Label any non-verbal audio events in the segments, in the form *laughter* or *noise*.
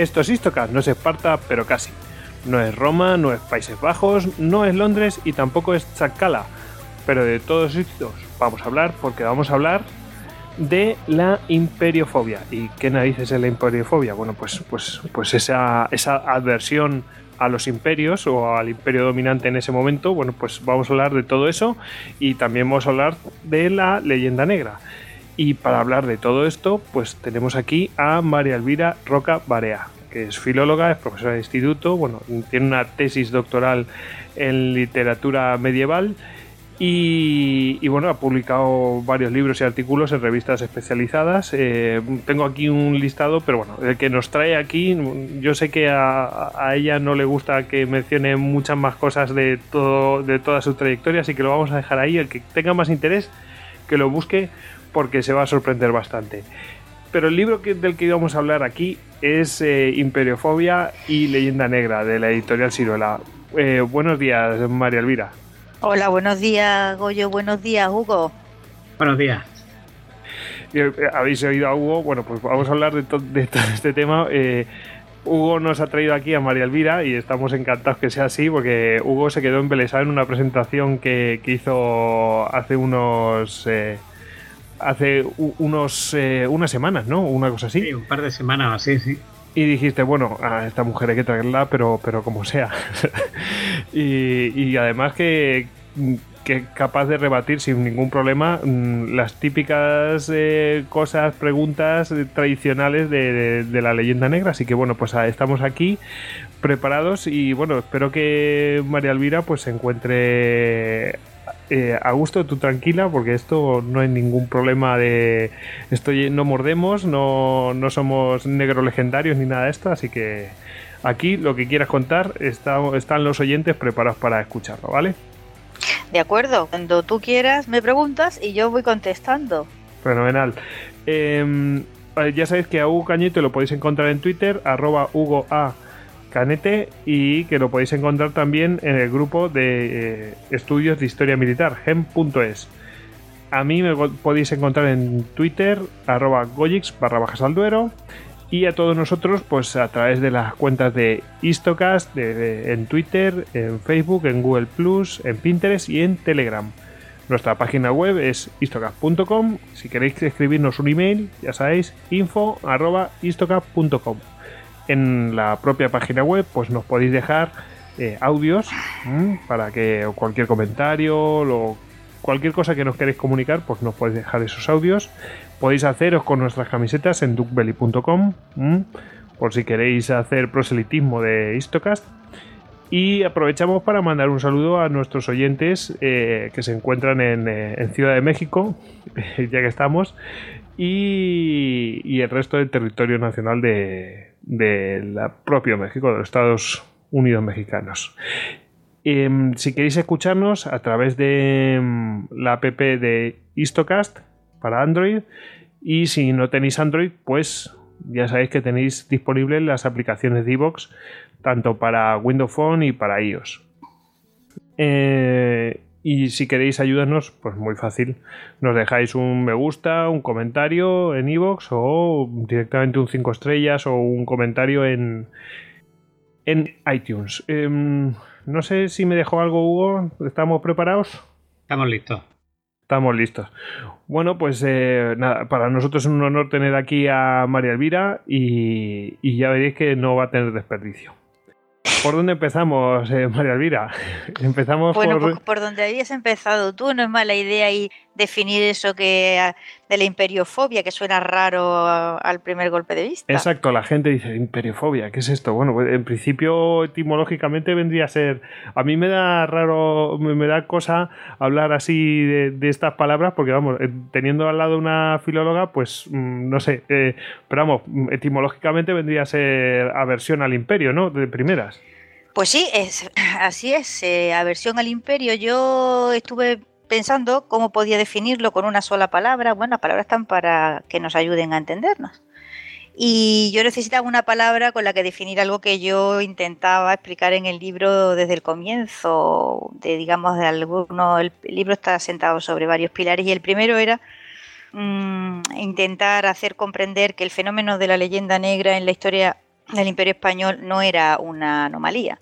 Esto es Istocast, no es Esparta, pero casi. No es Roma, no es Países Bajos, no es Londres y tampoco es Chacala. Pero de todos estos vamos a hablar porque vamos a hablar de la imperiofobia. ¿Y qué narices es la imperiofobia? Bueno, pues, pues, pues esa, esa adversión a los imperios o al imperio dominante en ese momento, bueno, pues vamos a hablar de todo eso y también vamos a hablar de la leyenda negra. Y para hablar de todo esto, pues tenemos aquí a María Elvira Roca Barea, que es filóloga, es profesora de instituto, bueno, tiene una tesis doctoral en literatura medieval y, bueno, ha publicado varios libros y artículos en revistas especializadas. Eh, tengo aquí un listado, pero bueno, el que nos trae aquí, yo sé que a, ella no le gusta que mencione muchas más cosas de, todo, de toda su trayectoria, así que lo vamos a dejar ahí. El que tenga más interés, que lo busque, porque se va a sorprender bastante. Pero el libro del que íbamos a hablar aquí es eh, Imperiofobia y Leyenda Negra, de la editorial Ciruela. Eh, buenos días, María Elvira. Hola, buenos días, Goyo. Buenos días, Hugo. Buenos días. Eh, ¿Habéis oído a Hugo? Bueno, pues vamos a hablar de, todo este tema. Eh, Hugo nos ha traído aquí a María Elvira y estamos encantados que sea así porque Hugo se quedó embelesado en una presentación que, hizo hace unos... Eh, hace unos unas semanas, ¿no? Una cosa así. Sí, un par de semanas así, sí. Y dijiste, bueno, a esta mujer hay que traerla, pero, pero como sea. *laughs* y, además que, que capaz de rebatir sin ningún problema mm, las típicas eh, cosas, preguntas tradicionales de, la leyenda negra. Así que bueno, pues ah, estamos aquí preparados y bueno, espero que María Elvira pues se encuentre eh, a gusto, tú tranquila, porque esto no hay ningún problema de. Esto no mordemos, no, no somos negros legendarios ni nada de esto, así que aquí lo que quieras contar están los oyentes preparados para escucharlo, ¿vale? De acuerdo, cuando tú quieras me preguntas y yo voy contestando. Fenomenal. Em, ya sabéis que a Hugo Cañete lo podéis encontrar en Twitter, arroba Hugo A Canete y que lo podéis encontrar también en el grupo de eh, estudios de historia militar, gem.es. A mí me podéis encontrar en Twitter, arroba goyix barra bajas al duero. Y a todos nosotros, pues a través de las cuentas de Istocast, en Twitter, en Facebook, en Google Plus, en Pinterest y en Telegram. Nuestra página web es istocast.com. Si queréis escribirnos un email, ya sabéis, info arroba en la propia página web pues nos podéis dejar eh, audios para que cualquier comentario o cualquier cosa que nos queréis comunicar pues nos podéis dejar esos audios. Podéis haceros con nuestras camisetas en duckbelly.com por si queréis hacer proselitismo de Istocast y aprovechamos para mandar un saludo a nuestros oyentes eh, que se encuentran en, eh, Ciudad de México, *laughs* ya que estamos, y, el resto del territorio nacional de, de la propio México, de los Estados Unidos mexicanos. Em, si queréis escucharnos a través de em, la app de Istocast para Android y si no tenéis Android, pues ya sabéis que tenéis disponibles las aplicaciones de tanto para Windows Phone y para iOS. Eh, y si queréis ayudarnos, pues muy fácil. Nos dejáis un me gusta, un comentario en iVoox o directamente un 5 estrellas o un comentario en, en iTunes. Em, no sé si me dejó algo, Hugo. ¿Estamos preparados? Estamos listos. Estamos listos. Bueno, pues eh, nada, para nosotros es un honor tener aquí a María Elvira y, y ya veréis que no va a tener desperdicio. ¿Por dónde empezamos, eh, María Elvira? *laughs* Empezamos bueno, por... Pues por donde habías empezado tú, no es mala idea y definir eso que ah, de la imperiofobia, que suena raro al primer golpe de vista. Exacto, la gente dice, imperiofobia, ¿qué es esto? Bueno, pues, en principio etimológicamente vendría a ser, a mí me da raro, me da cosa hablar así de, estas palabras, porque vamos, eh, teniendo al lado una filóloga, pues mm, no sé, eh, pero vamos, etimológicamente vendría a ser aversión al imperio, ¿no? De primeras. Pues sí, es, *laughs* así es, eh, aversión al imperio. Yo estuve pensando cómo podía definirlo con una sola palabra. Bueno, las palabras están para que nos ayuden a entendernos. Y yo necesitaba una palabra con la que definir algo que yo intentaba explicar en el libro desde el comienzo, de digamos de alguno. El libro está sentado sobre varios pilares y el primero era mm, intentar hacer comprender que el fenómeno de la leyenda negra en la historia del Imperio Español no era una anomalía.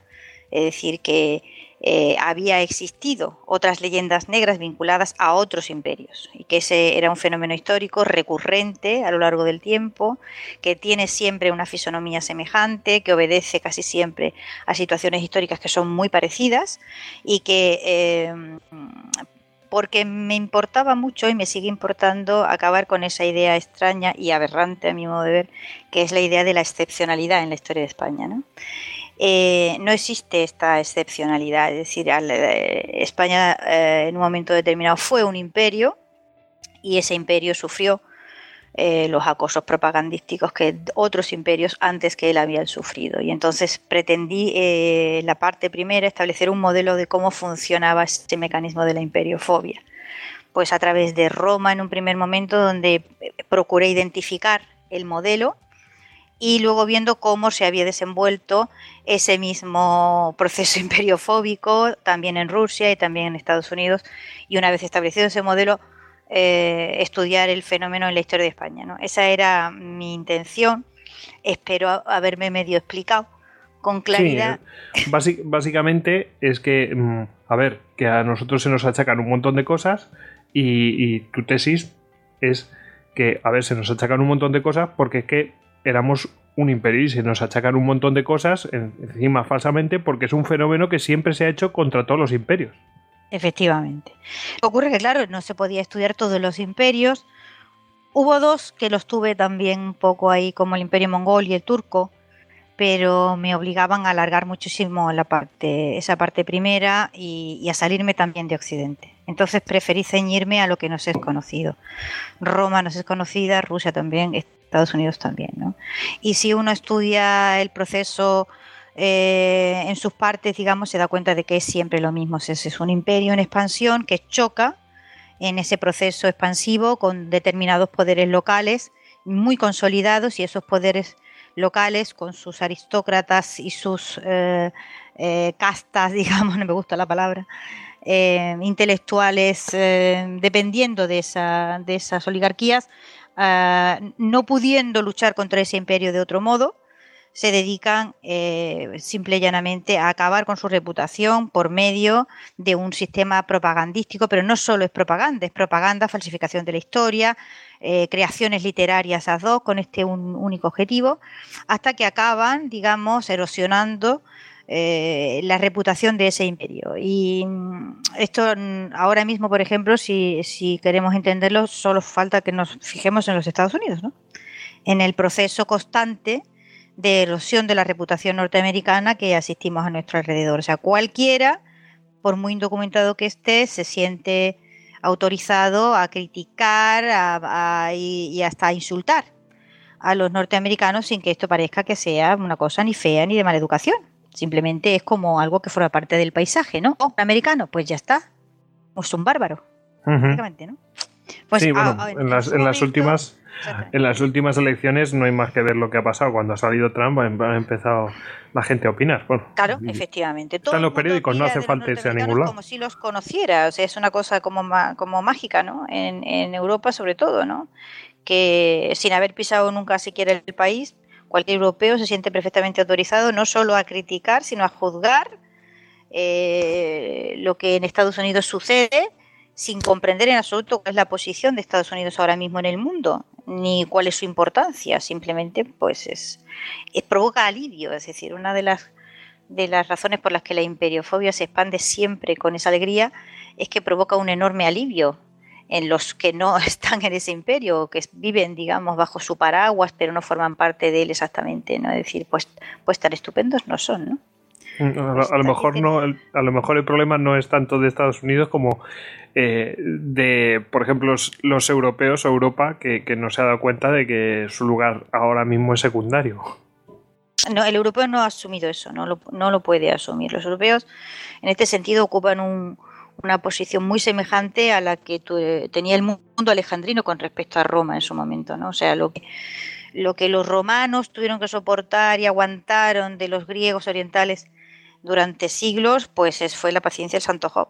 Es decir, que eh, había existido otras leyendas negras vinculadas a otros imperios y que ese era un fenómeno histórico recurrente a lo largo del tiempo, que tiene siempre una fisonomía semejante, que obedece casi siempre a situaciones históricas que son muy parecidas y que eh, porque me importaba mucho y me sigue importando acabar con esa idea extraña y aberrante a mi modo de ver, que es la idea de la excepcionalidad en la historia de España. ¿no? Eh, no existe esta excepcionalidad. Es decir, eh, España eh, en un momento determinado fue un imperio y ese imperio sufrió los acosos propagandísticos que otros imperios antes que él habían sufrido. Y entonces pretendí la parte primera establecer un modelo de cómo funcionaba ese mecanismo de la imperiofobia. Pues a través de Roma en un primer momento donde procuré identificar el modelo y luego viendo cómo se había desenvuelto ese mismo *laughs* proceso imperiofóbico también en Rusia y también en Estados Unidos y una vez establecido ese modelo eh, estudiar el fenómeno en la historia de España. ¿no? Esa era mi intención, espero haberme medio explicado con claridad. básicamente es que, mm, a ver, que a nosotros se nos achacan un montón de cosas y, y tu tesis es que, a ver, se nos achacan un montón de cosas porque es que éramos un imperio y se nos achacan un montón de cosas encima falsamente porque es un fenómeno que siempre se ha hecho contra todos los imperios. Efectivamente. Ocurre que, claro, no se podía estudiar todos los imperios. Hubo dos que los tuve también un poco ahí, como el imperio mongol y el turco, pero me obligaban a alargar muchísimo la parte, esa parte primera y, y a salirme también de Occidente. Entonces preferí ceñirme a lo que nos es conocido. Roma nos es conocida, Rusia también, Estados Unidos también. ¿no? Y si uno estudia el proceso eh, en sus partes, digamos, se da cuenta de que es siempre lo mismo. Es, es un imperio en expansión que choca en ese proceso expansivo con determinados poderes locales muy consolidados y esos poderes locales con sus aristócratas y sus eh, eh, castas, *laughs* digamos, no me gusta la palabra, intelectuales, dependiendo de, esa, de esas oligarquías, Ah, no pudiendo luchar contra ese imperio de otro modo, se dedican eh, simple y llanamente a acabar con su reputación por medio de un sistema propagandístico, pero no solo es propaganda, es propaganda, falsificación de la historia, eh, creaciones literarias ad hoc con este único objetivo, hasta que acaban, digamos, erosionando eh, la reputación de ese imperio. Y mm, esto mm, ahora mismo, por ejemplo, si, si, queremos entenderlo, solo falta que nos fijemos en los Estados Unidos, ¿no? en el proceso constante de erosión de la reputación norteamericana que asistimos a nuestro alrededor. O sea, cualquiera, por muy indocumentado que esté, se siente autorizado a criticar y hasta a insultar a los norteamericanos sin que esto parezca que sea una cosa ni fea ni de mala educación. Simplemente es como algo que fuera parte del paisaje, ¿no? Oh, americano, pues ya está. Pues un bárbaro. Prácticamente, ¿no? Pues, sí, bueno, en, las, últimas en las últimas elecciones no hay más que ver lo que ha pasado. Cuando ha salido Trump ha em, empezado la gente a opinar. Bueno, claro, efectivamente. Están los periódicos, no hace falta irse a ningún lado. Como si los conociera, o sea, es una cosa como, como mágica, ¿no? En, en Europa sobre todo, ¿no? Que sin haber pisado nunca siquiera el país, Cualquier europeo se siente perfectamente autorizado no solo a criticar, sino a juzgar eh, lo que en Estados Unidos sucede sin comprender en absoluto cuál es la posición de Estados Unidos ahora mismo en el mundo, ni cuál es su importancia. Simplemente, pues es, provoca alivio. Es decir, una de las de las razones por las que la imperiofobia se expande siempre con esa alegría es que provoca un enorme alivio en los que no *laughs* están en ese imperio, que viven, digamos, bajo su paraguas, pero no forman parte de él exactamente, ¿no? Es decir, pues, pues tan estupendos no son, ¿no? Mm, a, lo mejor no, a lo mejor el problema no es tanto de Estados Unidos como eh, de, por ejemplo, los, europeos o Europa que, no se ha dado cuenta de que su lugar ahora mismo es secundario. No, el europeo no ha asumido eso, no lo, no lo puede asumir. Los europeos, en este sentido, ocupan un, una posición muy semejante a la que tenía el mundo alejandrino con respecto a Roma en su momento, ¿no? O sea, lo que, lo que los romanos tuvieron que soportar y aguantaron de los griegos orientales durante siglos, pues fue la paciencia del Santo Job.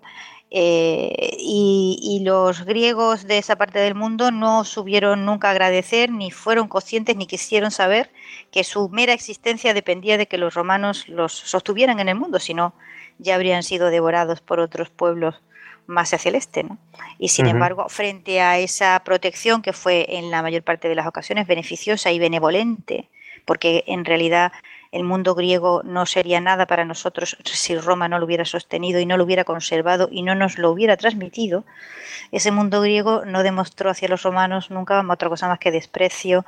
Eh, y, los griegos de esa parte del mundo no subieron nunca agradecer, ni fueron conscientes, ni quisieron saber que su mera existencia dependía de que los romanos los sostuvieran en el mundo, si no, ya habrían sido devorados por otros pueblos más hacia el este. ¿no? Y sin embargo, frente a esa protección que fue en la mayor parte de las ocasiones beneficiosa y benevolente, porque en realidad el mundo griego no sería nada para nosotros si Roma no lo hubiera sostenido y no lo hubiera conservado y no nos lo hubiera transmitido. Ese mundo griego no demostró hacia los romanos nunca otra cosa más que desprecio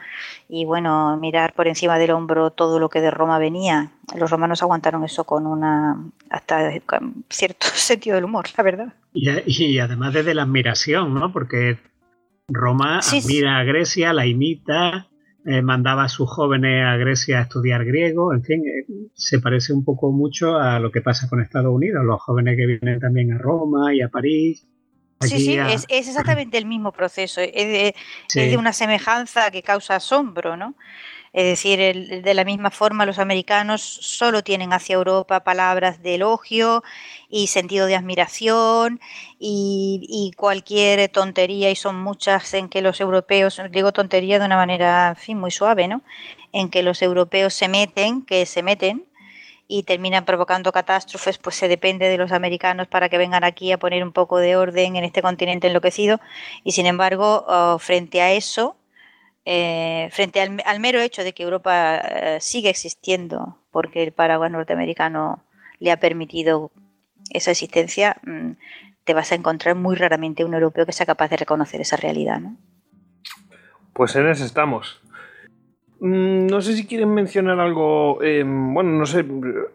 y bueno, mirar por encima del hombro todo lo que de Roma venía. Los romanos aguantaron eso con una hasta cierto *laughs* sentido del humor, la verdad. Y, además desde la admiración, ¿no? Porque Roma admira a Grecia, la imita, eh, mandaba a sus jóvenes a Grecia a estudiar griego, en fin, eh, se parece un poco mucho a lo que pasa con Estados Unidos, los jóvenes que vienen también a Roma y a París. Sí, sí, es, exactamente el mismo proceso, es de, es de, una semejanza que causa asombro, ¿no? Es decir, de la misma forma los americanos solo tienen hacia Europa palabras de elogio y sentido de admiración y, cualquier tontería, y son muchas en que los europeos, digo tontería de una manera, fin, muy suave, ¿no? En que los europeos se meten, que se meten y terminan provocando catástrofes, pues se depende de los americanos para que vengan aquí a poner un poco de orden en este continente enloquecido. Y sin embargo, oh, frente a eso, eh, frente al, mero hecho de que Europa eh, sigue existiendo porque el paraguas norteamericano le ha permitido esa existencia, mm, te vas a encontrar muy raramente un europeo que sea capaz de reconocer esa realidad. ¿no? Pues en eso estamos. Mm, no sé si quieren mencionar algo. Eh, bueno, no sé.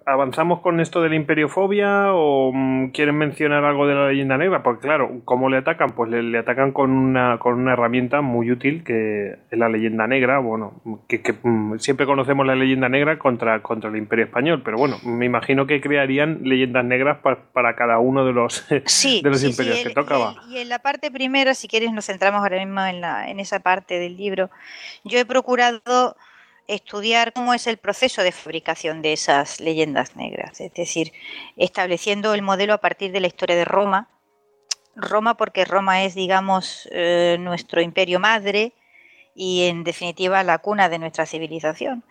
¿Avanzamos con esto de la imperiofobia o mm, quieren mencionar algo de la leyenda negra? Porque, claro, ¿cómo le atacan? Pues le, atacan con una, con una herramienta muy útil que es la leyenda negra. Bueno, que, mm, siempre conocemos la leyenda negra contra, contra el imperio español, pero bueno, me imagino que crearían leyendas negras para, cada uno de los, *laughs* de los imperios que tocaba. Y, en la parte primera, si quieres, nos centramos ahora mismo en, la, en esa parte del libro. Yo he procurado estudiar cómo es el proceso de fabricación de esas leyendas negras, es decir, estableciendo el modelo a partir de la historia de Roma. Roma porque Roma es, digamos, eh, nuestro imperio madre y en definitiva la cuna de nuestra civilización.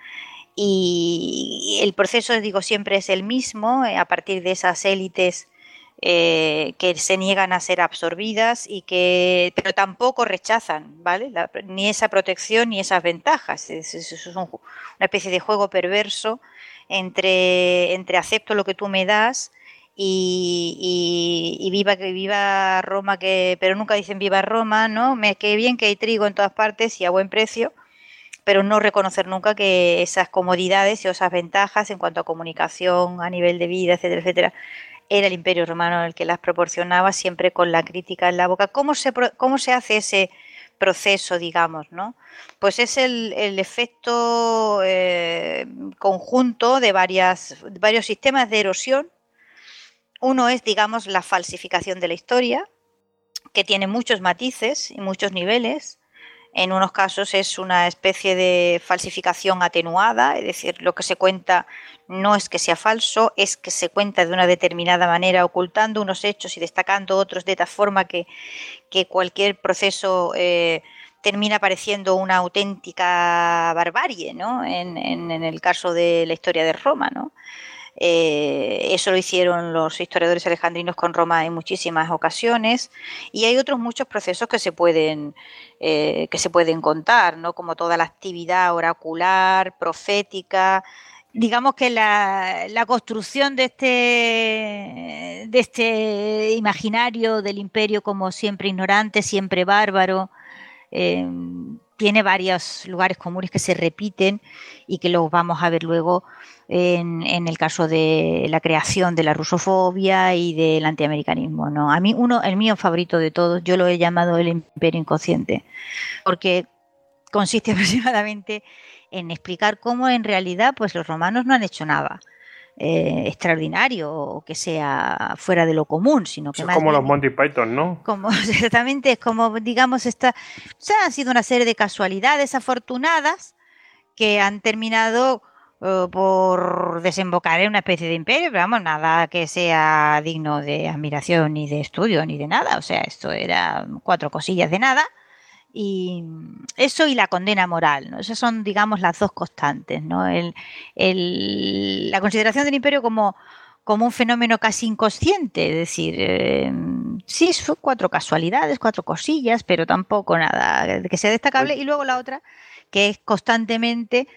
Y el proceso, digo, siempre es el mismo, eh, a partir de esas élites eh, que se niegan a ser absorbidas y que pero tampoco rechazan vale ni esa protección ni esas ventajas. Es, es, una especie de juego perverso entre, entre acepto lo que tú me das y, viva que viva Roma que pero nunca dicen viva Roma no me que bien que hay trigo en todas partes y a buen precio pero no reconocer nunca que esas comodidades y esas ventajas en cuanto a comunicación a nivel de vida etcétera etcétera era el imperio romano el que las proporcionaba, siempre con la crítica en la boca. ¿Cómo se, cómo se hace ese proceso, digamos, ¿no? Pues es el, efecto eh, conjunto de varias, varios sistemas de erosión. Uno es, digamos, la falsificación de la historia, que tiene muchos matices y muchos niveles. En unos casos es una especie de falsificación atenuada, es decir, lo que se cuenta no es que sea falso, es que se cuenta de una determinada manera, ocultando unos hechos y destacando otros de tal forma que, cualquier proceso eh, termina pareciendo una auténtica barbarie, ¿no? En, en, el caso de la historia de Roma, ¿no? Eh, eso lo hicieron los historiadores alejandrinos con Roma en muchísimas ocasiones y hay otros muchos procesos que se pueden eh, que se pueden contar, ¿no? Como toda la actividad oracular, profética. Digamos que la, construcción de este, de este imaginario del imperio como siempre ignorante, siempre bárbaro, eh, tiene varios lugares comunes que se repiten y que los vamos a ver luego en, el caso de la creación de la rusofobia y del antiamericanismo. ¿no? A mí, uno, el mío favorito de todos, yo lo he llamado el imperio inconsciente, porque consiste *laughs* aproximadamente en explicar cómo en realidad pues, los romanos no han hecho nada. Eh, extraordinario o que sea fuera de lo común, sino que es como los Monty Python, ¿no? Como *laughs* exactamente es como digamos esta, o sea, han sido una serie de casualidades afortunadas que han terminado eh, por desembocar en una especie de imperio, pero vamos, nada que sea digno de admiración ni de estudio ni de nada. O sea, esto era cuatro cosillas de nada. Y eso y la condena moral, ¿no? Esas son, digamos, las dos constantes, ¿no? El, la consideración del imperio como, como un fenómeno casi inconsciente, es decir, eh, sí, son cuatro casualidades, cuatro cosillas, pero tampoco nada que sea destacable. Pues y luego la otra, que es constantemente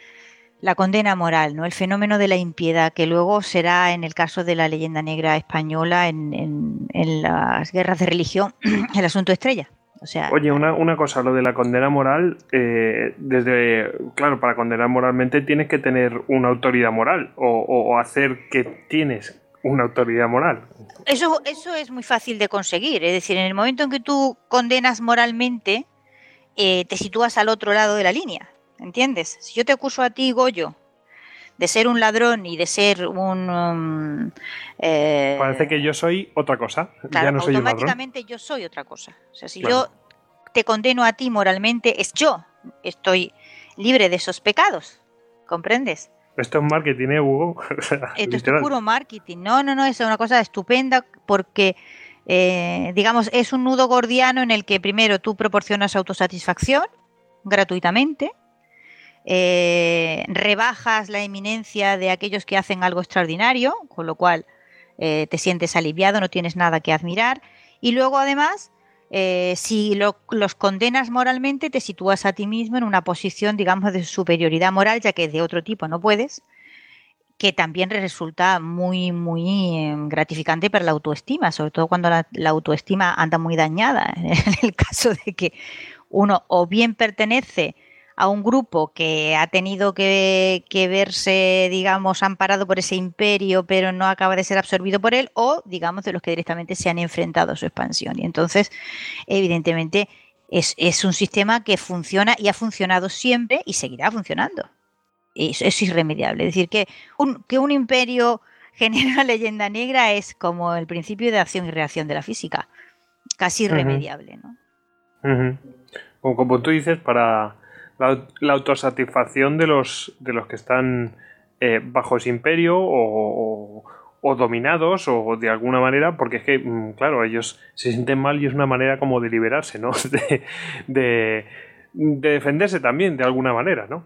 la condena moral, ¿no? El fenómeno de la impiedad, que luego será en el caso de la leyenda negra española en, en, las guerras de religión, *clears throat* el asunto estrella. O sea, Oye, una, una cosa, lo de la condena moral, eh, desde, claro, para condenar moralmente tienes que tener una autoridad moral o, o, hacer que tienes una autoridad moral. Eso, eso es muy fácil de conseguir, es decir, en el momento en que tú condenas moralmente, eh, te sitúas al otro lado de la línea. ¿Entiendes? Si yo te acuso a ti, Goyo, de ser un ladrón y de ser un... Um, eh, Parece que yo soy otra cosa. ya no soy automáticamente yo soy otra cosa. O sea, si yo te condeno a ti moralmente, es yo. Estoy libre de esos pecados. ¿Comprendes? Esto es marketing, ¿eh, Hugo? *laughs* Esto es puro marketing. No, no, no, es una cosa estupenda porque, eh, digamos, es un nudo gordiano en el que primero tú proporcionas autosatisfacción gratuitamente, eh, rebajas la eminencia de aquellos que hacen algo extraordinario, con lo cual eh, te sientes aliviado, no tienes nada que admirar. Y luego además, eh, si los condenas moralmente, te sitúas a ti mismo en una posición, digamos, de superioridad moral, ya que de otro tipo no puedes, que también resulta muy, muy gratificante para la autoestima, sobre todo cuando la, la autoestima anda muy dañada, *laughs* en el caso de que uno o bien pertenece a un grupo que ha tenido que, verse, digamos, amparado por ese imperio, pero no acaba de ser absorbido por él, o, digamos, de los que directamente se han enfrentado a su expansión. Y entonces, evidentemente, es, un sistema que funciona y ha funcionado siempre y seguirá funcionando. Eso es irremediable. Es decir, que un, que un imperio *laughs* genera leyenda negra es como el principio de acción y reacción de la física. Casi irremediable, ¿no? como tú dices, para la, autosatisfacción de los, de los que están eh, bajo ese imperio o, dominados o de alguna manera, porque es que, mm, claro, ellos se sienten mal y es una manera como de liberarse, ¿no? *laughs* De, de, defenderse también de alguna manera, ¿no?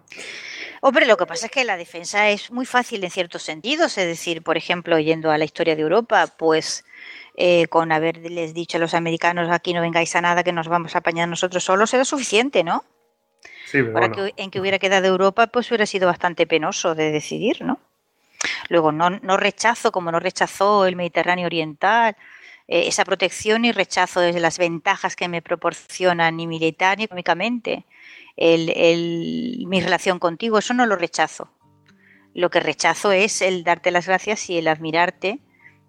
Hombre, lo que pasa es que la defensa es muy fácil en ciertos sentidos, es decir, por ejemplo, yendo a la historia de Europa, pues eh, con haberles dicho a los americanos aquí no vengáis a nada, que nos vamos a apañar nosotros solos, era suficiente, ¿no? Que en que hubiera quedado Europa, pues hubiera sido bastante penoso de decidir, ¿no? Luego, no, no rechazo, como no rechazó el Mediterráneo Oriental, eh, esa protección y rechazo de las ventajas que me proporcionan ni militar ni económicamente el, mi relación contigo, eso no lo rechazo. Lo que rechazo es el darte las gracias y el admirarte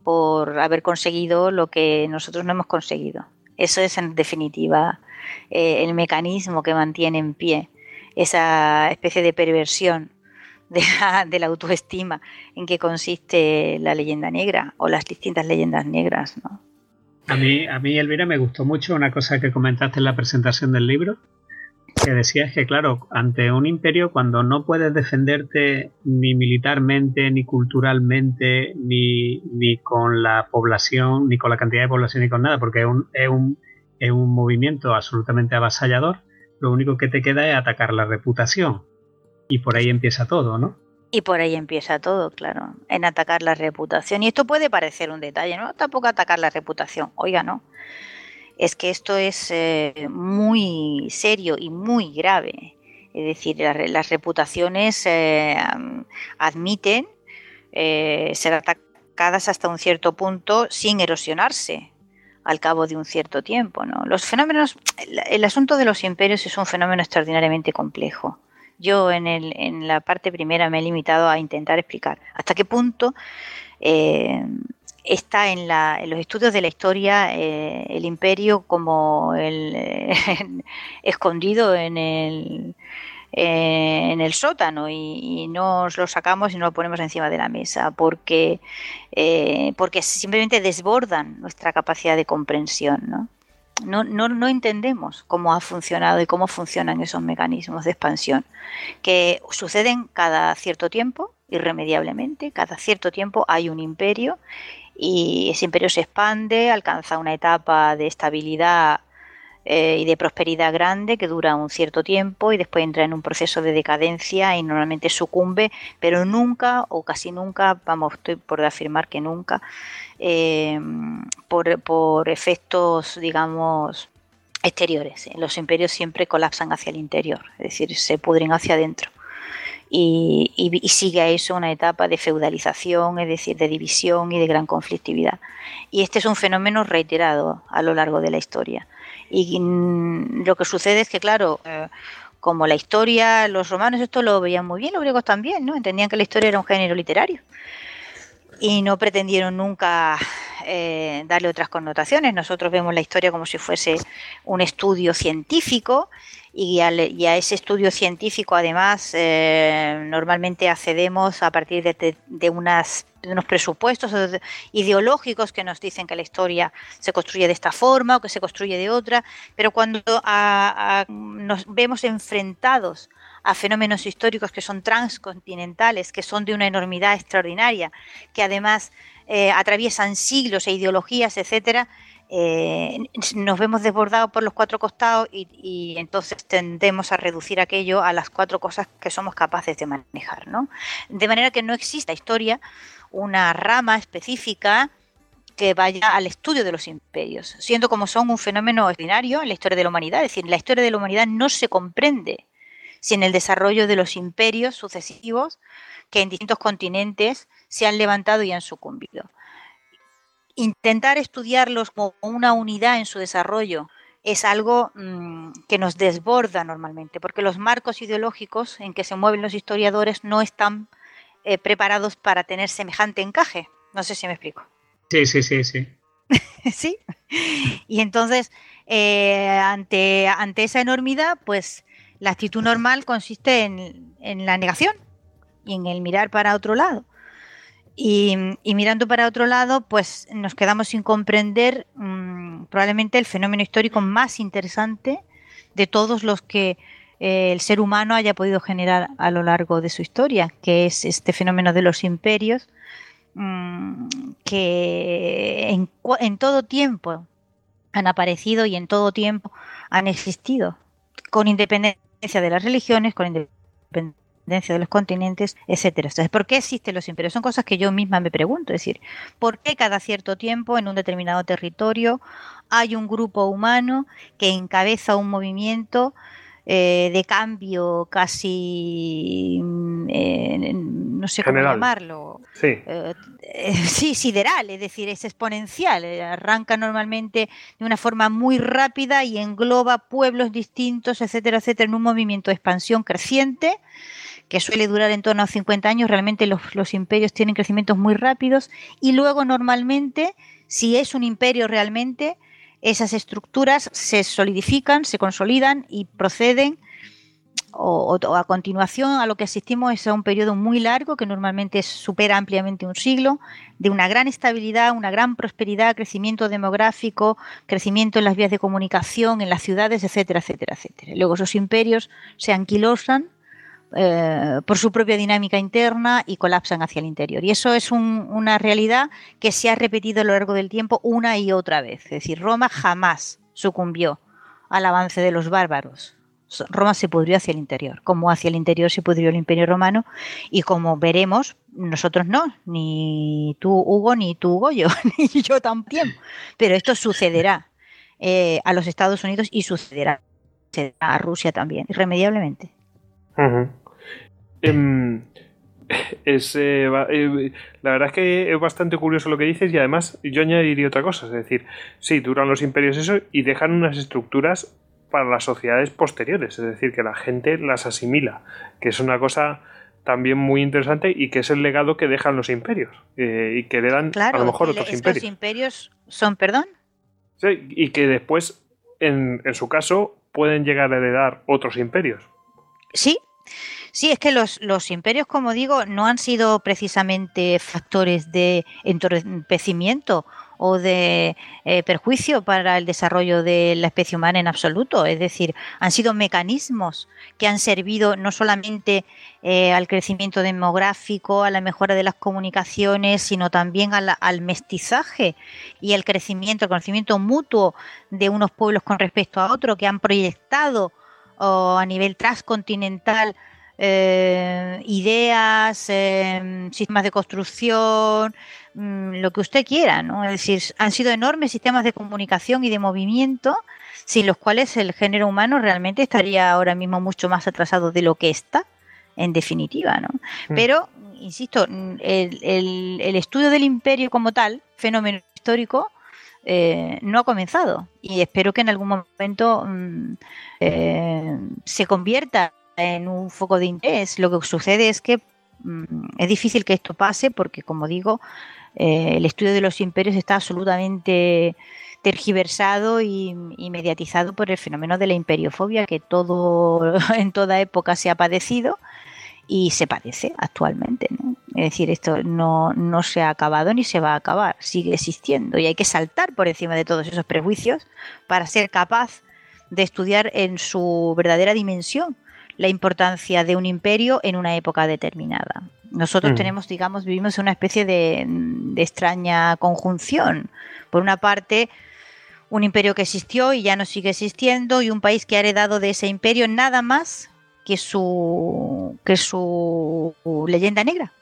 por haber conseguido lo que nosotros no hemos conseguido. Eso es en definitiva eh, el mecanismo que mantiene en pie esa especie de perversión de la, autoestima en que consiste la leyenda negra o las distintas leyendas negras. ¿no? A mí, a mí, Elvira, me gustó mucho una cosa que comentaste en la presentación del libro, que decías que, claro, ante un imperio, cuando no puedes defenderte ni militarmente, ni culturalmente, ni, ni con la población, ni con la cantidad de población, ni con nada, porque es un, es un, es un movimiento absolutamente avasallador, lo único que te queda es atacar la reputación. Y por ahí empieza todo, ¿no? Y por ahí empieza todo, claro, en atacar la reputación. Y esto puede parecer un detalle, ¿no? Tampoco atacar la reputación, oiga, no. Es que esto es eh, muy serio y muy grave. Es decir, las reputaciones eh, admiten eh, ser atacadas hasta un cierto punto sin erosionarse al cabo de un cierto tiempo. ¿no? Los fenómenos, el, asunto de los imperios es un fenómeno extraordinariamente complejo. Yo en, el, en la parte primera me he limitado a intentar explicar hasta qué punto eh, está en, la, en, los estudios de la historia eh, el imperio como el, *laughs* escondido en el, en el sótano y, nos lo sacamos y no lo ponemos encima de la mesa porque, eh, porque simplemente desbordan nuestra capacidad de comprensión. ¿no? No, no, no, entendemos cómo ha funcionado y cómo funcionan esos mecanismos de expansión, que suceden cada cierto tiempo irremediablemente. Cada cierto tiempo hay un imperio y ese imperio se expande, alcanza una etapa de estabilidad eh, y de prosperidad grande que dura un cierto tiempo y después entra en un proceso de decadencia y normalmente sucumbe, pero nunca o casi nunca, vamos, estoy por afirmar que nunca, eh, por, por efectos, digamos, exteriores. Los imperios siempre colapsan hacia el interior, es decir, se pudren hacia adentro. Y, sigue a eso una etapa de feudalización, es decir, de división y de gran conflictividad. Y este es un fenómeno reiterado a lo largo de la historia. Y mm, lo que sucede es que, claro, eh, como la historia, los romanos esto lo veían muy bien, los griegos también, ¿no? Entendían que la historia era un género literario y no pretendieron nunca eh, darle otras connotaciones. Nosotros vemos la historia como si fuese un estudio científico y a, ese estudio científico además eh, normalmente accedemos a partir de, unos presupuestos ideológicos que nos dicen que la historia se construye de esta forma o que se construye de otra, pero cuando nos vemos enfrentados a fenómenos históricos que son transcontinentales, que son de una enormidad extraordinaria, que además eh, atraviesan siglos e ideologías, etcétera, eh, nos vemos desbordados por los cuatro costados y, entonces tendemos a reducir aquello a las cuatro cosas que somos capaces de manejar, ¿no? De manera que no existe historia una rama específica que vaya al estudio de los imperios, siendo como son un fenómeno ordinario en la historia de la humanidad. Es decir, la historia de la humanidad no se comprende sin el desarrollo de los imperios sucesivos que en distintos continentes se han levantado y han sucumbido. Intentar estudiarlos como una unidad en su desarrollo es algo mm, que nos desborda normalmente, porque los marcos ideológicos en que se mueven los historiadores no están eh, preparados para tener semejante encaje. No sé si me explico. Sí, sí, sí, sí. *laughs* sí. Y entonces, eh, ante, ante esa enormidad, pues la actitud normal consiste en, la negación y en el mirar para otro lado. Y, mirando para otro lado, pues nos quedamos sin comprender mm, probablemente el fenómeno histórico más interesante de todos los que eh, el ser humano haya podido generar a lo largo de su historia, que es este fenómeno de los imperios, mm, que en, en todo tiempo han aparecido y en todo tiempo han existido, con independencia de las religiones, con independencia de los continentes, etcétera. Entonces, ¿por qué existen los imperios? Son cosas que yo misma me pregunto, es decir, ¿por qué cada cierto tiempo en un determinado territorio hay un grupo humano que encabeza un movimiento eh, de cambio casi, mm, eh, no sé cómo llamarlo, sí. Eh, sí, sideral, es decir, es exponencial, arranca normalmente de una forma muy rápida y engloba pueblos distintos, etcétera, etcétera, en un movimiento de expansión creciente que suele durar en torno a 50 años, realmente los, los imperios tienen crecimientos muy rápidos y luego normalmente, si es un imperio realmente, esas estructuras se solidifican, se consolidan y proceden o, a continuación a lo que asistimos es a un periodo muy largo que normalmente supera ampliamente un siglo, de una gran estabilidad, una gran prosperidad, crecimiento demográfico, crecimiento en las vías de comunicación, en las ciudades, etcétera, etcétera, etcétera. Luego esos imperios se anquilosan eh, por su propia dinámica interna y colapsan hacia el interior. Y eso es una realidad que se ha repetido a lo largo del tiempo una y otra vez. Es decir, Roma jamás sucumbió al avance de los bárbaros. Roma se pudrió hacia el interior, como hacia el interior se pudrió el Imperio Romano y como veremos, nosotros no, ni tú Hugo, ni tú Goyo, *laughs* ni yo también. Pero esto sucederá eh, a los Estados Unidos y sucederá a Rusia también, irremediablemente. Em, es, eh, eh, la verdad es que es bastante curioso lo que dices y además yo añadiría otra cosa, es decir, sí, duran los imperios eso y dejan unas estructuras para las sociedades posteriores, es decir, que la gente las asimila, que es una cosa también muy interesante y que es el legado que dejan los imperios eh, y que le dan a lo mejor otros imperios. imperios son, perdón. Sí, y que después, en, en su caso, pueden llegar a heredar otros imperios. Sí, Sí, es que los, los, imperios, como digo, no han sido precisamente factores de entorpecimiento o de eh, perjuicio para el desarrollo de la especie humana en absoluto. Es decir, han sido mecanismos que han servido no solamente eh, al crecimiento demográfico, a la mejora de las comunicaciones, sino también al mestizaje y al crecimiento, al conocimiento mutuo de unos pueblos con respecto a otros que han proyectado a nivel transcontinental eh, ideas, eh, sistemas de construcción, mm, lo que usted quiera, ¿no? Es decir, han sido enormes sistemas de comunicación y de movimiento sin los cuales el género humano realmente estaría ahora mismo mucho más atrasado de lo que está, en definitiva, ¿no? Mm. Pero, insisto, el, estudio del imperio como tal, fenómeno histórico, eh, no ha comenzado y espero que en algún momento mm, se convierta en un foco de interés. Lo que sucede es que mm, es difícil que esto pase porque, como digo, eh, el estudio de los imperios está absolutamente tergiversado y, mediatizado por el fenómeno de la imperiofobia que todo *laughs* en toda época se ha padecido y se padece actualmente. Es decir, esto no, no se ha acabado ni se va a acabar, sigue existiendo y hay que saltar por encima de todos esos prejuicios para ser capaz de estudiar en su verdadera dimensión la importancia de un imperio en una época determinada. Nosotros mm. tenemos, digamos, vivimos en una especie de, extraña conjunción. Por una parte, un imperio que existió y ya no sigue existiendo y un país que ha heredado de ese imperio nada más que su, que su leyenda negra,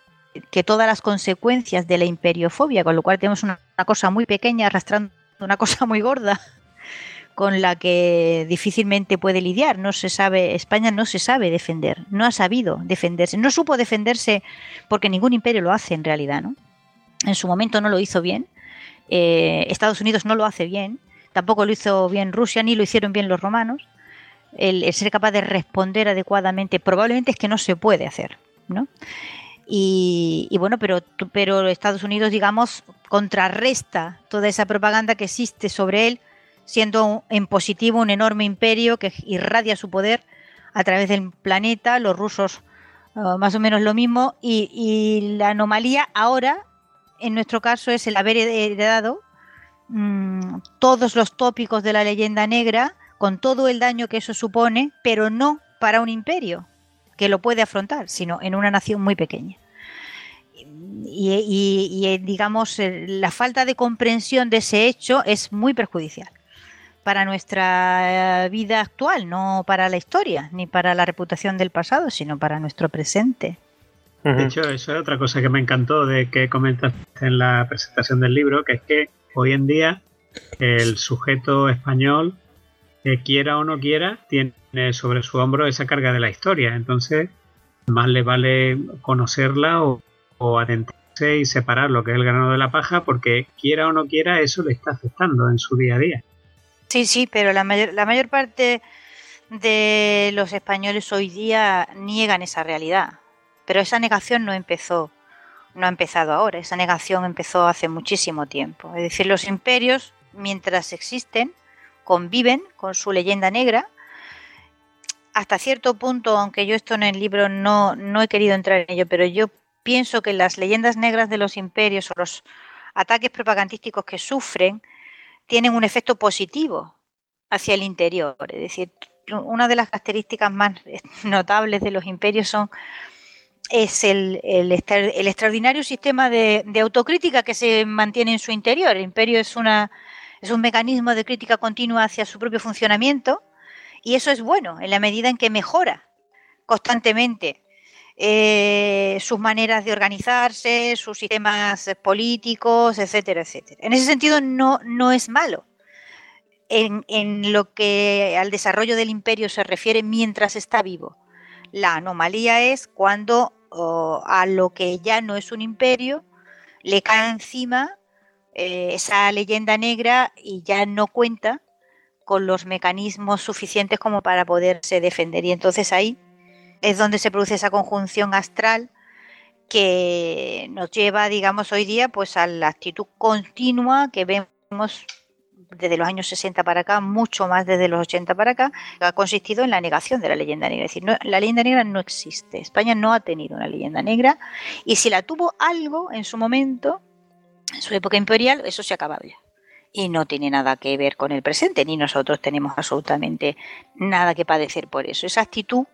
que todas las consecuencias de la imperiofobia, con lo cual tenemos una cosa muy pequeña arrastrando una cosa muy gorda con la que difícilmente puede lidiar. No se sabe, España no se sabe defender, no ha sabido defenderse, no supo defenderse porque ningún imperio lo hace en realidad, ¿no? En su momento no lo hizo bien, eh, Estados Unidos no lo hace bien, tampoco lo hizo bien Rusia ni lo hicieron bien los romanos. El, ser capaz de responder adecuadamente probablemente es que no se puede hacer, ¿no? Y, y, bueno, pero, pero Estados Unidos, digamos, contrarresta toda esa propaganda que existe sobre él siendo en positivo un enorme imperio que irradia su poder a través del planeta, los rusos eh, más o menos lo mismo, y, la anomalía ahora, en nuestro caso, es el haber heredado mm, todos los tópicos de la leyenda negra, con todo el daño que eso supone, pero no para un imperio que lo puede afrontar, sino en una nación muy pequeña. y digamos, la falta de comprensión de ese hecho es muy perjudicial para nuestra eh, vida actual, no para la historia, ni para la reputación del pasado, sino para nuestro presente. De hecho, eso es otra cosa que me encantó de que comentaste en la presentación del libro, que es que hoy en día el sujeto español, que quiera o no quiera, tiene sobre su hombro esa carga de la historia. Entonces, más le vale conocerla o, o adentrarse y separar lo que es el grano de la paja, porque quiera o no quiera, eso le está afectando en su día a día. Sí, sí, pero la mayor, la mayor parte de los españoles hoy día niegan esa realidad. Pero esa negación no empezó, no ha empezado ahora, esa negación empezó hace muchísimo tiempo. Es decir, los imperios, mientras existen, conviven con su leyenda negra. Hasta cierto punto, aunque yo esto en el libro no, no he querido entrar en ello, pero yo pienso que las leyendas negras de los imperios o los ataques propagandísticos que sufren tienen un efecto positivo hacia el interior. Es decir, una de las características más notables de los imperios son es el, extraordinario sistema de, autocrítica que se mantiene en su interior. El imperio es un mecanismo de crítica continua hacia su propio funcionamiento y eso es bueno en la medida en que mejora constantemente eh, sus maneras de organizarse, sus sistemas políticos, etcétera, etcétera. En ese sentido no, no es malo. En, lo que al desarrollo del imperio se refiere mientras está vivo. La anomalía es cuando a lo que ya no es un imperio le cae encima eh, esa leyenda negra y ya no cuenta con los mecanismos suficientes como para poderse defender. Y entonces ahí es donde se produce esa conjunción astral que nos lleva, digamos, hoy día pues a la actitud continua que vemos desde los años 60 para acá, mucho más desde los 80 para acá, ha consistido en la negación de la leyenda negra. Es decir, la leyenda negra no existe. España no ha tenido una leyenda negra y si la tuvo algo en su momento, en su época imperial, eso se ha acabado ya. Y no tiene nada que ver con el presente, ni nosotros tenemos absolutamente nada que padecer por eso. Esa actitud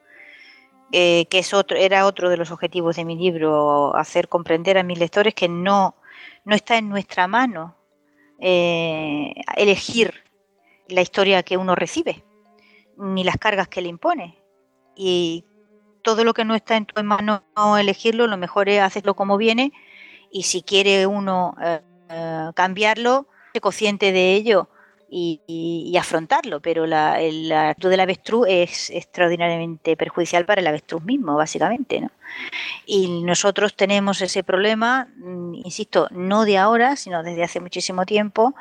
eh, que es otro, era otro de los objetivos de mi libro, hacer comprender a mis lectores que no, no está en nuestra mano eh, elegir la historia que uno recibe, ni las cargas que le impone. Y todo lo que no está en tu mano elegirlo, lo mejor es hacerlo como viene y si quiere uno eh, cambiarlo, se consciente de ello y, afrontarlo, pero la, la, actitud del avestruz es extraordinariamente perjudicial para el avestruz mismo, básicamente. ¿no? Y nosotros tenemos ese problema, mm, insisto, no de ahora, sino desde hace muchísimo tiempo,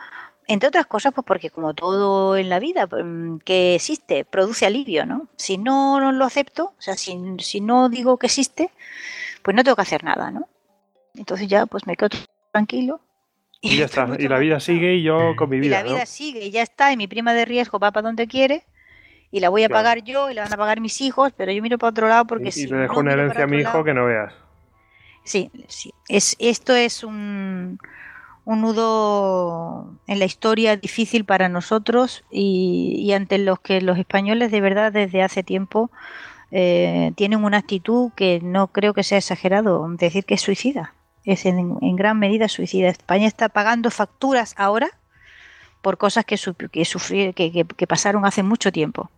entre otras cosas, pues porque como todo en la vida mm, que existe, produce alivio, ¿no? Si no lo acepto, o sea, si, si no digo que existe, pues no tengo que hacer nada, ¿no? Entonces ya, pues me quedo tranquilo y ya *laughs* está. Y la vida sigue y yo con mi vida. Y la vida sigue y ya está. Y mi prima de riesgo va para donde quiere. Y la voy a pagar yo y la van a pagar mis hijos. Pero yo miro para otro lado porque si. Y le dejo una herencia a mi hijo que no veas. Sí, sí. Es, esto es un, un nudo en la historia difícil para nosotros y, ante los que los españoles de verdad desde hace tiempo eh, tienen una actitud que no creo que sea exagerado decir que es suicida es en, gran medida suicida. España está pagando facturas ahora por cosas que, que, que, pasaron hace mucho tiempo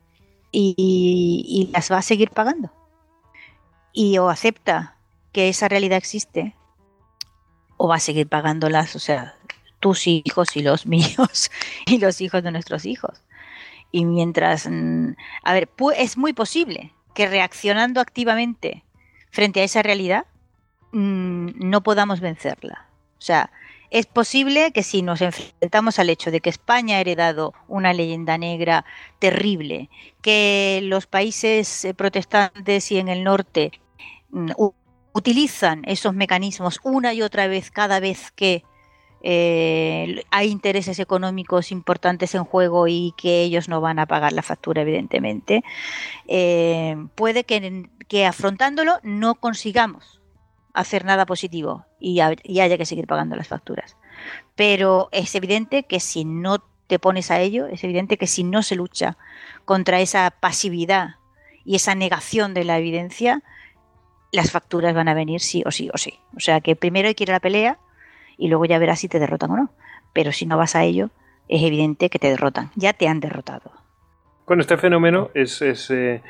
y, las va a seguir pagando. Y o acepta que esa realidad existe o va a seguir pagándolas, o sea, tus hijos y los *laughs* míos y los hijos de nuestros hijos. Y mientras, mm, a ver, es muy posible que reaccionando activamente frente a esa realidad, Mm, no podamos vencerla. O sea, es posible que si nos enfrentamos al hecho de que España ha heredado una leyenda negra terrible, que los países eh, protestantes y en el norte mm, utilizan esos mecanismos una y otra vez cada vez que eh, hay intereses económicos importantes en juego y que ellos no van a pagar la factura, evidentemente, eh, puede que afrontándolo no consigamos hacer nada positivo y, haya que seguir pagando las facturas. Pero es evidente que si no te pones a ello, es evidente que si no se lucha contra esa pasividad y esa negación de la evidencia, las facturas van a venir sí o sí o sí. O sea que primero hay que ir a la pelea y luego ya verás si te derrotan o no. Pero si no vas a ello, es evidente que te derrotan. Ya te han derrotado. Bueno, este fenómeno es, eh,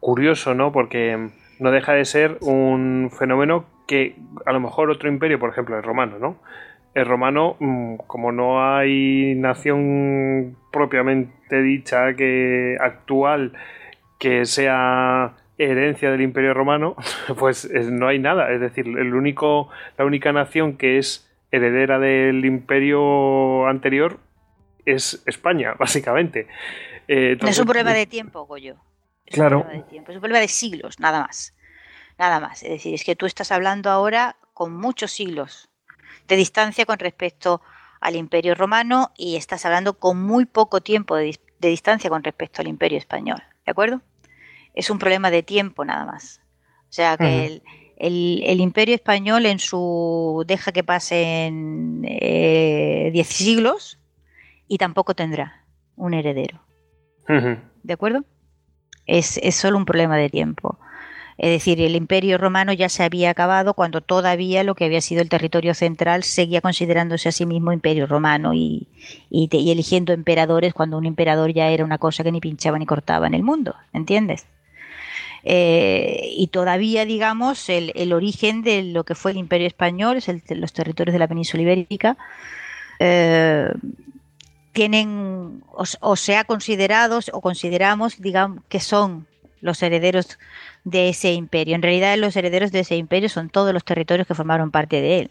curioso, ¿no? Porque no deja de ser un fenómeno que a lo mejor otro imperio, por ejemplo, el romano, ¿no? El romano, mm, como no hay nación propiamente dicha que actual que sea herencia del imperio romano, *laughs* pues no hay nada. Es decir, el único, la única nación que es heredera del imperio anterior es España, *laughs* básicamente. Eh, es un problema de tiempo, Goyo. claro. es un problema de siglos, nada más. Nada más. Es decir, es que tú estás hablando ahora con muchos siglos de distancia con respecto al Imperio Romano y estás hablando con muy poco tiempo de, distancia con respecto al Imperio Español. ¿De acuerdo? Es un problema de tiempo nada más. O sea que el, Imperio Español en su deja que pasen eh, diez siglos y tampoco tendrá un heredero. ¿De acuerdo? Es, es, solo un problema de tiempo. Es decir, el imperio romano ya se había acabado cuando todavía lo que había sido el territorio central seguía considerándose a sí mismo imperio romano y, eligiendo emperadores cuando un emperador ya era una cosa que ni pinchaba ni cortaba en el mundo, ¿entiendes? Eh, y todavía, digamos, el, origen de lo que fue el imperio español, es el, los territorios de la península ibérica, eh, tienen o, o se ha considerado o consideramos, digamos, que son los herederos de ese imperio. En realidad los herederos de ese imperio son todos los territorios que formaron parte de él.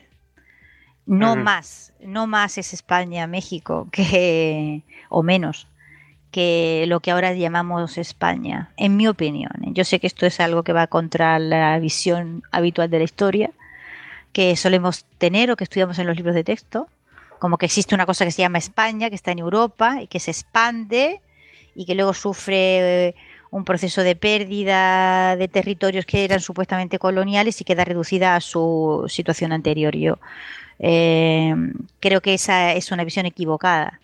No más, no más es España, México, *laughs* que o menos que lo que ahora llamamos España, en mi opinión. Yo sé que esto es algo que va contra la visión habitual de la historia que solemos tener o que estudiamos en los libros de texto, como que existe una cosa que se llama España, que está en Europa y que se expande y que luego sufre un proceso de pérdida de territorios que eran supuestamente coloniales y queda reducida a su situación anterior. Yo eh, creo que esa es una visión equivocada.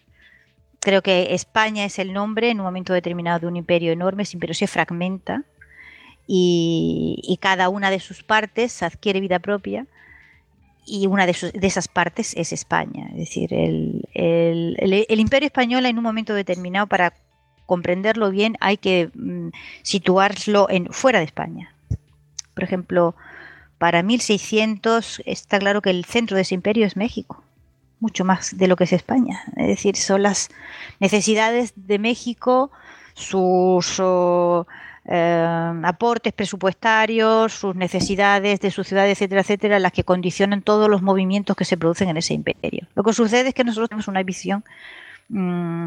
Creo que España es el nombre en un momento determinado de un imperio enorme, ese imperio se fragmenta y, cada una de sus partes adquiere vida propia y una de, esas partes es España. Es decir, el, el, imperio español en un momento determinado, para comprenderlo bien, hay que mm, situarlo en, fuera de España. Por ejemplo, para 1600 está claro que el centro de ese imperio es México, mucho más de lo que es España. Es decir, son las necesidades de México, sus eh, aportes presupuestarios, sus necesidades de su ciudad, etcétera, etcétera, las que condicionan todos los movimientos que se producen en ese imperio. Lo que sucede es que nosotros tenemos una visión mm,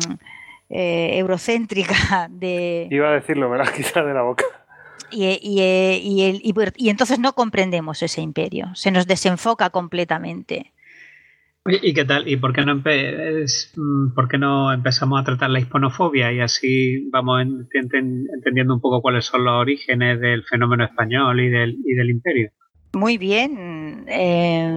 eh, eurocéntrica *laughs* de... Iba a decirlo, me la quitado de la boca. Y, y, y, entonces no comprendemos ese imperio, se nos desenfoca completamente. ¿Y qué tal? ¿Y por qué, no mm, por qué no empezamos a tratar la hispanofobia y así vamos entendiendo un poco cuáles son los orígenes del fenómeno español y del, y del imperio? Muy bien. Eh,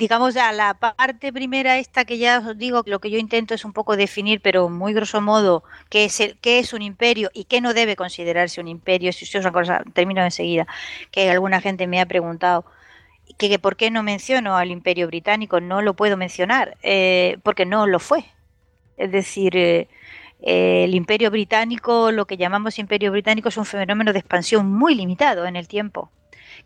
digamos ya la parte primera esta que ya os digo, lo que yo intento es un poco definir, pero muy grosso modo, qué es, el, qué es un imperio y qué no debe considerarse un imperio. Si os cosa, termino enseguida, que alguna gente me ha preguntado que, por qué no menciono al Imperio Británico, no lo puedo mencionar, eh, porque no lo fue. Es decir, eh, el Imperio Británico, lo que llamamos Imperio Británico, es un fenómeno de expansión muy limitado en el tiempo,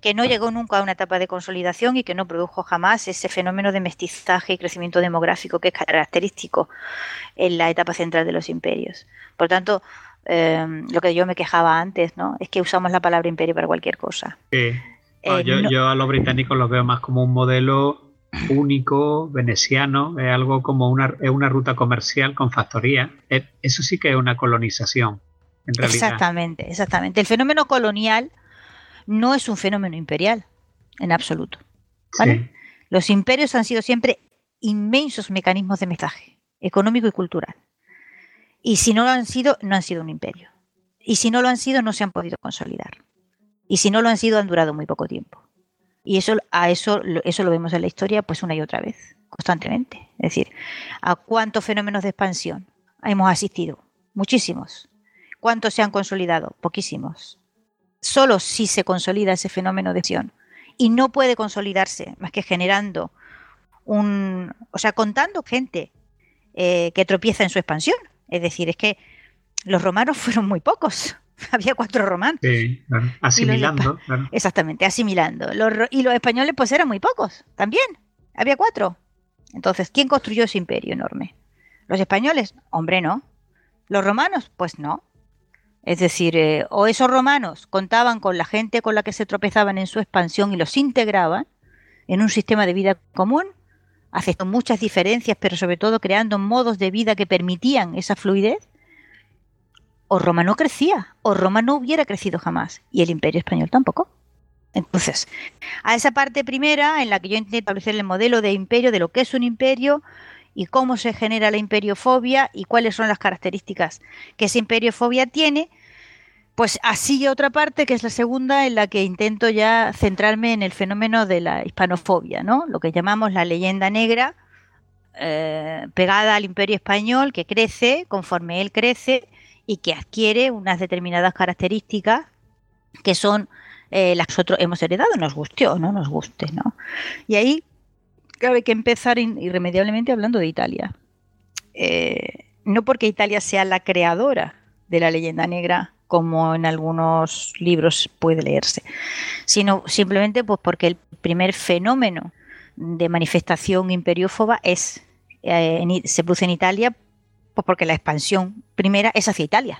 que no llegó nunca a una etapa de consolidación y que no produjo jamás ese fenómeno de mestizaje y crecimiento demográfico que es característico en la etapa central de los imperios. Por tanto, eh, lo que yo me quejaba antes, ¿no? Es que usamos la palabra imperio para cualquier cosa. Sí. Eh, yo, a los británicos los veo más como un modelo único, veneciano, es algo como una, una ruta comercial con factoría. Eso sí que es una colonización, en realidad. Exactamente, exactamente. El fenómeno colonial no es un fenómeno imperial, en absoluto. Los imperios han sido siempre inmensos mecanismos de mensaje económico y cultural. Y si no lo han sido, no han sido un imperio. Y si no lo han sido, no se han podido consolidar. Y si no lo han sido, han durado muy poco tiempo. Y eso, a eso, eso lo vemos en la historia pues una y otra vez, constantemente. Es decir, ¿a cuántos fenómenos de expansión hemos asistido? Muchísimos. ¿Cuántos se han consolidado? Poquísimos. Solo si se consolida ese fenómeno de expansión. Y no puede consolidarse más que generando un, o sea, contando gente eh, que tropieza en su expansión. Es decir, es que los romanos *laughs* fueron muy pocos. *laughs* Había cuatro romanos. Sí, asimilando. Exactamente, asimilando. y los españoles pues eran muy pocos, también. Había cuatro. Entonces, ¿quién construyó ese imperio enorme? ¿Los españoles? Hombre, no. ¿Los romanos? Pues no. Es decir, eh, o esos romanos contaban con la gente con la que se tropezaban en su expansión y los integraban en un sistema de vida común, aceptando muchas diferencias, pero sobre todo creando modos de vida que permitían esa fluidez, o Roma no crecía, o Roma no hubiera crecido jamás, y el imperio español tampoco. Entonces, a esa parte primera, en la que yo intento establecer el modelo de imperio, de lo que es un imperio y cómo se genera la imperiofobia y cuáles son las características que esa imperiofobia tiene, pues así otra parte, que es la segunda, en la que intento ya centrarme en el fenómeno de la hispanofobia, ¿no? Lo que llamamos la leyenda negra, eh, pegada al imperio español, que crece conforme él crece y que adquiere unas determinadas características que son eh, las que nosotros hemos heredado, nos guste o no nos guste, ¿no? Y ahí hay que empezar irremediablemente hablando de Italia. Eh, no porque Italia sea la creadora de la leyenda negra, como en algunos libros puede leerse, sino simplemente pues porque el primer fenómeno de manifestación imperiófoba es eh, se produce en Italia pues porque la expansión primera es hacia Italia.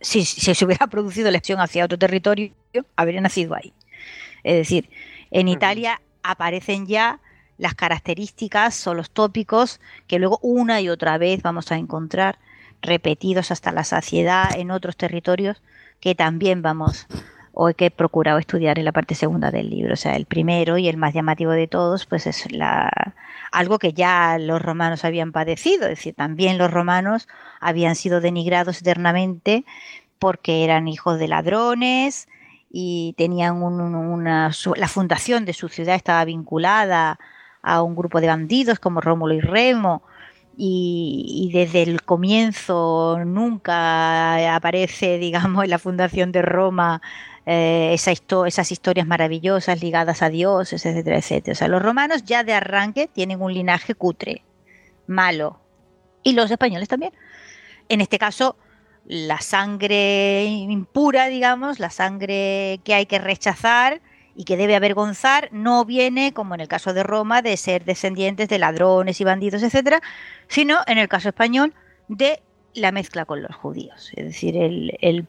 Si, se hubiera *laughs* producido la expansión hacia otro territorio, habría nacido ahí. Es decir, en Italia aparecen ya las características o los tópicos que luego una y otra vez vamos a encontrar repetidos hasta la saciedad en otros territorios que también vamos o que he procurado estudiar en la parte segunda del libro. O sea, el primero y el más llamativo de todos, pues es la, algo que ya los romanos habían padecido. Es decir, también los romanos habían sido denigrados eternamente porque eran hijos de ladrones y tenían una, la fundación de su ciudad estaba vinculada a un grupo de bandidos como Rómulo y Remo y, desde el comienzo nunca aparece, *laughs* digamos, en la fundación de Roma eh, esas historias maravillosas ligadas a dioses, etcétera, etcétera. O sea, los romanos ya de arranque tienen un linaje cutre, malo, y los españoles también. En este caso, la sangre impura, digamos, la sangre que hay que rechazar y que debe avergonzar, no viene, como en el caso de Roma, de ser descendientes de ladrones y bandidos, etcétera, sino en el caso español de la mezcla con los judíos. Es decir, el,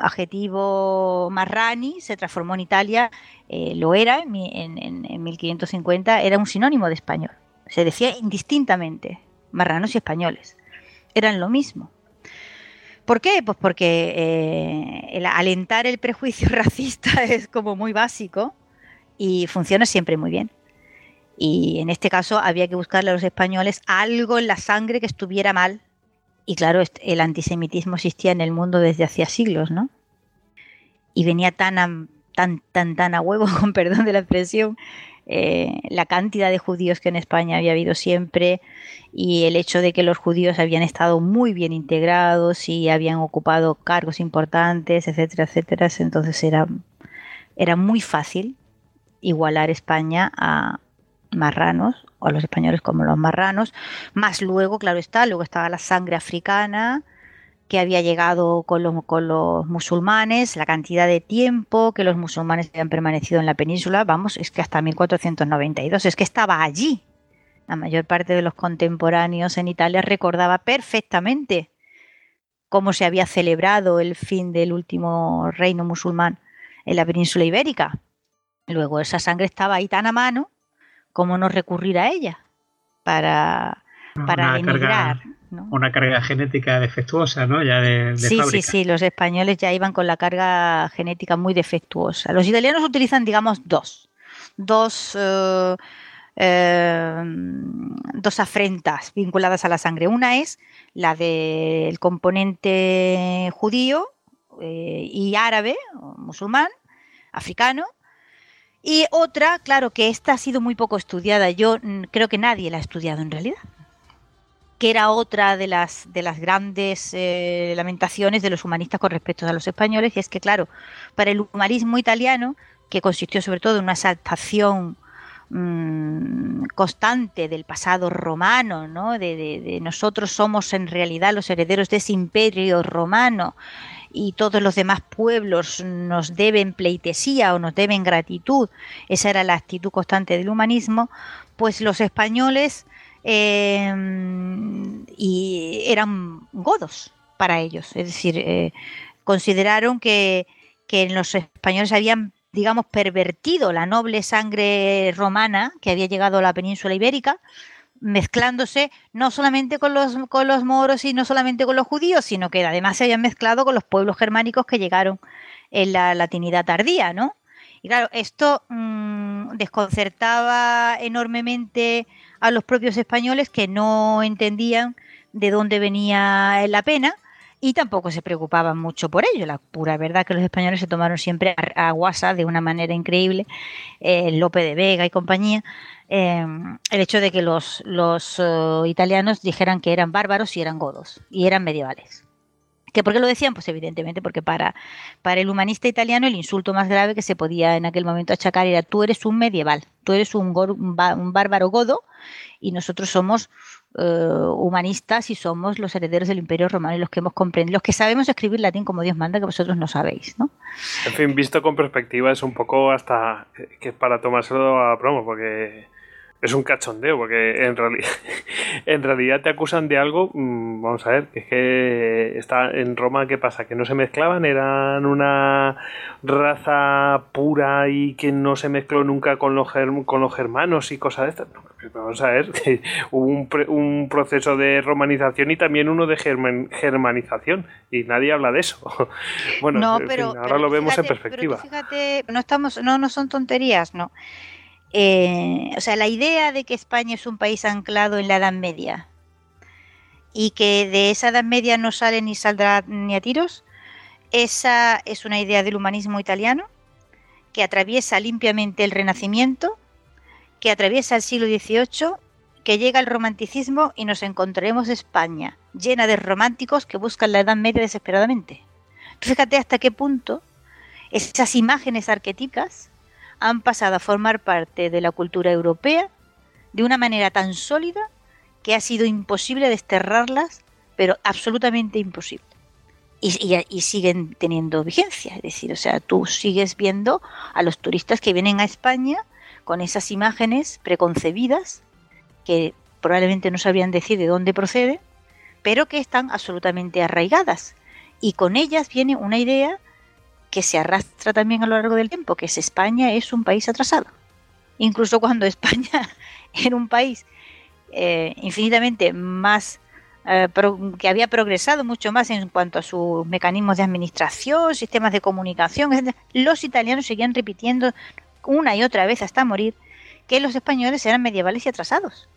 adjetivo marrani se transformó en Italia, eh, lo era en, en 1550, era un sinónimo de español. Se decía indistintamente, marranos y españoles. Eran lo mismo. ¿Por qué? Pues porque eh, el alentar el prejuicio *laughs* racista es como muy básico y funciona siempre muy bien. Y en este caso había que buscarle a los españoles algo en la sangre que estuviera mal. Y claro, el antisemitismo existía en el mundo desde hacía siglos, ¿no? Y venía tan tan, tan, tan a huevo, *laughs* con perdón de la expresión, eh, la cantidad de judíos que en España había habido siempre y el hecho de que los judíos habían estado muy bien integrados y habían ocupado cargos importantes, etcétera, etcétera. Entonces era, era muy fácil igualar España a marranos o a los españoles como los marranos, más luego, claro está, luego estaba la sangre africana, que había llegado con los, con los, musulmanes, la cantidad de tiempo que los musulmanes habían permanecido en la península, vamos, es que hasta 1492, es que estaba allí. La mayor parte de los contemporáneos en Italia recordaba perfectamente cómo se había celebrado el fin del último reino musulmán en la península ibérica. Luego esa sangre estaba ahí tan a mano, como no recurrir a ella para, para una carga genética defectuosa, ¿no? Ya de, sí, sí, sí, los españoles ya iban con la carga genética muy defectuosa. Los italianos utilizan, digamos, dos. Dos, eh, eh, dos afrentas vinculadas a la sangre. Una es la del componente judío eh, y árabe, musulmán, africano, y otra, claro que esta ha sido muy poco estudiada. Yo creo que nadie la ha estudiado en realidad que era otra de las, de las grandes eh, lamentaciones de los humanistas con respecto a los españoles, y es que, claro, para el humanismo italiano, que consistió sobre todo en una exaltación mm, constante del pasado romano, ¿no? De, nosotros somos en realidad los herederos de ese imperio romano y todos los demás pueblos nos deben pleitesía o nos deben gratitud, esa era la actitud constante del humanismo, pues los españoles Em, y eran godos para ellos. Es decir, eh, consideraron que, que los españoles habían, digamos, pervertido la noble sangre romana que había llegado a la península ibérica, mezclándose no solamente con los, con los moros y no solamente con los judíos, sino que además se habían mezclado con los pueblos germánicos que llegaron en la latinidad tardía, ¿no? Y claro, esto mm, desconcertaba enormemente a los propios españoles que no entendían de dónde venía la pena y tampoco se preocupaban mucho por ello. La pura verdad que los españoles se tomaron siempre a, guasa de una manera increíble, eh, Lope de Vega y compañía, eh, el hecho de que los, los eh, italianos dijeran que eran bárbaros y eran godos y eran medievales. ¿Que ¿Por qué lo decían? Pues evidentemente porque para, para el humanista italiano el insulto más grave que se podía en aquel momento achacar era tú eres un medieval, tú eres un, un bárbaro godo y nosotros somos eh, humanistas y somos los herederos del Imperio Romano y los que hemos comprendido, los que sabemos escribir latín como Dios manda que vosotros no sabéis, ¿no? En fin, visto con perspectiva es un poco hasta que para tomárselo a promo, porque es un cachondeo, porque en realidad, *laughs* en realidad te acusan de algo, mm, vamos a ver, que es que está en Roma, ¿qué pasa? Que no se mezclaban, eran una raza pura y que no se mezcló nunca con los, con los germanos y cosas de estas. vamos a ver, *laughs* hubo un, un, proceso de romanización y también uno de germanización, y nadie habla de eso. *laughs* bueno, ahora lo vemos en perspectiva. fíjate, no, estamos, no, no son tonterías, ¿no? Eh, o sea, la idea de que España es un país anclado en la Edad Media y que de esa Edad Media no sale ni saldrá ni a tiros, esa es una idea del humanismo italiano que atraviesa limpiamente el Renacimiento, que atraviesa el siglo XVIII, que llega al romanticismo y nos encontraremos España llena de románticos que buscan la Edad Media desesperadamente. fíjate hasta qué punto esas imágenes arquetípicas han pasado a formar parte de la cultura europea de una manera tan sólida que ha sido imposible desterrarlas, pero absolutamente imposible. Y, siguen teniendo vigencia, es decir, o sea, tú sigues viendo a los turistas que vienen a España con esas imágenes preconcebidas que probablemente no sabrían decir de dónde procede, pero que están absolutamente arraigadas. Y con ellas viene una idea que se arrastra también a lo largo del tiempo, que es España es un país atrasado. Incluso cuando *laughs* España era un país eh, infinitamente más eh, que había progresado mucho más en cuanto a sus mecanismos de administración, sistemas de comunicación, los italianos seguían repitiendo una y otra vez hasta morir que los españoles eran medievales y atrasados.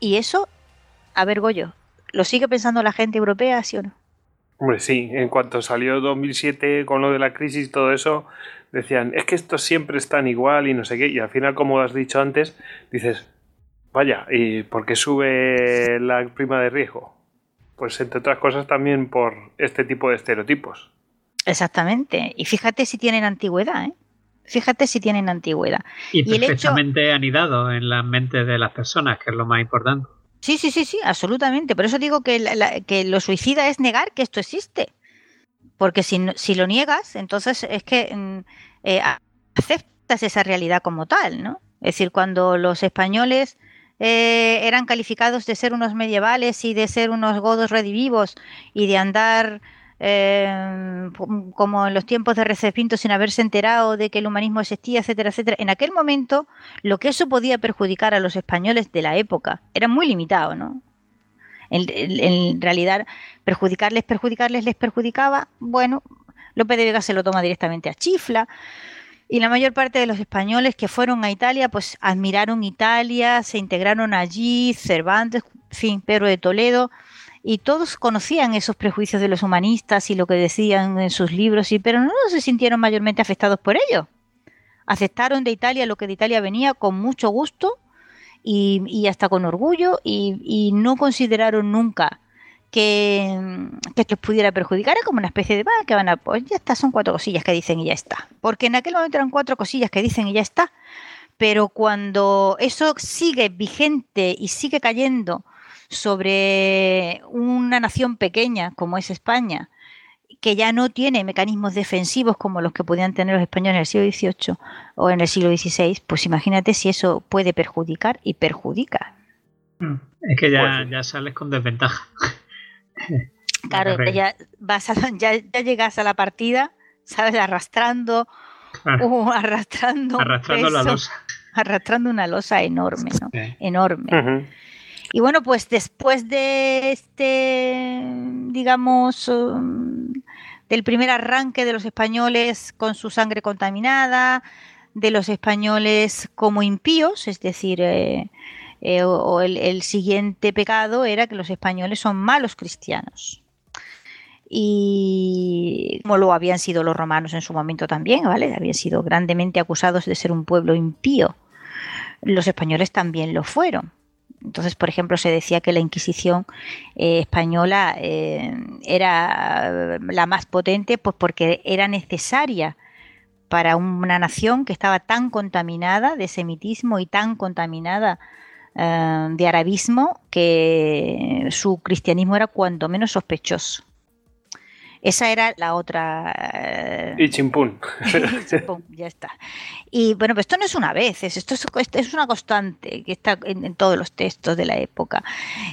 Y eso, a ver, ¿lo sigue pensando la gente europea, sí o no? Hombre, sí, en cuanto salió 2007 con lo de la crisis y todo eso, decían, es que estos siempre están igual y no sé qué, y al final, como has dicho antes, dices, vaya, ¿y por qué sube la prima de riesgo? Pues entre otras cosas también por este tipo de estereotipos. Exactamente, y fíjate si tienen antigüedad, ¿eh? Fíjate si tienen antigüedad. Y, perfectamente anidado en la mente de las personas, que es lo más importante. Sí, sí, sí, sí, absolutamente. Por eso digo que, que lo suicida es negar que esto existe. Porque si, si lo niegas, entonces es que mm, eh, aceptas esa realidad como tal, ¿no? Es decir, cuando los españoles eh, eran calificados de ser unos medievales y de ser unos godos redivivos y de andar eh, como en los tiempos de Recepinto sin haberse enterado de que el humanismo existía, etcétera, etcétera. En aquel momento, lo que eso podía perjudicar a los españoles de la época era muy limitado, ¿no? En, realidad, perjudicarles, perjudicarles, les perjudicaba. Bueno, López de Vega se lo toma directamente a Chifla. Y la mayor parte de los españoles que fueron a Italia, pues admiraron Italia, se integraron allí, Cervantes, fin, Pedro de Toledo, y todos conocían esos prejuicios de los humanistas y lo que decían en sus libros, y, pero no se sintieron mayormente afectados por ello. Aceptaron de Italia lo que de Italia venía con mucho gusto y, hasta con orgullo y, no consideraron nunca que, que pudiera perjudicar. como una especie de, va, que van a, pues ya está, son cuatro cosillas que dicen y ya está. Porque en aquel momento eran cuatro cosillas que dicen y ya está. Pero cuando eso sigue vigente y sigue cayendo sobre una nación pequeña como es España, que ya no tiene mecanismos defensivos como los que podían tener los españoles en el siglo XVIII o en el siglo XVI, pues imagínate si eso puede perjudicar y perjudica. Mm, es que ya, pues ya sales con desventaja. *laughs* Claro, ya, vas ya, llegas a la partida, ¿sabes? Arrastrando, uh, arrastrando, arrastrando la losa. Arrastrando una losa enorme, ¿no? Enorme. Y bueno, pues después de este, digamos, um, del primer arranque de los españoles con su sangre contaminada, de los españoles como impíos, es decir, eh, eh, o, el, siguiente pecado era que los españoles son malos cristianos. Y como lo habían sido los romanos en su momento también, ¿vale? Habían sido grandemente acusados de ser un pueblo impío. Los españoles también lo fueron. Entonces, por ejemplo, se decía que la Inquisición eh, española eh, era la más potente pues porque era necesaria para una nación que estaba tan contaminada de semitismo y tan contaminada eh, de arabismo que su cristianismo era cuanto menos sospechoso. Esa era la otra. Eh, y chimpún. *laughs* ya está. Y bueno, pues esto no es una vez, esto es, una constante que está en, todos los textos de la época,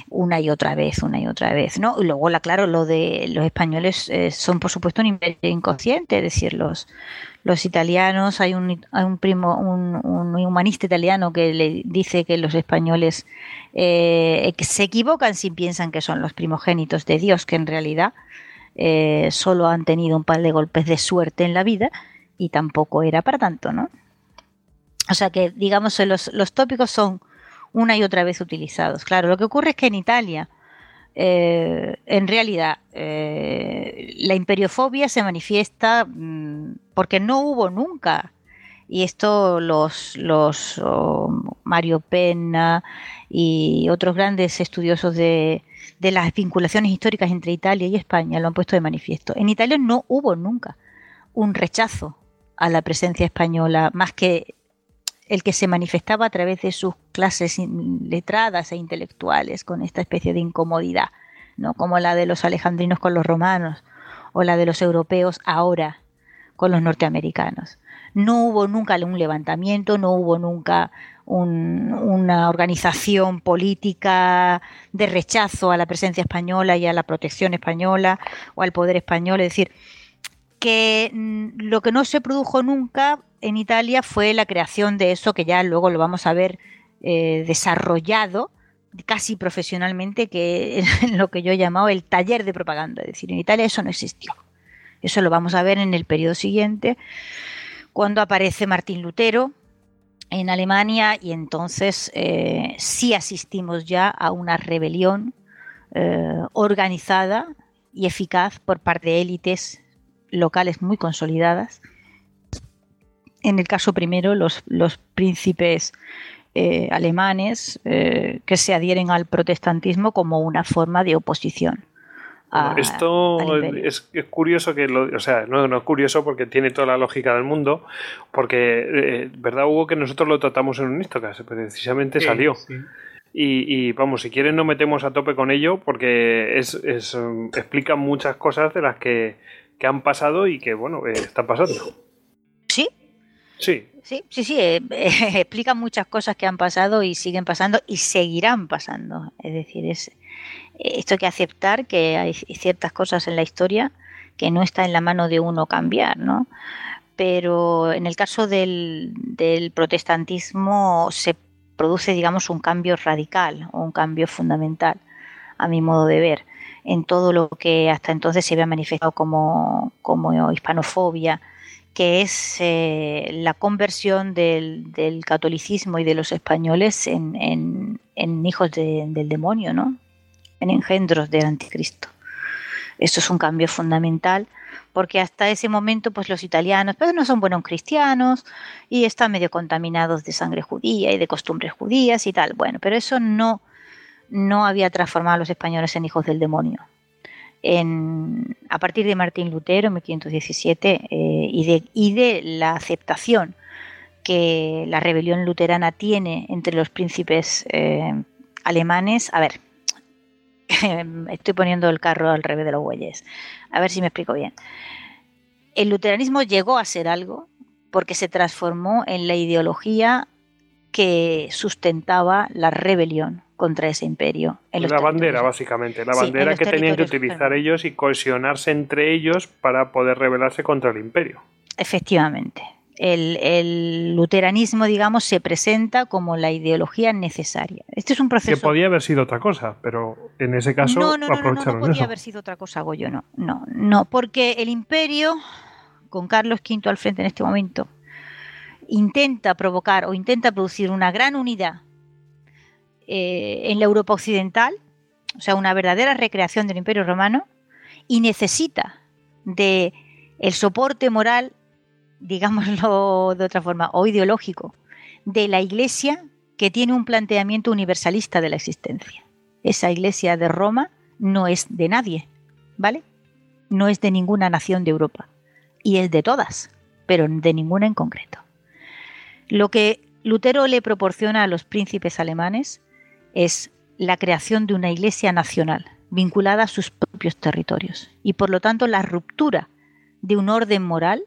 una y otra vez, una y otra vez, ¿no? Y luego, la, claro, lo de los españoles eh, son, por supuesto, un inconsciente, es decir, los, los italianos, hay un, hay un primo, un, humanista italiano que le dice que los españoles eh, se equivocan si piensan que son los primogénitos de Dios, que en realidad eh, solo han tenido un par de golpes de suerte en la vida y tampoco era para tanto, ¿no? O sea que, digamos, los, los tópicos son una y otra vez utilizados. Claro, lo que ocurre es que en Italia, eh, en realidad, eh, la imperiofobia se manifiesta mm, porque no hubo nunca. Y esto los, los Mario Penna y otros grandes estudiosos de, de las vinculaciones históricas entre Italia y España lo han puesto de manifiesto. En Italia no hubo nunca un rechazo a la presencia española, más que el que se manifestaba a través de sus clases letradas e intelectuales con esta especie de incomodidad, ¿no? como la de los alejandrinos con los romanos o la de los europeos ahora con los norteamericanos. No hubo nunca un levantamiento, no hubo nunca una organización política de rechazo a la presencia española y a la protección española o al poder español. Es decir, que mm, lo que no se produjo nunca en Italia fue la creación de eso que ya luego lo vamos a ver eh, desarrollado casi profesionalmente, que es *laughs* lo que yo he llamado el taller de propaganda. Es decir, en Italia eso no existió. Eso lo vamos a ver en el periodo siguiente, cuando aparece Martín Lutero en Alemania y entonces eh, sí asistimos ya a una rebelión eh, organizada y eficaz por parte de élites locales muy consolidadas. En el caso primero, los, los príncipes eh, alemanes que se adhieren al protestantismo como una forma de oposición. Esto es, curioso que lo, o sea, no, no, es curioso porque tiene toda la lógica del mundo, porque, eh, ¿verdad, Hugo? Que nosotros lo tratamos en un Istocas, precisamente salió. Y, vamos, si quieren no metemos a tope con ello porque es, es um, explica muchas cosas de las que que han pasado y que, bueno, eh, están pasando. Sí. Sí. Sí, sí, sí, eh, *laughs* explican muchas cosas que han pasado y siguen pasando y seguirán pasando. Es decir, es esto hay que aceptar que hay ciertas cosas en la historia que no está en la mano de uno cambiar, ¿no? Pero en el caso del, protestantismo se produce, digamos, un cambio radical o un cambio fundamental, a mi modo de ver en todo lo que hasta entonces se había manifestado como, como hispanofobia, que es eh, la conversión del, catolicismo y de los españoles en, hijos del demonio, ¿no? En engendros del anticristo. Eso es un cambio fundamental porque hasta ese momento pues los italianos pues, no son buenos cristianos y están medio contaminados de sangre judía y de costumbres judías y tal. Bueno, pero eso no no había transformado a los españoles en hijos del demonio. a partir de Martín Lutero, en 1517, eh, y, de, y de la aceptación que la rebelión luterana tiene entre los príncipes eh, alemanes, a ver, *laughs* estoy poniendo el carro al revés de los bueyes, a ver si me explico bien. El luteranismo llegó a ser algo porque se transformó en la ideología que sustentaba la rebelión contra ese imperio. la bandera, básicamente, la bandera que tenían que utilizar ellos y cohesionarse entre ellos para poder rebelarse contra el imperio. Efectivamente. El, luteranismo, digamos, se presenta como la ideología necesaria. Este es un proceso. Que podía haber sido otra cosa, pero en ese caso no, no, no, no, no, podía haber sido otra cosa, Goyo, no, no, no, porque el imperio, con Carlos V al frente en este momento, intenta provocar o intenta producir una gran unidad eh, en la Europa occidental, o sea, una verdadera recreación del Imperio Romano, y necesita de el soporte moral, digámoslo de otra forma, o ideológico, de la Iglesia que tiene un planteamiento universalista de la existencia. Esa Iglesia de Roma no es de nadie, ¿vale? No es de ninguna nación de Europa. Y es de todas, pero de ninguna en concreto. Lo que Lutero le proporciona a los príncipes alemanes es la creación de una iglesia nacional, vinculada a sus propios territorios. Y por lo tanto la ruptura de un orden moral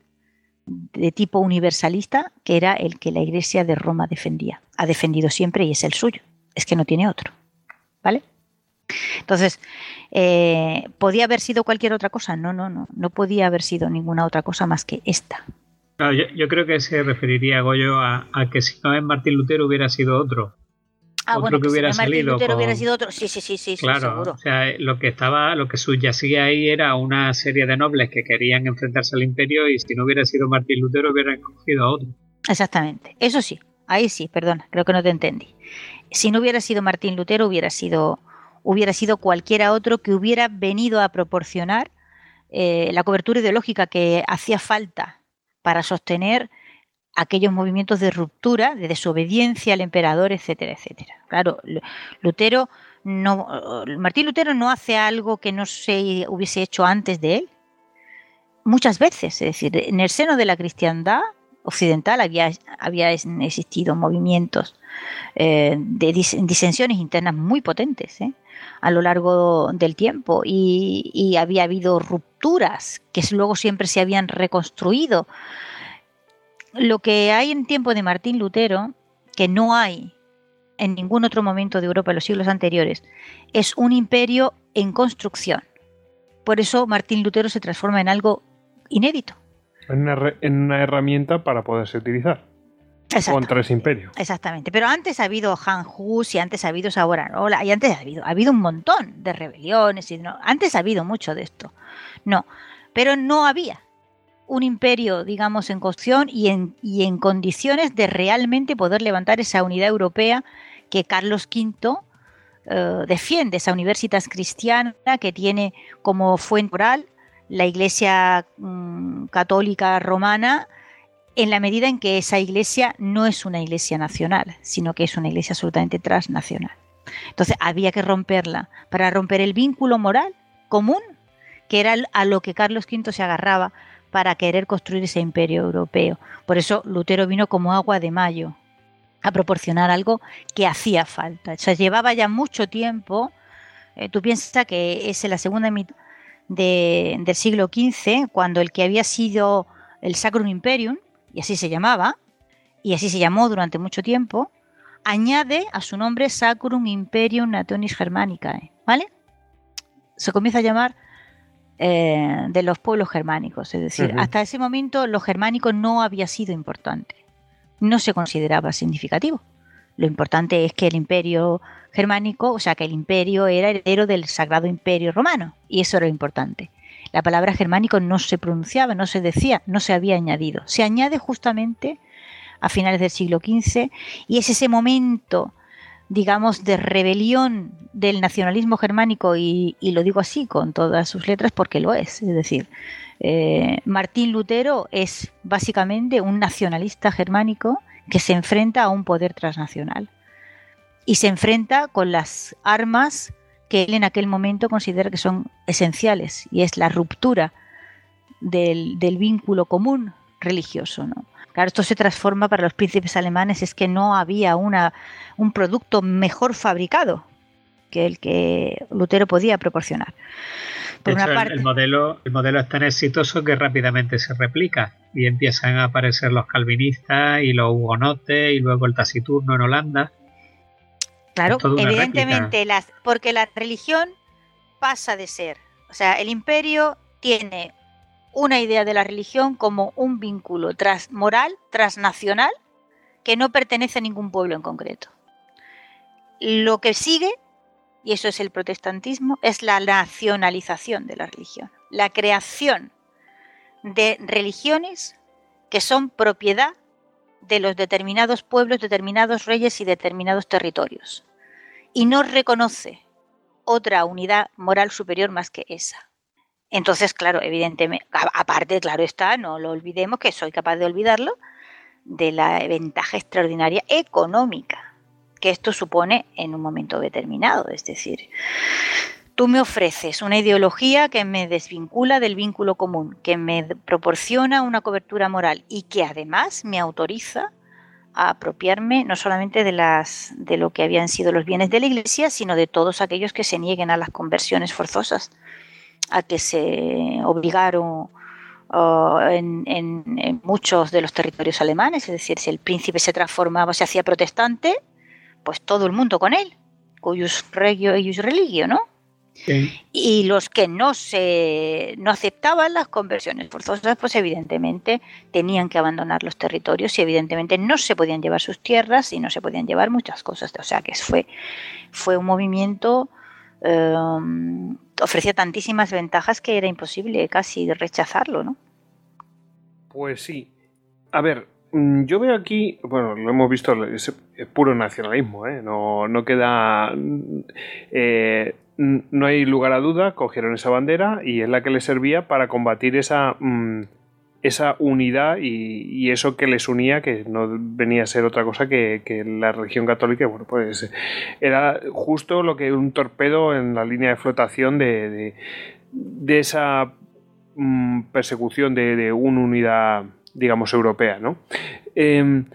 de tipo universalista que era el que la Iglesia de Roma defendía. Ha defendido siempre y es el suyo. Es que no tiene otro. ¿Vale? Entonces, eh, ¿podía haber sido cualquier otra cosa? No, no, no. No podía haber sido ninguna otra cosa más que esta. yo, creo que se referiría, Goyo, a, a que si no es Martín Lutero hubiera sido otro. Ah, bueno, que hubiera salido. hubiera sido otro. Sí, sí, sí, sí. Claro, seguro. o sea, lo que estaba, lo que subyacía ahí era una serie de nobles que querían enfrentarse al imperio y si no hubiera sido Martín Lutero hubieran escogido a otro. Exactamente, eso sí, ahí sí, perdona, creo que no te entendí. Si no hubiera sido Martín Lutero, hubiera sido, hubiera sido cualquiera otro que hubiera venido a proporcionar eh, la cobertura ideológica que hacía falta para sostener aquellos movimientos de ruptura, de desobediencia al emperador, etcétera, etcétera. Claro, Lutero no, Martín Lutero no hace algo que no se hubiese hecho antes de él. Muchas veces, es decir, en el seno de la cristiandad occidental había, existido movimientos eh, de disensiones internas muy potentes ¿eh? a lo largo del tiempo y había habido rupturas que luego siempre se habían reconstruido lo que hay en tiempo de Martín Lutero, que no hay en ningún otro momento de Europa en los siglos anteriores, es un imperio en construcción. Por eso Martín Lutero se transforma en algo inédito. En una, herramienta para poderse utilizar contra ese imperio. Exactamente. Pero antes ha habido Han Hus y antes ha habido Savonarola y antes ha habido, ha habido un montón de rebeliones. Y no, antes ha habido mucho de esto. No, pero no había un imperio, digamos, en construcción y en, y en condiciones de realmente poder levantar esa unidad europea que Carlos V eh, defiende, esa universitas cristiana que tiene como fuente oral la Iglesia mm, católica romana, en la medida en que esa iglesia no es una iglesia nacional, sino que es una iglesia absolutamente transnacional. Entonces había que romperla para romper el vínculo moral común, que era a lo que Carlos V se agarraba para querer construir ese imperio europeo. Por eso Lutero vino como agua de mayo a proporcionar algo que hacía falta. O sea, llevaba ya mucho tiempo. Eh, tú piensas que es en la segunda mitad del siglo XV, cuando el que había sido el Sacrum Imperium, y así se llamaba, y así se llamó durante mucho tiempo, añade a su nombre Sacrum Imperium Nationis Germanicae, ¿vale? Se comienza a llamar eh, de los pueblos germánicos. Es decir, hasta ese momento lo germánico no había sido importante, no se consideraba significativo. Lo importante es que el imperio germánico, o sea, que el imperio era heredero del sagrado imperio romano, y eso era importante. La palabra germánico no se pronunciaba, no se decía, no se había añadido. Se añade justamente a finales del siglo XV y es ese momento digamos, de rebelión del nacionalismo germánico, y, lo digo así con todas sus letras porque lo es. Es decir, eh, Martín Lutero es básicamente un nacionalista germánico que se enfrenta a un poder transnacional y se enfrenta con las armas que él en aquel momento considera que son esenciales y es la ruptura del, vínculo común religioso. Claro, esto se transforma para los príncipes alemanes, es que no había una, un producto mejor fabricado que el que Lutero podía proporcionar. Por una parte, el, modelo, el modelo es tan exitoso que rápidamente se replica y empiezan a aparecer los calvinistas y los hugonotes y luego el taciturno en Holanda. Claro, evidentemente, las, porque la religión pasa de ser, o sea, el imperio tiene una idea de la religión como un vínculo tras, moral, transnacional, que no pertenece a ningún pueblo en concreto. Lo que sigue, y eso es el protestantismo, es la nacionalización de la religión, la creación de religiones que son propiedad de los determinados pueblos, determinados reyes y determinados territorios. Y no reconoce otra unidad moral superior más que esa. Entonces, claro, evidentemente, aparte, claro está, no lo olvidemos, que soy capaz de olvidarlo, de la ventaja extraordinaria económica que esto supone en un momento determinado. Es decir, tú me ofreces una ideología que me desvincula del vínculo común, que me proporciona una cobertura moral y que además me autoriza a apropiarme no solamente de lo que habían sido los bienes de la Iglesia, sino de todos aquellos que se nieguen a las conversiones forzosas, a que se obligaron en, muchos de los territorios alemanes, es decir, si el príncipe se transformaba, se hacía protestante, pues todo el mundo con él, cuyos regio y religio, ¿no? Y los que no se no aceptaban las conversiones forzosas, pues evidentemente tenían que abandonar los territorios y evidentemente no se podían llevar sus tierras y no se podían llevar muchas cosas. O sea que fue, fue un movimiento eh, ofrecía tantísimas ventajas que era imposible casi rechazarlo, ¿no? Pues sí. A ver, mm, yo veo aquí, bueno, lo hemos visto, es, puro nacionalismo, ¿eh? no, no queda... Eh, no hay lugar a duda, cogieron esa bandera y es la que les servía para combatir esa, mm, esa unidad y, eso que les unía, que no venía a ser otra cosa que, la religión católica, bueno, pues era justo lo que un torpedo en la línea de flotación de, de, esa mm, persecución de, una unidad, digamos, europea, ¿no? Em,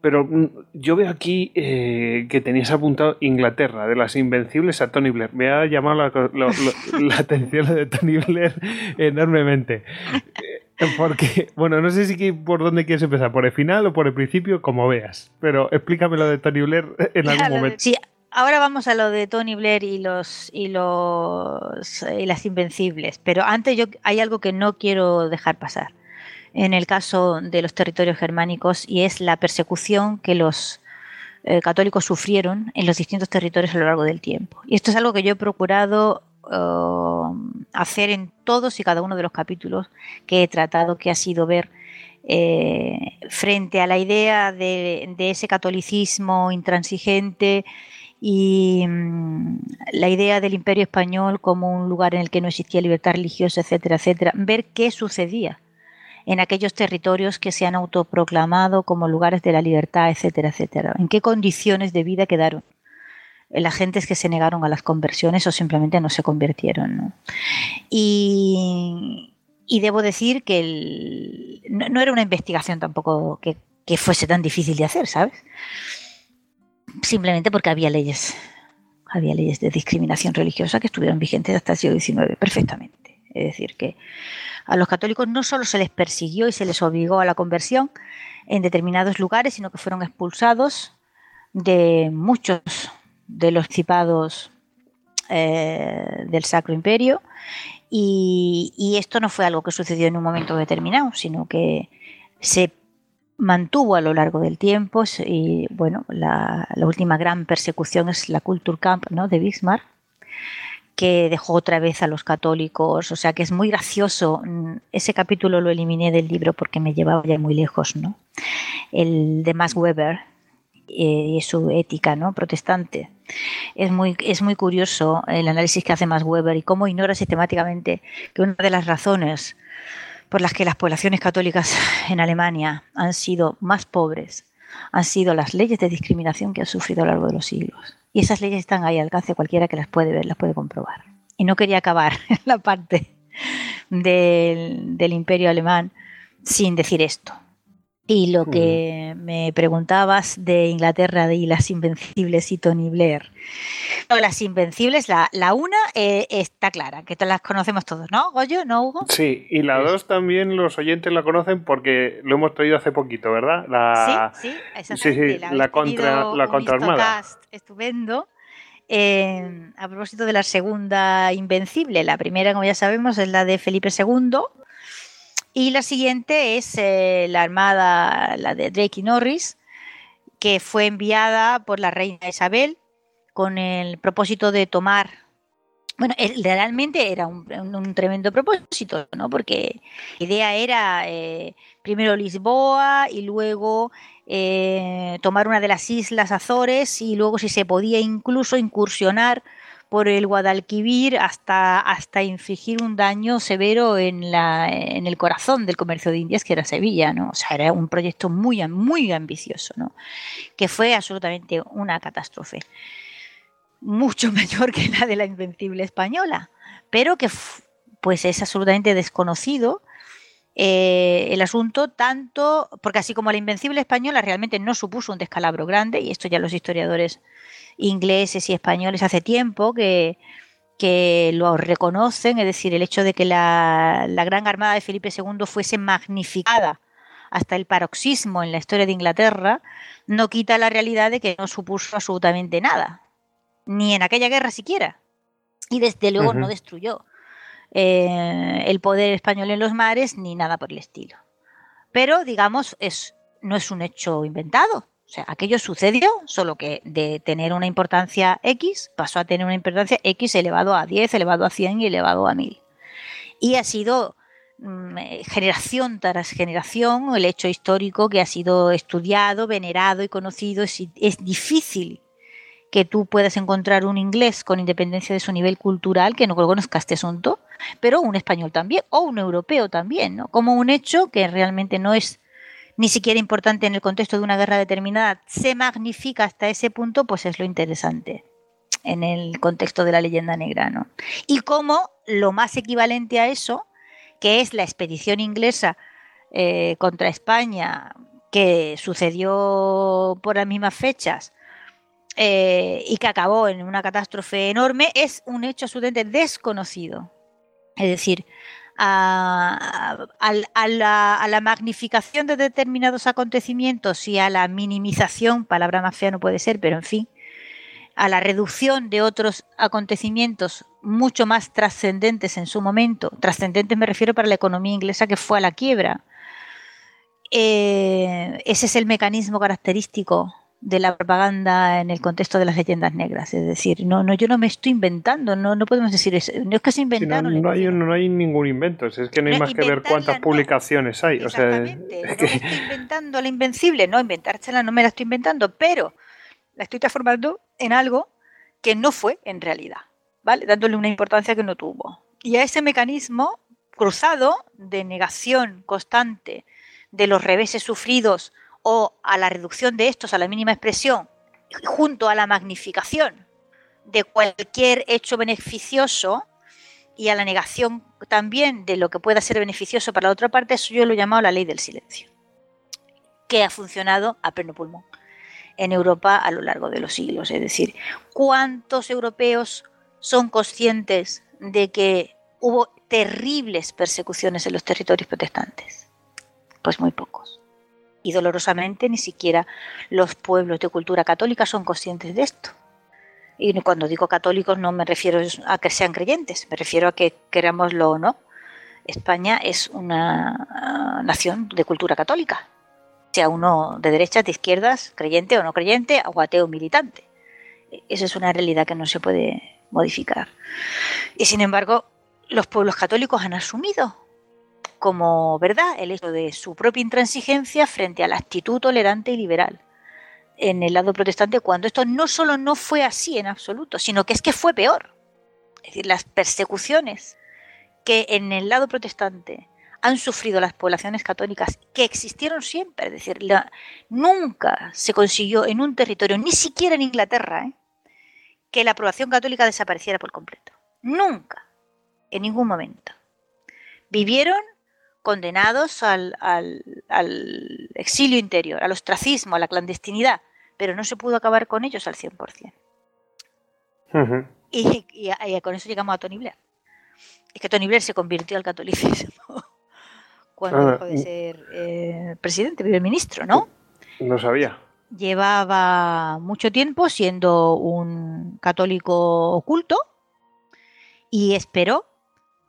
pero mm, yo veo aquí eh, que tenías apuntado Inglaterra, de las Invencibles a Tony Blair. Me ha llamado la, atención lo de Tony Blair *laughs* enormemente. *laughs* *laughs* Porque, bueno, no sé si por dónde quieres empezar, por el final o por el principio, como veas. Pero explícame lo de Tony Blair en *laughs* algún momento. Sí, ahora vamos a lo de Tony Blair y los y los y las Invencibles. Pero antes yo hay algo que no quiero dejar pasar en el caso de los territorios germánicos y es la persecución que los eh, católicos sufrieron en los distintos territorios a lo largo del tiempo. Y esto es algo que yo he procurado eh, hacer en todos y cada uno de los capítulos que he tratado, que ha sido ver eh, frente a la idea de, ese catolicismo intransigente y mm, la idea del imperio español como un lugar en el que no existía libertad religiosa, etcétera, etcétera, ver qué sucedía en aquellos territorios que se han autoproclamado como lugares de la libertad, etcétera, etcétera. ¿En qué condiciones de vida quedaron? Las gentes que se negaron a las conversiones o simplemente no se convirtieron. Y, debo decir que no, era una investigación tampoco que, que, fuese tan difícil de hacer, ¿sabes? Simplemente porque había leyes, había leyes de discriminación religiosa que estuvieron vigentes hasta el siglo XIX perfectamente. Es decir, que a los católicos no solo se les persiguió y se les obligó a la conversión en determinados lugares, sino que fueron expulsados de muchos de los principados eh, del Sacro Imperio. Y, esto no fue algo que sucedió en un momento determinado, sino que se mantuvo a lo largo del tiempo. Y bueno, la, última gran persecución es la Kulturkampf ¿no? de Bismarck, que dejó otra vez a los católicos, o sea que es muy gracioso. Mm, ese capítulo lo eliminé del libro porque me llevaba ya muy lejos, ¿no? El de Max Weber eh, y su ética, ¿no? Protestante. Es muy, es muy curioso el análisis que hace Max Weber y cómo ignora sistemáticamente que una de las razones por las que las poblaciones católicas en Alemania han sido más pobres han sido las leyes de discriminación que han sufrido a lo largo de los siglos. Y esas leyes están ahí al alcance, cualquiera que las puede ver, las puede comprobar. Y no quería acabar *laughs* la parte del, del imperio alemán sin decir esto. Y lo que me preguntabas de Inglaterra y las Invencibles y Tony Blair. las Invencibles, la, la una eh, está clara, que las conocemos todos, ¿no, Goyo? ¿No, Hugo? Sí, y la dos también los oyentes la conocen porque lo hemos traído hace poquito, ¿verdad? La, sí, sí, exactamente. Sí, la, contra, la contraarmada. Estupendo. Eh, a propósito de la segunda Invencible, la primera, como ya sabemos, es la de Felipe II y la siguiente es eh, la armada, la de Drake y Norris, que fue enviada por la reina Isabel con el propósito de tomar. Bueno, realmente era un, tremendo propósito, ¿no? Porque la idea era eh, primero Lisboa y luego eh, tomar una de las islas Azores y luego, si se podía, incluso incursionar por el Guadalquivir hasta, hasta infligir un daño severo en, la, en el corazón del comercio de Indias, que era Sevilla, ¿no? O sea, era un proyecto muy, muy ambicioso, ¿no? Que fue absolutamente una catástrofe. Mucho *laughs* mayor que la de la Invencible Española, pero que pues es absolutamente desconocido eh, el asunto, tanto porque así como la Invencible española realmente no supuso un descalabro grande, y esto ya los historiadores ingleses y españoles hace tiempo que, que lo reconocen, es decir, el hecho de que la, la gran armada de Felipe II fuese magnificada hasta el paroxismo en la historia de Inglaterra, no quita la realidad de que no supuso absolutamente nada, ni en aquella guerra siquiera, y desde luego no destruyó eh, el poder español en los mares ni nada por el estilo. Pero, digamos, es, no es un hecho inventado. O sea, aquello sucedió, solo que de tener una importancia X pasó a tener una importancia X elevado a 10, elevado a 100 y elevado a 1000. Y ha sido mm, eh, generación tras generación el hecho histórico que ha sido estudiado, venerado y conocido. Es, es difícil que tú puedas encontrar un inglés con independencia de su nivel cultural que no conozca este asunto, pero un español también, o un europeo también, ¿no? Como un hecho que realmente no es ni siquiera importante en el contexto de una guerra determinada, se magnifica hasta ese punto, pues es lo interesante en el contexto de la leyenda negra, ¿no? Y como lo más equivalente a eso, que es la expedición inglesa eh, contra España, que sucedió por las mismas fechas, eh, y que acabó en una catástrofe enorme, es un hecho absolutamente desconocido. Es decir, a, la, magnificación de determinados acontecimientos y a la minimización, palabra más fea no puede ser, pero en fin, a la reducción de otros acontecimientos mucho más trascendentes en su momento, trascendentes me refiero para la economía inglesa que fue a la quiebra. Eh, ese es el mecanismo característico de la propaganda en el contexto de las leyendas negras. Es decir, no, no, yo no me estoy inventando, no, no podemos decir eso. No es que se inventaron. no, hay, no, hay, ningún invento, es que no hay más que ver cuántas publicaciones hay. O sea, no me estoy inventando la invencible, no, inventársela no me la estoy inventando, pero la estoy transformando en algo que no fue en realidad, ¿vale? Dándole una importancia que no tuvo. Y a ese mecanismo cruzado de negación constante de los reveses sufridos o a la reducción de estos a la mínima expresión, junto a la magnificación de cualquier hecho beneficioso y a la negación también de lo que pueda ser beneficioso para la otra parte, eso yo lo he llamado la ley del silencio, que ha funcionado a pleno pulmón en Europa a lo largo de los siglos. Es decir, ¿cuántos europeos son conscientes de que hubo terribles persecuciones en los territorios protestantes? Pues muy pocos y dolorosamente ni siquiera los pueblos de cultura católica son conscientes de esto. Y cuando digo católicos no me refiero a que sean creyentes, me refiero a que querámoslo o no. España es una ah, nación de cultura católica, sea uno de derechas, de izquierdas, creyente o no creyente, o ateo militante. Esa es una realidad que no se puede modificar. Y sin embargo, los pueblos católicos han asumido como verdad el hecho de su propia intransigencia frente a la actitud tolerante y liberal en el lado protestante, cuando esto no solo no fue así en absoluto, sino que es que fue peor. Es decir, las persecuciones que en el lado protestante han sufrido las poblaciones católicas, que existieron siempre, es decir, nunca se consiguió en un territorio, ni siquiera en Inglaterra, ¿eh? que la aprobación católica desapareciera por completo. Nunca, en ningún momento. Vivieron condenados al, exilio interior, al ostracismo, a la clandestinidad, pero no se pudo acabar con ellos al 100%. y, y, con eso llegamos a Tony Blair. Es que Tony Blair se convirtió al catolicismo *laughs* cuando ah, dejó de ser eh, presidente, primer ministro, ¿no? No sabía. Llevaba mucho tiempo siendo un católico oculto y esperó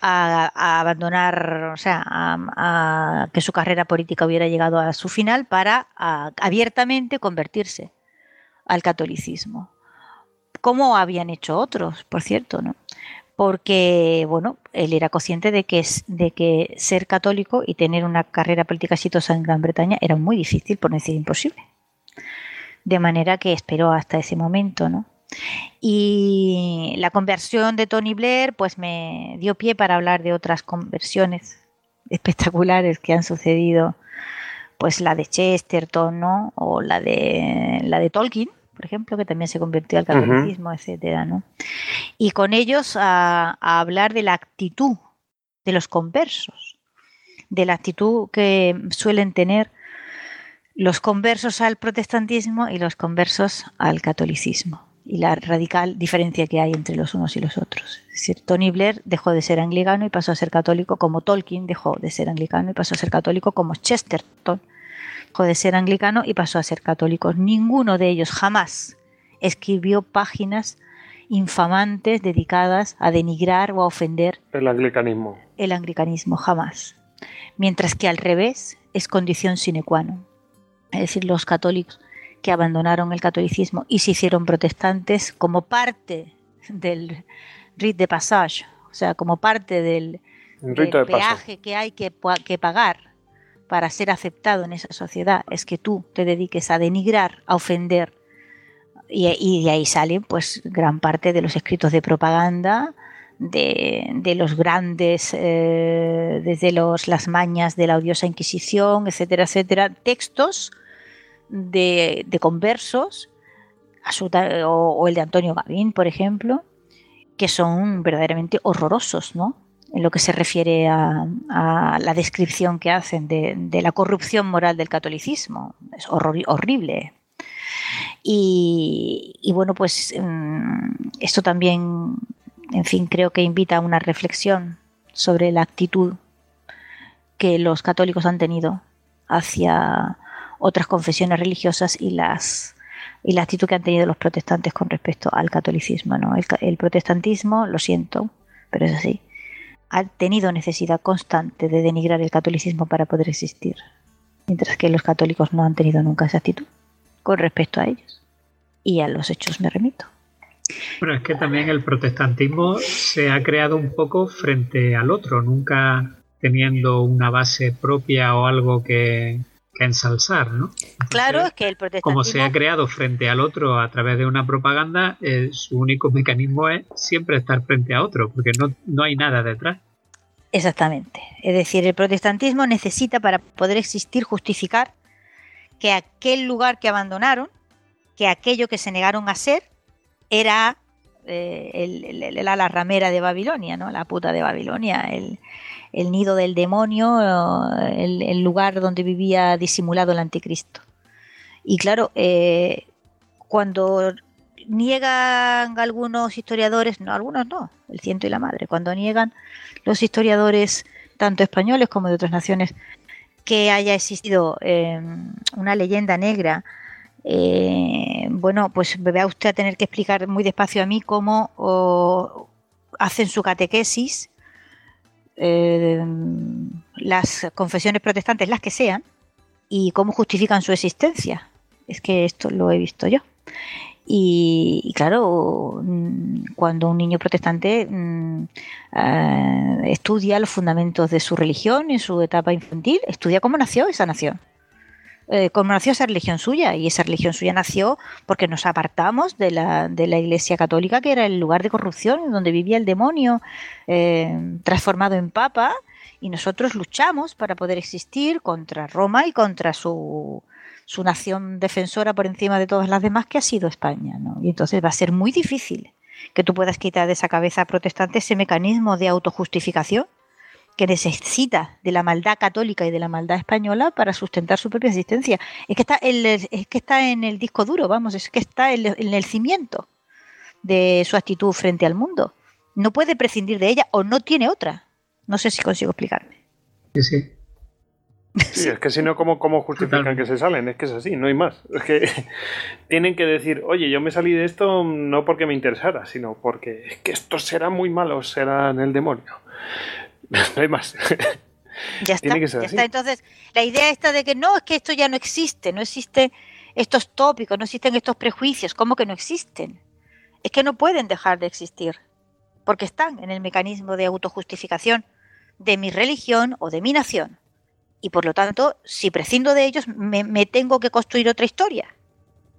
a, abandonar, o sea, a, que su carrera política hubiera llegado a su final para abiertamente convertirse al catolicismo. Como habían hecho otros, por cierto, ¿no? Porque, bueno, él era consciente de que, de que ser católico y tener una carrera política exitosa en Gran Bretaña era muy difícil, por no decir imposible. De manera que esperó hasta ese momento, ¿no? Y la conversión de Tony Blair pues me dio pie para hablar de otras conversiones *laughs* espectaculares que han sucedido, pues la de Chesterton, ¿no? O la de la de Tolkien, por ejemplo, que también se convirtió al catolicismo, etcétera, ¿no? Y con ellos a, hablar de la actitud de los conversos, de la actitud que suelen tener los conversos al protestantismo y los conversos al catolicismo y la radical diferencia que hay entre los unos y los otros. Es decir, Tony Blair dejó de ser anglicano y pasó a ser católico como Tolkien dejó de ser anglicano y pasó a ser católico como Chesterton dejó de ser anglicano y pasó a ser católico. Ninguno de ellos jamás escribió páginas infamantes dedicadas a denigrar o a ofender el anglicanismo. El anglicanismo, jamás. Mientras que al revés es condición sine qua non. Es decir, los católicos que abandonaron el catolicismo y se hicieron protestantes como parte del rite de passage, o sea, como parte del, peaje que hay que, que pagar para ser aceptado en esa sociedad, es que tú te dediques a denigrar, a ofender, y, de ahí salen pues gran parte de los escritos de propaganda, de, los grandes, eh, desde los, las mañas de la odiosa Inquisición, etcétera, etcétera, textos de, conversos, o, el de Antonio Gavín, por ejemplo, que son verdaderamente horrorosos, ¿no? En lo que se refiere a, la descripción que hacen de, la corrupción moral del catolicismo. Es horrible. Y, y, bueno, pues mm, esto también, en fin, creo que invita a una reflexión sobre la actitud que los católicos han tenido hacia otras confesiones religiosas y las y la actitud que han tenido los protestantes con respecto al catolicismo. ¿no? El, protestantismo, lo siento, pero es así, ha tenido necesidad constante de denigrar el catolicismo para poder existir, mientras que los católicos no han tenido nunca esa actitud con respecto a ellos. Y a los hechos me remito. Pero es que también el protestantismo se ha creado un poco frente al otro, nunca teniendo una base propia o algo que, ensalzar, ¿no? claro, es que el protestantismo... Como se ha creado frente al otro a través de una propaganda, eh, su único mecanismo es siempre estar frente a otro, porque no, no hay nada detrás. Exactamente. Es decir, el protestantismo necesita para poder existir justificar que aquel lugar que abandonaron, que aquello que se negaron a ser, era eh, la ramera de Babilonia, ¿no? La puta de Babilonia, el, el nido del demonio, el, lugar donde vivía disimulado el anticristo. Y claro, eh, cuando niegan algunos historiadores, no, algunos no, el ciento y la madre, cuando niegan los historiadores, tanto españoles como de otras naciones, que haya existido em, una leyenda negra, eh, bueno, pues me va usted a tener que explicar muy despacio a mí cómo hacen su catequesis eh, las confesiones protestantes, las que sean, y cómo justifican su existencia. Es que esto lo he visto yo. Y, claro, mm, cuando un niño protestante mm, eh, estudia los fundamentos de su religión en su etapa infantil, estudia cómo nació esa nación. Eh, cómo nació esa religión suya. Y esa religión suya nació porque nos apartamos de la, de la Iglesia Católica, que era el lugar de corrupción, donde vivía el demonio eh, transformado en papa, y nosotros luchamos para poder existir contra Roma y contra su, su nación defensora por encima de todas las demás, que ha sido España. ¿no? Y entonces va a ser muy difícil que tú puedas quitar de esa cabeza protestante ese mecanismo de autojustificación que necesita de la maldad católica y de la maldad española para sustentar su propia existencia. Es que está, es que está en el disco duro, vamos, es que está en, el cimiento de su actitud frente al mundo. No puede prescindir de ella o no tiene otra. No sé si consigo explicarme. Sí, sí. Sí, es que si no, ¿cómo, ¿cómo justifican que se salen? Es que es así, no hay más. Es que *laughs* tienen que decir, oye, yo me salí de esto no porque me interesara, sino porque es que estos serán muy malos, serán el demonio. No *laughs* hay más. Ya está, Entonces, la idea esta de que no, es que esto ya no existe, no existen estos tópicos, no existen estos prejuicios, ¿cómo que no existen? Es que no pueden dejar de existir, porque están en el mecanismo de autojustificación de mi religión o de mi nación. Y por lo tanto, si prescindo de ellos, me, tengo que construir otra historia.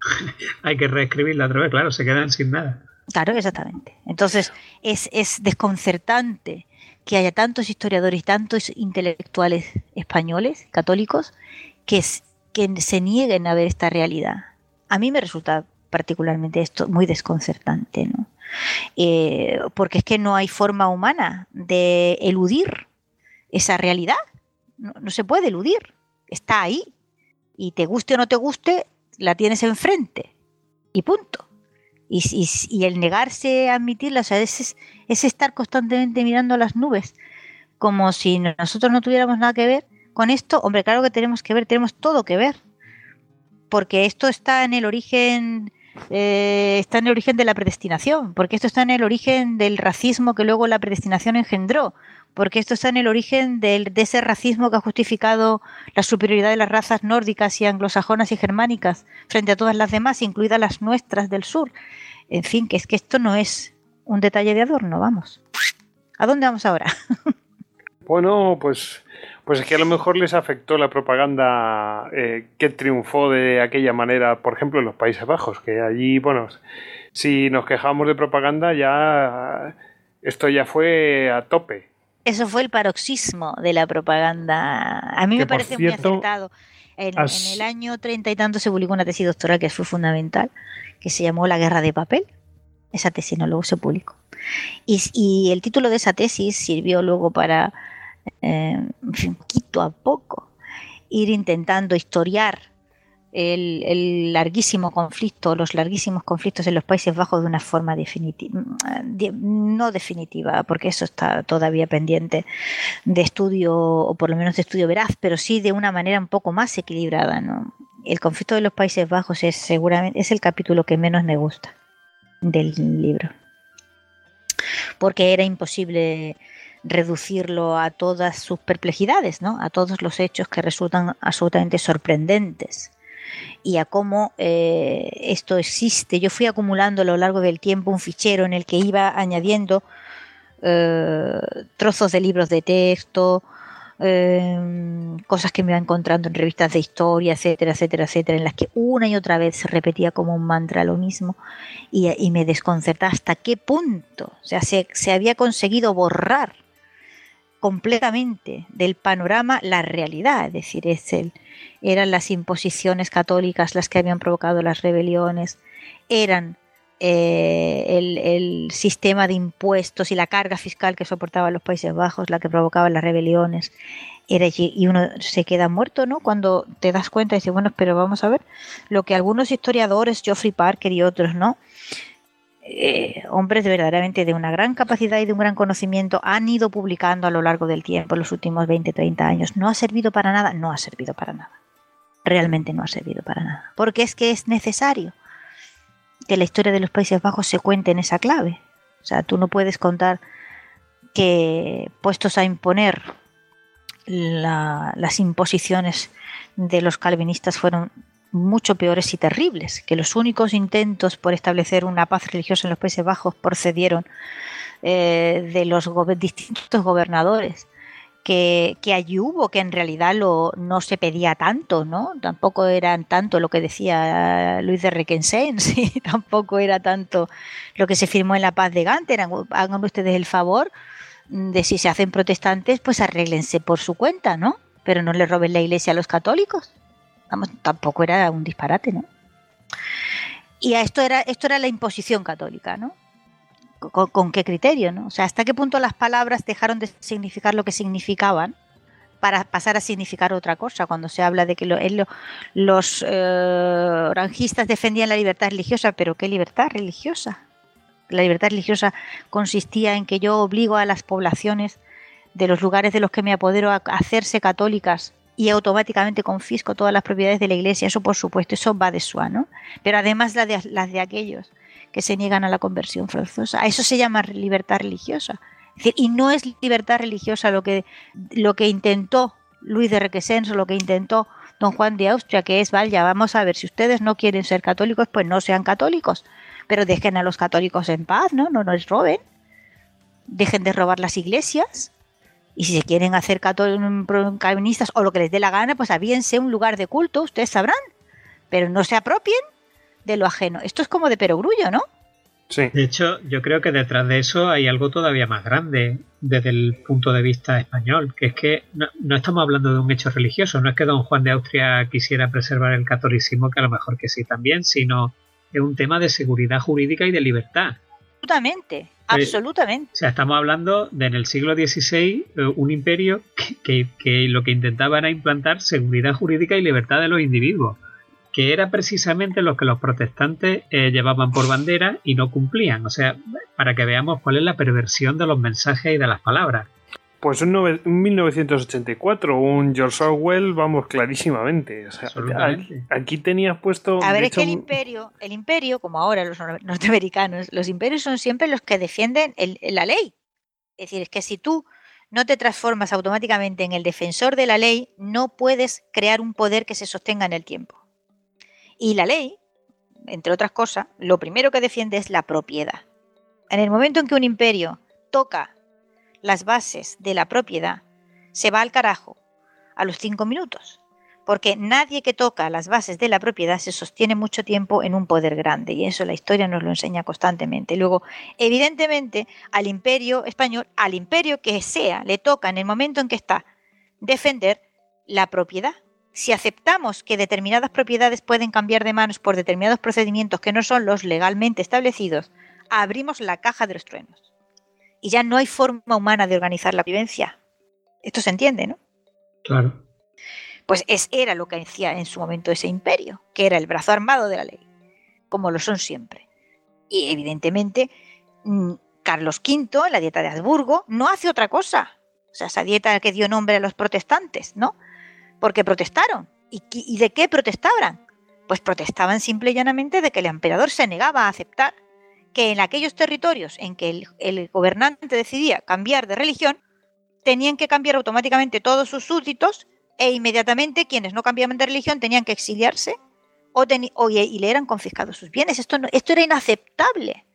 *laughs* Hay que reescribirla otra vez, claro, se quedan sin nada. Claro, exactamente. Entonces, es, es desconcertante que haya tantos historiadores tantos intelectuales españoles, católicos, que, que se nieguen a ver esta realidad. A mí me resulta particularmente esto muy desconcertante, ¿no? Eh, porque es que no hay forma humana de eludir esa realidad no, se puede eludir, está ahí. Y te guste o no te guste, la tienes enfrente. Y punto. Y, el negarse a admitirla, o sea, es, es estar constantemente mirando las nubes, como si nosotros no tuviéramos nada que ver con esto. Hombre, claro que tenemos que ver, tenemos todo que ver. Porque esto está en el origen eh, está en el origen de la predestinación, porque esto está en el origen del racismo que luego la predestinación engendró, porque esto está en el origen de ese racismo que ha justificado la superioridad de las razas nórdicas y anglosajonas y germánicas frente a todas las demás, incluidas las nuestras del sur. En fin, que es que esto no es un detalle de adorno, vamos. ¿A dónde vamos ahora? *laughs* bueno, pues pues es que a lo mejor les afectó la propaganda eh, que triunfó de aquella manera, por ejemplo, en los Países Bajos, que allí, bueno, si nos quejamos de propaganda, ya esto ya fue a tope. Eso fue el paroxismo de la propaganda. A mí me parece muy acertado. En, el año treinta y tanto se publicó una tesis doctoral que fue fundamental, que se llamó La guerra de papel. Esa tesis no luego se publicó. y el título de esa tesis sirvió luego para eh, poquito a poco, ir intentando historiar el, larguísimo conflicto, los larguísimos conflictos en los Países Bajos de una forma definitiva, no definitiva, porque eso está todavía pendiente de estudio, o por lo menos de estudio veraz, pero sí de una manera un poco más equilibrada. El conflicto de los Países Bajos es seguramente es el capítulo que menos me gusta del libro, porque era imposible reducirlo a todas sus perplejidades, ¿no? a todos los hechos que resultan absolutamente sorprendentes y a cómo eh, esto existe. Yo fui acumulando a lo largo del tiempo un fichero en el que iba añadiendo eh, trozos de libros de texto, eh, cosas que me iba encontrando en revistas de historia, etcétera, etcétera, etcétera, en las que una y otra vez se repetía como un mantra lo mismo y, me desconcertaba hasta qué punto, o sea, se, se había conseguido borrar completamente del panorama la realidad, es decir, es el, eran las imposiciones católicas las que habían provocado las rebeliones, eran eh, el, sistema de impuestos y la carga fiscal que soportaban los Países Bajos la que provocaba las rebeliones. Era, y uno se queda muerto, ¿no? Cuando te das cuenta y dices, bueno, pero vamos a ver, lo que algunos historiadores, Geoffrey Parker y otros, ¿no? Eh, hombres de verdaderamente de una gran capacidad y de un gran conocimiento han ido publicando a lo largo del tiempo, los últimos 20, 30 años. ¿No ha servido para nada? No ha servido para nada. Realmente no ha servido para nada. Porque es que es necesario que la historia de los Países Bajos se cuente en esa clave. O sea, tú no puedes contar que puestos a imponer las imposiciones de los calvinistas fueron mucho peores y terribles, que los únicos intentos por establecer una paz religiosa en los Países Bajos procedieron eh, de los distintos gobernadores, que, allí hubo, que en realidad lo, no se pedía tanto, ¿no? Tampoco eran tanto lo que decía Luis de Requesens, *laughs* y tampoco era tanto lo que se firmó en la paz de Gante, hagan ustedes el favor de si se hacen protestantes, pues arréglense por su cuenta, ¿no? Pero no le roben la iglesia a los católicos tampoco era un disparate, ¿no? Y a esto era, esto era la imposición católica, ¿no? ¿Con, qué criterio, no? O sea, ¿hasta qué punto las palabras dejaron de significar lo que significaban para pasar a significar otra cosa? Cuando se habla de que los eh, defendían la libertad religiosa, pero ¿qué libertad religiosa? La libertad religiosa consistía en que yo obligo a las poblaciones de los lugares de los que me apodero a hacerse católicas y automáticamente confisco todas las propiedades de la iglesia. Eso, por supuesto, eso va de suá, ¿no? Pero además las de, de aquellos que se niegan a la conversión forzosa. A eso se llama libertad religiosa. y no es libertad religiosa lo que, lo que intentó Luis de Requesens lo que intentó don Juan de Austria, que es, vaya, vamos a ver, si ustedes no quieren ser católicos, pues no sean católicos, pero dejen a los católicos en paz, ¿no? No nos roben, dejen de robar las iglesias, y si se quieren hacer calvinistas o lo que les dé la gana, pues avíense un lugar de culto, ustedes sabrán. Pero no se apropien de lo ajeno. Esto es como de perogrullo, ¿no? Sí. De hecho, yo creo que detrás de eso hay algo todavía más grande desde el punto de vista español, que es que no, no, estamos hablando de un hecho religioso, no es que don Juan de Austria quisiera preservar el catolicismo, que a lo mejor que sí también, sino es un tema de seguridad jurídica y de libertad. Absolutamente Absolutamente. O sea, estamos hablando de en el siglo XVI eh, un imperio que, lo que intentaba era implantar seguridad jurídica y libertad de los individuos, que era precisamente lo que los protestantes eh, llevaban por bandera y no cumplían. O sea, para que veamos cuál es la perversión de los mensajes y de las palabras. Pues un, 1984, un George Orwell, vamos, clarísimamente. aquí, tenías puesto... A ver, es que el imperio, el imperio, como ahora los norteamericanos, los imperios son siempre los que defienden la ley. Es decir, es que si tú no te transformas automáticamente en el defensor de la ley, no puedes crear un poder que se sostenga en el tiempo. Y la ley, entre otras cosas, lo primero que defiende es la propiedad. En el momento en que un imperio toca las bases de la propiedad, se va al carajo a los cinco minutos, porque nadie que toca las bases de la propiedad se sostiene mucho tiempo en un poder grande, y eso la historia nos lo enseña constantemente. Luego, evidentemente, al imperio español, al imperio que sea, le toca en el momento en que está defender la propiedad. Si aceptamos que determinadas propiedades pueden cambiar de manos por determinados procedimientos que no son los legalmente establecidos, abrimos la caja de los truenos y ya no hay forma humana de organizar la vivencia. Esto se entiende, ¿no? Claro. Pues es, era lo que decía en su momento ese imperio, que era el brazo armado de la ley, como lo son siempre. Y evidentemente, mm, Carlos V, en la dieta de Habsburgo, no hace otra cosa. O sea, esa dieta que dio nombre a los protestantes, ¿no? Porque protestaron. ¿Y, y de qué protestaban? Pues protestaban simple y llanamente de que el emperador se negaba a aceptar que en aquellos territorios en que el, gobernante decidía cambiar de religión, tenían que cambiar automáticamente todos sus súbditos e inmediatamente quienes no cambiaban de religión tenían que exiliarse o, y le eran confiscados sus bienes. Esto, esto era inaceptable,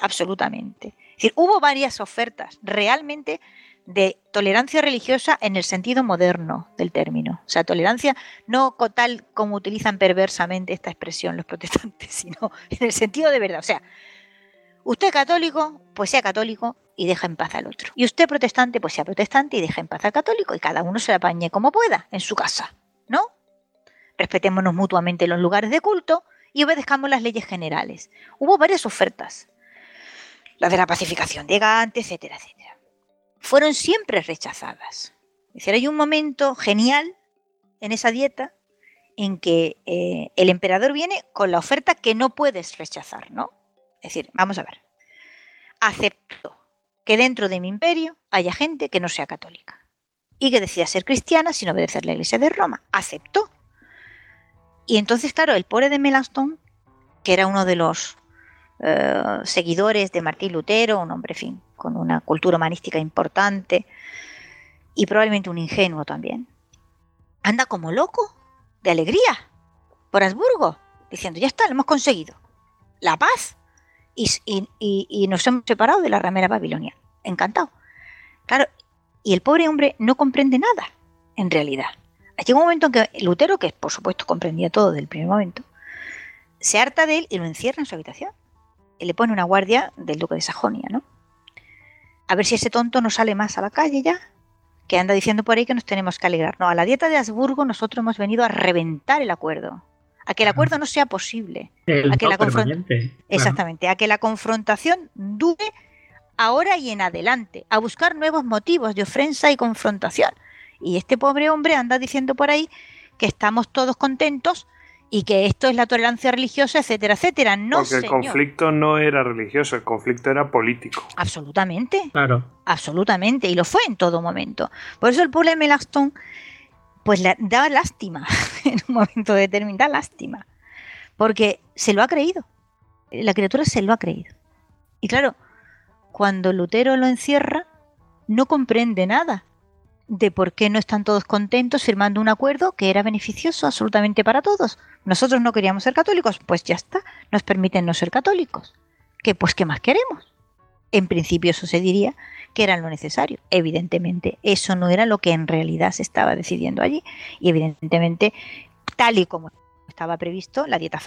absolutamente. Hubo varias ofertas realmente de tolerancia religiosa en el sentido moderno del término. O sea, tolerancia no tal como utilizan perversamente esta expresión los *laughs* protestantes, sino en el sentido de verdad. O sea, Usted católico, pues sea católico y deja en paz al otro. Y usted protestante, pues sea protestante y deja en paz al católico y cada uno se la apañe como pueda en su casa, ¿no? Respetémonos mutuamente los lugares de culto y obedezcamos las leyes generales. Hubo varias ofertas, la de la pacificación de Gante, etcétera, etcétera. Fueron siempre rechazadas. Es decir, hay un momento genial en esa dieta en que eh, el emperador viene con la oferta que no puedes rechazar, ¿no? Es decir, vamos a ver. Acepto que dentro de mi imperio haya gente que no sea católica y que decida ser cristiana sin obedecer la Iglesia de Roma. Aceptó. Y entonces, claro, el pobre de Melanchthon, que era uno de los eh, seguidores de Martín Lutero, un hombre, fin, con una cultura humanística importante y probablemente un ingenuo también, anda como loco, de alegría, por Habsburgo, diciendo, ya está, lo hemos conseguido. La paz y, nos hemos separado de la ramera babilonia. Encantado. Claro, y el pobre hombre no comprende nada, en realidad. Llega un momento en que Lutero, que por supuesto comprendía todo del primer momento, se harta de él y lo encierra en su habitación. Y le pone una guardia del duque de Sajonia, ¿no? A ver si ese tonto no sale más a la calle ya, que anda diciendo por ahí que nos tenemos que alegrar. No, a la dieta de Habsburgo nosotros hemos venido a reventar el acuerdo a que el acuerdo no sea posible, a que la exactamente, a que la confrontación dure ahora y en adelante, a buscar nuevos motivos de ofensa y confrontación. Y este pobre hombre anda diciendo por ahí que estamos todos contentos y que esto es la tolerancia religiosa, etcétera, etcétera. No, Porque el conflicto no era religioso, el conflicto era político. Absolutamente. Claro. Absolutamente, y lo fue en todo momento. Por eso el pueblo de Melaston pues da lástima, *laughs* en un momento determinado, da lástima, porque se lo ha creído, la criatura se lo ha creído. Y claro, cuando Lutero lo encierra, no comprende nada de por qué no están todos contentos firmando un acuerdo que era beneficioso absolutamente para todos. Nosotros no queríamos ser católicos, pues ya está, nos permiten no ser católicos. ¿Qué pues qué más queremos? En principio diría que era lo necesario. Evidentemente, eso no era lo que en realidad se estaba decidiendo allí. Y evidentemente, tal y como estaba previsto, la dieta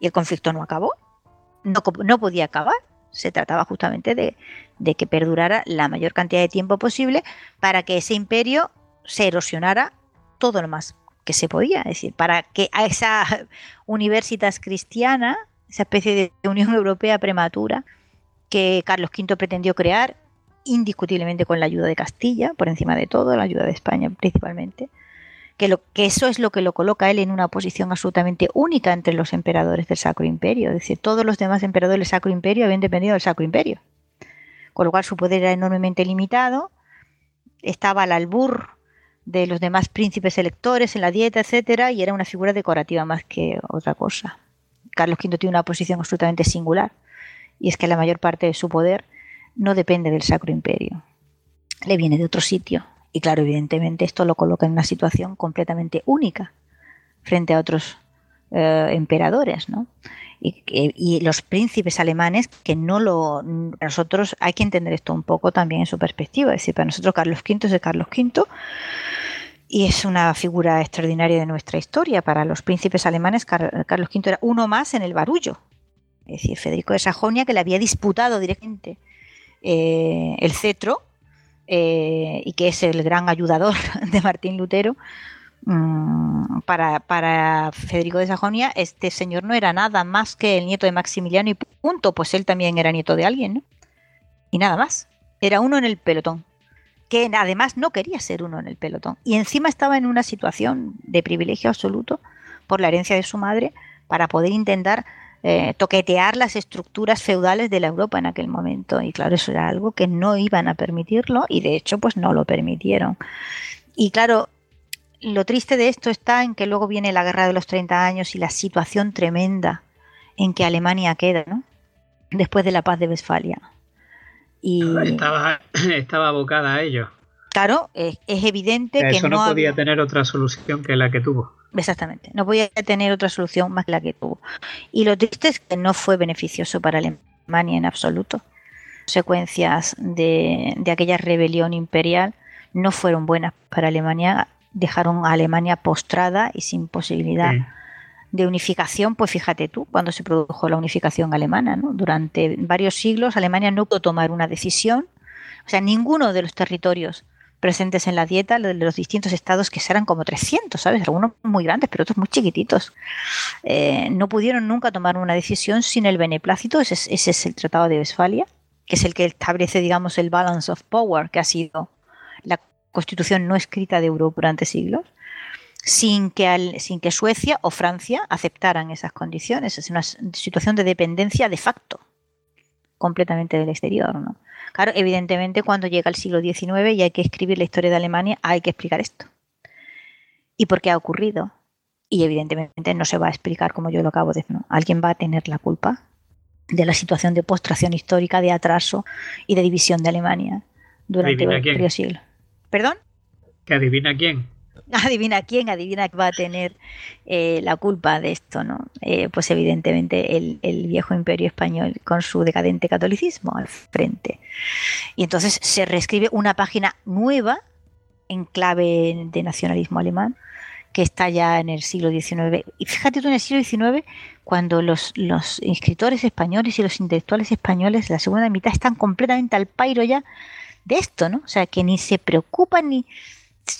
y el conflicto no acabó. No, no podía acabar. Se trataba justamente de, de que perdurara la mayor cantidad de tiempo posible para que ese imperio se erosionara todo lo más que se podía. Es decir, para que a esa *laughs* universitas cristiana, esa especie de Unión Europea prematura, que Carlos V pretendió crear, indiscutiblemente con la ayuda de Castilla, por encima de todo, la ayuda de España principalmente, que, lo, que eso es lo que lo coloca él en una posición absolutamente única entre los emperadores del Sacro Imperio. Es decir, todos los demás emperadores del Sacro Imperio habían dependido del Sacro Imperio. Con lo cual su poder era enormemente limitado, estaba al albur de los demás príncipes electores en la dieta, etcétera, y era una figura decorativa más que otra cosa. Carlos V tiene una posición absolutamente singular, y es que la mayor parte de su poder no depende del Sacro Imperio, le viene de otro sitio. Y claro, evidentemente esto lo coloca en una situación completamente única frente a otros eh, emperadores, ¿no? Y, los príncipes alemanes que no lo nosotros hay que entender esto un poco también en su perspectiva es decir para nosotros Carlos V es de Carlos V y es una figura extraordinaria de nuestra historia para los príncipes alemanes Carlos V era uno más en el barullo es decir Federico de Sajonia que le había disputado directamente eh, el cetro eh, y que es el gran ayudador *laughs* de Martín Lutero, mm, para, Federico de Sajonia, este señor no era nada más que el nieto de Maximiliano y punto, pues él también era nieto de alguien, ¿no? Y nada más. Era uno en el pelotón, que además no quería ser uno en el pelotón. Y encima estaba en una situación de privilegio absoluto por la herencia de su madre para poder intentar eh, toquetear las estructuras feudales de la Europa en aquel momento. Y claro, eso era algo que no iban a permitirlo y de hecho pues no lo permitieron. Y claro, lo triste de esto está en que luego viene la guerra de los 30 años y la situación tremenda en que Alemania queda, ¿no? Después de la paz de Westfalia. Y estaba, *clears throat* estaba abocada a ello. Claro, es, evidente que, eso no, podía tener otra solución que la que tuvo. Exactamente, no podía tener otra solución más que la que tuvo. Y lo triste es que no fue beneficioso para Alemania en absoluto. Consecuencias de, aquella rebelión imperial no fueron buenas para Alemania, dejaron a Alemania postrada y sin posibilidad de unificación, pues fíjate tú, cuando se produjo la unificación alemana, ¿no? durante varios siglos Alemania no pudo tomar una decisión, o sea, ninguno de los territorios presentes en la dieta los distintos estados que serán como 300, ¿sabes? Algunos muy grandes, pero otros muy chiquititos. Eh, no pudieron nunca tomar una decisión sin el beneplácito, ese es, el Tratado de Westfalia, que es el que establece, digamos, el balance of power, que ha sido la constitución no escrita de Europa durante siglos, sin que, sin que Suecia o Francia aceptaran esas condiciones. Es una situación de dependencia de facto, completamente del exterior, ¿no? Claro, evidentemente cuando llega el siglo XIX y hay que escribir la historia de Alemania, hay que explicar esto. ¿Y por qué ha ocurrido? Y evidentemente no se va a explicar como yo lo acabo de decir. Alguien va a tener la culpa de la situación de postración histórica, de atraso y de división de Alemania durante varios siglos. ¿Perdón? ¿Que adivina quién? *laughs* adivina quién, adivina que va a tener eh, la culpa de esto, ¿no? Eh, pues evidentemente el, viejo imperio español con su decadente catolicismo al frente. Y entonces se reescribe una página nueva en clave de nacionalismo alemán que está ya en el siglo XIX. Y fíjate tú en el siglo XIX, cuando los, los escritores españoles y los intelectuales españoles la segunda mitad están completamente al pairo ya de esto, ¿no? O sea, que ni se preocupan ni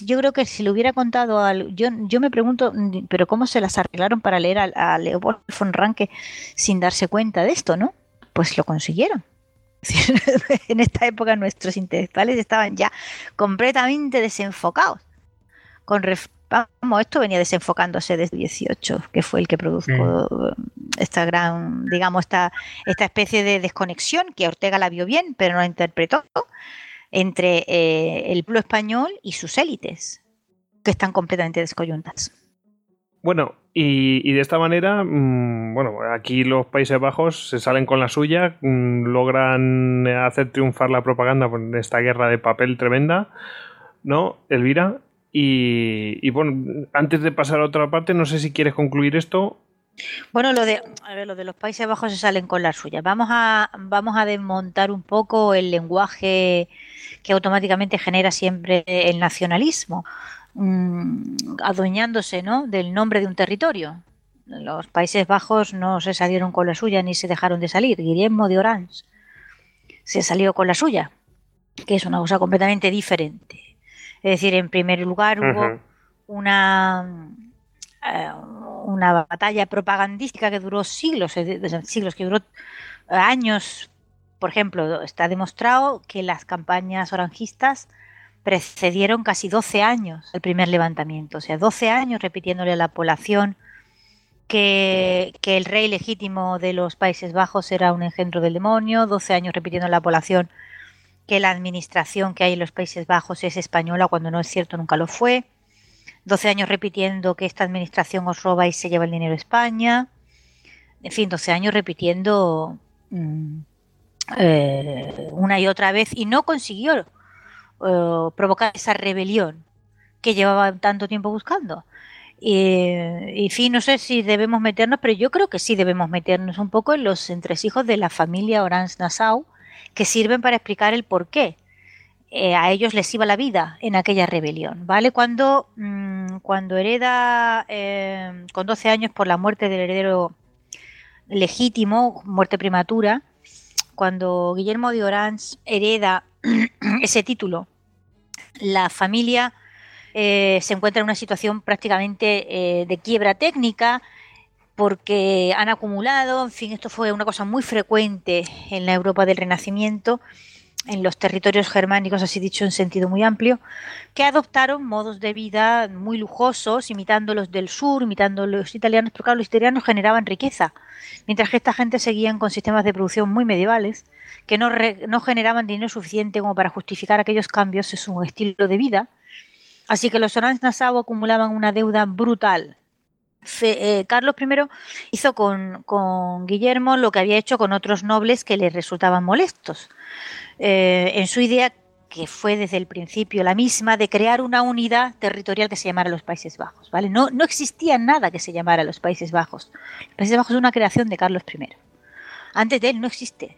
yo creo que si le hubiera contado al. Yo, yo me pregunto, pero ¿cómo se las arreglaron para leer a, Leopold von Ranke sin darse cuenta de esto, no? Pues lo consiguieron. *laughs* en esta época nuestros intelectuales estaban ya completamente desenfocados. Con vamos, esto venía desenfocándose desde 18, que fue el que produjo esta gran, digamos, esta, esta especie de desconexión que Ortega la vio bien, pero no la interpretó entre eh, el pueblo español y sus élites, que están completamente descoyuntas. Bueno, y, de esta manera, mm, bueno, aquí los Países Bajos se salen con la suya, mm, logran hacer triunfar la propaganda en esta guerra de papel tremenda, ¿no, Elvira? Y, y, bueno, antes de pasar a otra parte, no sé si quieres concluir esto bueno, lo de, a ver, lo de los Países Bajos se salen con la suya. Vamos a, vamos a desmontar un poco el lenguaje que automáticamente genera siempre el nacionalismo, mm, adueñándose ¿no? del nombre de un territorio. Los Países Bajos no se salieron con la suya ni se dejaron de salir. Guillermo de Orange se salió con la suya, que es una cosa completamente diferente. Es decir, en primer lugar hubo una una batalla propagandística que duró siglos, siglos, que duró años. Por ejemplo, está demostrado que las campañas orangistas precedieron casi 12 años el primer levantamiento, o sea, 12 años repitiéndole a la población que, el rey legítimo de los Países Bajos era un engendro del demonio, 12 años repitiendo a la población que la administración que hay en los Países Bajos es española cuando no es cierto, nunca lo fue, 12 años repitiendo que esta administración os roba y se lleva el dinero a España, en fin, 12 años repitiendo mm, eh, una y otra vez y no consiguió eh, provocar esa rebelión que llevaba tanto tiempo buscando. Y, fin, no sé si debemos meternos, pero yo creo que sí debemos meternos un poco en los entresijos de la familia Orange-Nassau, que sirven para explicar el por qué eh, a ellos les iba la vida en aquella rebelión, ¿vale? Cuando, mm, cuando hereda eh, con 12 años por la muerte del heredero legítimo, muerte prematura, cuando Guillermo de Orange hereda *clears throat* ese título, la familia eh, se encuentra en una situación prácticamente eh, de quiebra técnica porque han acumulado, en fin, esto fue una cosa muy frecuente en la Europa del Renacimiento, en los territorios germánicos, así dicho en sentido muy amplio, que adoptaron modos de vida muy lujosos, imitando los del sur, imitando los italianos, porque claro, los italianos generaban riqueza, mientras que esta gente seguían con sistemas de producción muy medievales, que no, no generaban dinero suficiente como para justificar aquellos cambios en su estilo de vida, Así que los Orange-Nassau acumulaban una deuda brutal. Eh, Carlos I hizo con, Guillermo lo que había hecho con otros nobles que le resultaban molestos. Eh, en su idea, que fue desde el principio la misma, de crear una unidad territorial que se llamara los Países Bajos. No, existía nada que se llamara los Países Bajos. Los Países Bajos es una creación de Carlos I. Antes de él no existe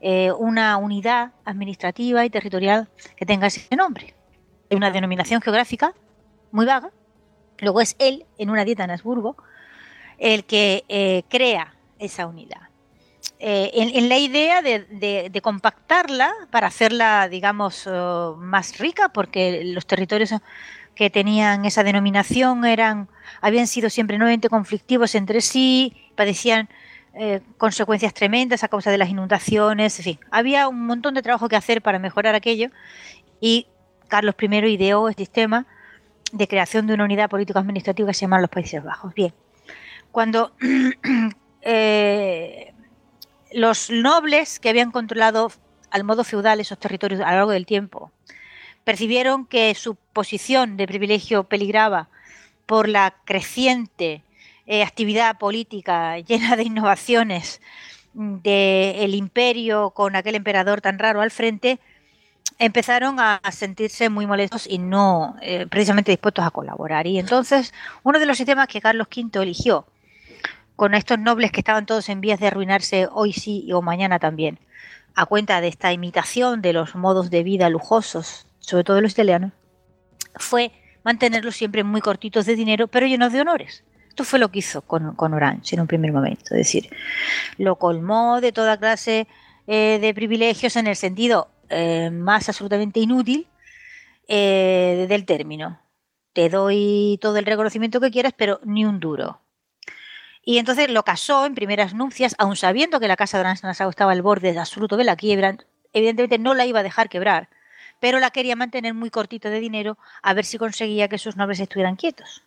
eh, una unidad administrativa y territorial que tenga ese nombre una denominación geográfica muy vaga. Luego es él, en una dieta en Habsburgo, el que eh, crea esa unidad. Eh, en, la idea de, compactarla para hacerla, digamos, oh, más rica, porque los territorios que tenían esa denominación eran, habían sido siempre nuevamente conflictivos entre sí, padecían eh, consecuencias tremendas a causa de las inundaciones, en fin, había un montón de trabajo que hacer para mejorar aquello y Carlos I ideó el sistema de creación de una unidad político-administrativa que se llama los Países Bajos. Bien, cuando *clears throat* eh, los nobles que habían controlado al modo feudal esos territorios a lo largo del tiempo percibieron que su posición de privilegio peligraba por la creciente eh, actividad política llena de innovaciones del imperio con aquel emperador tan raro al frente, empezaron a, sentirse muy molestos y no eh, precisamente dispuestos a colaborar. Y entonces uno de los sistemas que Carlos V eligió, con estos nobles que estaban todos en vías de arruinarse hoy sí o mañana también, a cuenta de esta imitación de los modos de vida lujosos, sobre todo los italianos, fue mantenerlos siempre muy cortitos de dinero, pero llenos de honores. Esto fue lo que hizo con, Orange en un primer momento. Es decir, lo colmó de toda clase eh, de privilegios en el sentido eh, más absolutamente inútil eh, del término. Te doy todo el reconocimiento que quieras, pero ni un duro. Y entonces lo casó en primeras nupcias, aun sabiendo que la casa de Orange-Nassau estaba al borde absoluto de la quiebra, evidentemente no la iba a dejar quebrar, pero la quería mantener muy cortito de dinero a ver si conseguía que sus nobles estuvieran quietos.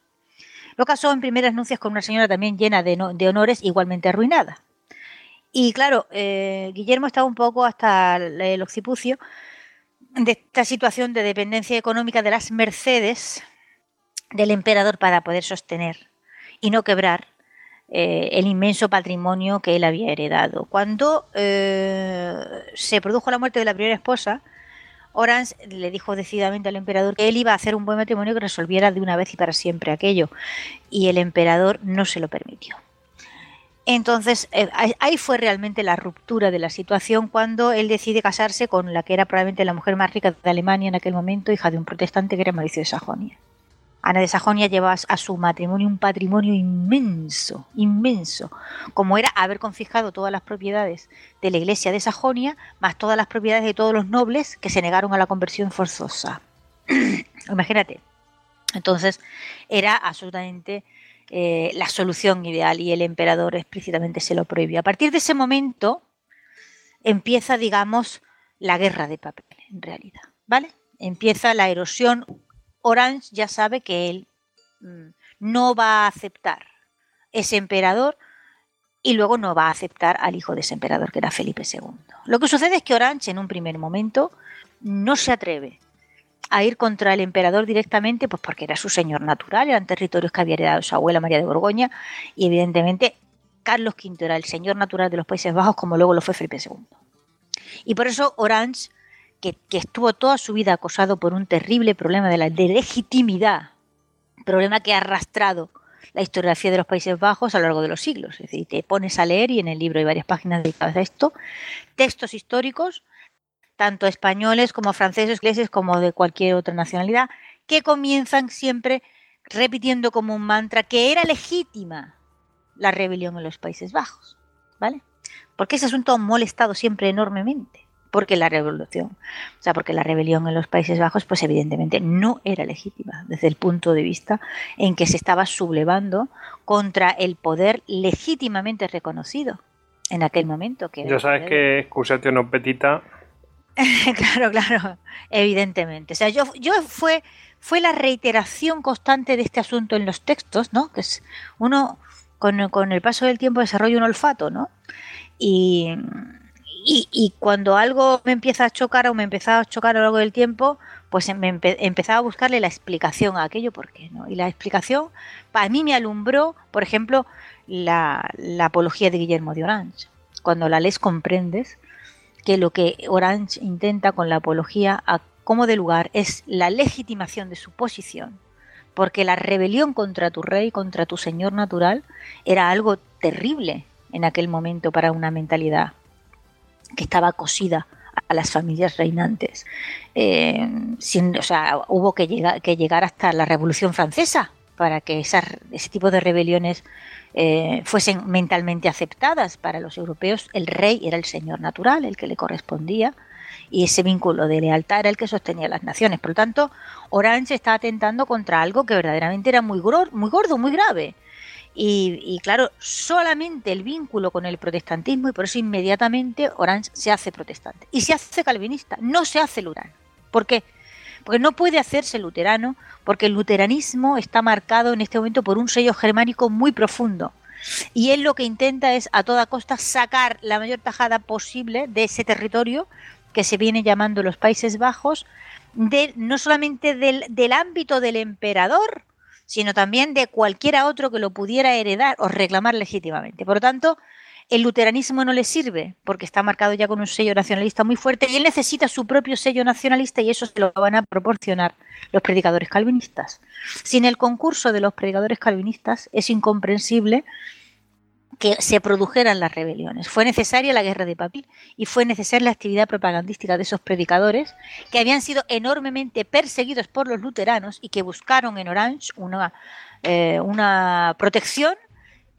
Lo casó en primeras nupcias con una señora también llena de, de honores, igualmente arruinada. Y claro, eh, Guillermo estaba un poco hasta el occipucio de esta situación de dependencia económica de las mercedes del emperador para poder sostener y no quebrar eh, el inmenso patrimonio que él había heredado. Cuando eh, se produjo la muerte de la primera esposa, Orange le dijo decididamente al emperador que él iba a hacer un buen matrimonio que resolviera de una vez y para siempre aquello, y el emperador no se lo permitió. Entonces, eh, ahí fue realmente la ruptura de la situación cuando él decide casarse con la que era probablemente la mujer más rica de Alemania en aquel momento, hija de un protestante que era Mauricio de Sajonia. Ana de Sajonia lleva a su matrimonio un patrimonio inmenso, inmenso, como era haber confiscado todas las propiedades de la iglesia de Sajonia, más todas las propiedades de todos los nobles que se negaron a la conversión forzosa. *clears throat* Imagínate. Entonces, era absolutamente eh, la solución ideal y el emperador explícitamente se lo prohibió. A partir de ese momento, empieza, digamos, la guerra de papel, en realidad, ¿vale? Empieza la erosión. Orange ya sabe que él mm, no va a aceptar ese emperador y luego no va a aceptar al hijo de ese emperador, que era Felipe II. Lo que sucede es que Orange, en un primer momento, no se atreve a ir contra el emperador directamente, pues porque era su señor natural, eran territorios que había heredado su abuela María de Borgoña, y evidentemente Carlos V era el señor natural de los Países Bajos, como luego lo fue Felipe II. Y por eso Orange, que, estuvo toda su vida acosado por un terrible problema de la de legitimidad, problema que ha arrastrado la historiografía de los Países Bajos a lo largo de los siglos. Es decir, te pones a leer, y en el libro hay varias páginas dedicadas a esto, textos históricos tanto españoles como franceses, ingleses, como de cualquier otra nacionalidad, que comienzan siempre repitiendo como un mantra que era legítima la rebelión en los Países Bajos, ¿vale? Porque ese asunto ha molestado siempre enormemente, porque la revolución, o sea, porque la rebelión en los Países Bajos, pues evidentemente no era legítima desde el punto de vista en que se estaba sublevando contra el poder legítimamente reconocido en aquel momento. Que ya sabes que, excusatio no petita, *laughs* claro, claro, evidentemente. O sea, yo, yo fue, fue la reiteración constante de este asunto en los textos, ¿no? Que es uno con, con el paso del tiempo desarrolla un olfato, ¿no? Y, y, cuando algo me empieza a chocar o me empezaba a chocar a lo largo del tiempo, pues me empezaba a buscarle la explicación a aquello, ¿por qué no? Y la explicación, para mí me alumbró, por ejemplo, la, la apología de Guillermo de Orange. Cuando la lees comprendes que lo que Orange intenta con la apología a como de lugar es la legitimación de su posición, porque la rebelión contra tu rey, contra tu señor natural, era algo terrible en aquel momento para una mentalidad que estaba cosida a las familias reinantes. Eh, o sea, hubo que llegar, que llegar hasta la Revolución Francesa para que ese tipo de rebeliones eh, fuesen mentalmente aceptadas para los europeos. El rey era el señor natural, el que le correspondía, y ese vínculo de lealtad era el que sostenía las naciones. Por lo tanto, Orange estaba atentando contra algo que verdaderamente era muy, muy gordo, muy grave. Y, y, claro, solamente el vínculo con el protestantismo, y por eso inmediatamente Orange se hace protestante. Y se hace calvinista, no se hace lurano. ¿Por qué? porque no puede hacerse luterano, porque el luteranismo está marcado en este momento por un sello germánico muy profundo. Y él lo que intenta es a toda costa sacar la mayor tajada posible de ese territorio que se viene llamando los Países Bajos, de, no solamente del, del ámbito del emperador, sino también de cualquiera otro que lo pudiera heredar o reclamar legítimamente. Por lo tanto, el luteranismo no le sirve porque está marcado ya con un sello nacionalista muy fuerte y él necesita su propio sello nacionalista y eso se lo van a proporcionar los predicadores calvinistas. Sin el concurso de los predicadores calvinistas es incomprensible que se produjeran las rebeliones. Fue necesaria la guerra de papel y fue necesaria la actividad propagandística de esos predicadores que habían sido enormemente perseguidos por los luteranos y que buscaron en Orange una, eh, una protección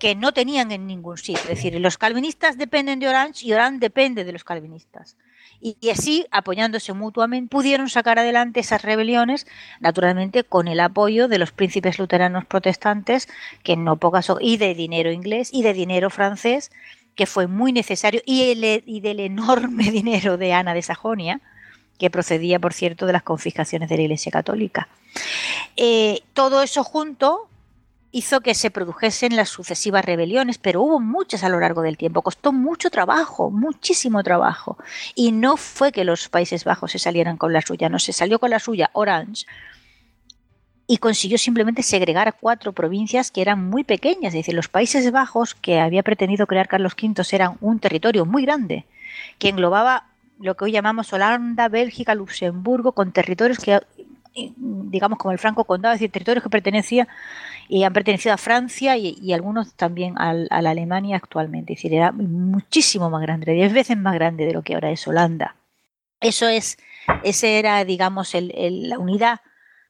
que no tenían en ningún sitio. Es decir, los calvinistas dependen de Orange y Orange depende de los calvinistas. Y, así, apoyándose mutuamente, pudieron sacar adelante esas rebeliones, naturalmente con el apoyo de los príncipes luteranos protestantes, que no pocas y de dinero inglés y de dinero francés, que fue muy necesario, y, y del enorme *laughs* dinero de Ana de Sajonia, que procedía, por cierto, de las confiscaciones de la Iglesia Católica. Eh, todo eso junto hizo que se produjesen las sucesivas rebeliones, pero hubo muchas a lo largo del tiempo. Costó mucho trabajo, muchísimo trabajo. Y no fue que los Países Bajos se salieran con la suya, no se salió con la suya Orange y consiguió simplemente segregar cuatro provincias que eran muy pequeñas. Es decir, los Países Bajos que había pretendido crear Carlos V eran un territorio muy grande que englobaba lo que hoy llamamos Holanda, Bélgica, Luxemburgo, con territorios que digamos como el Franco Condado, es decir, territorios que pertenecían y han pertenecido a Francia y, algunos también a la Alemania actualmente. Es decir, era muchísimo más grande, diez veces más grande de lo que ahora es Holanda. Eso es, ese era, digamos, la unidad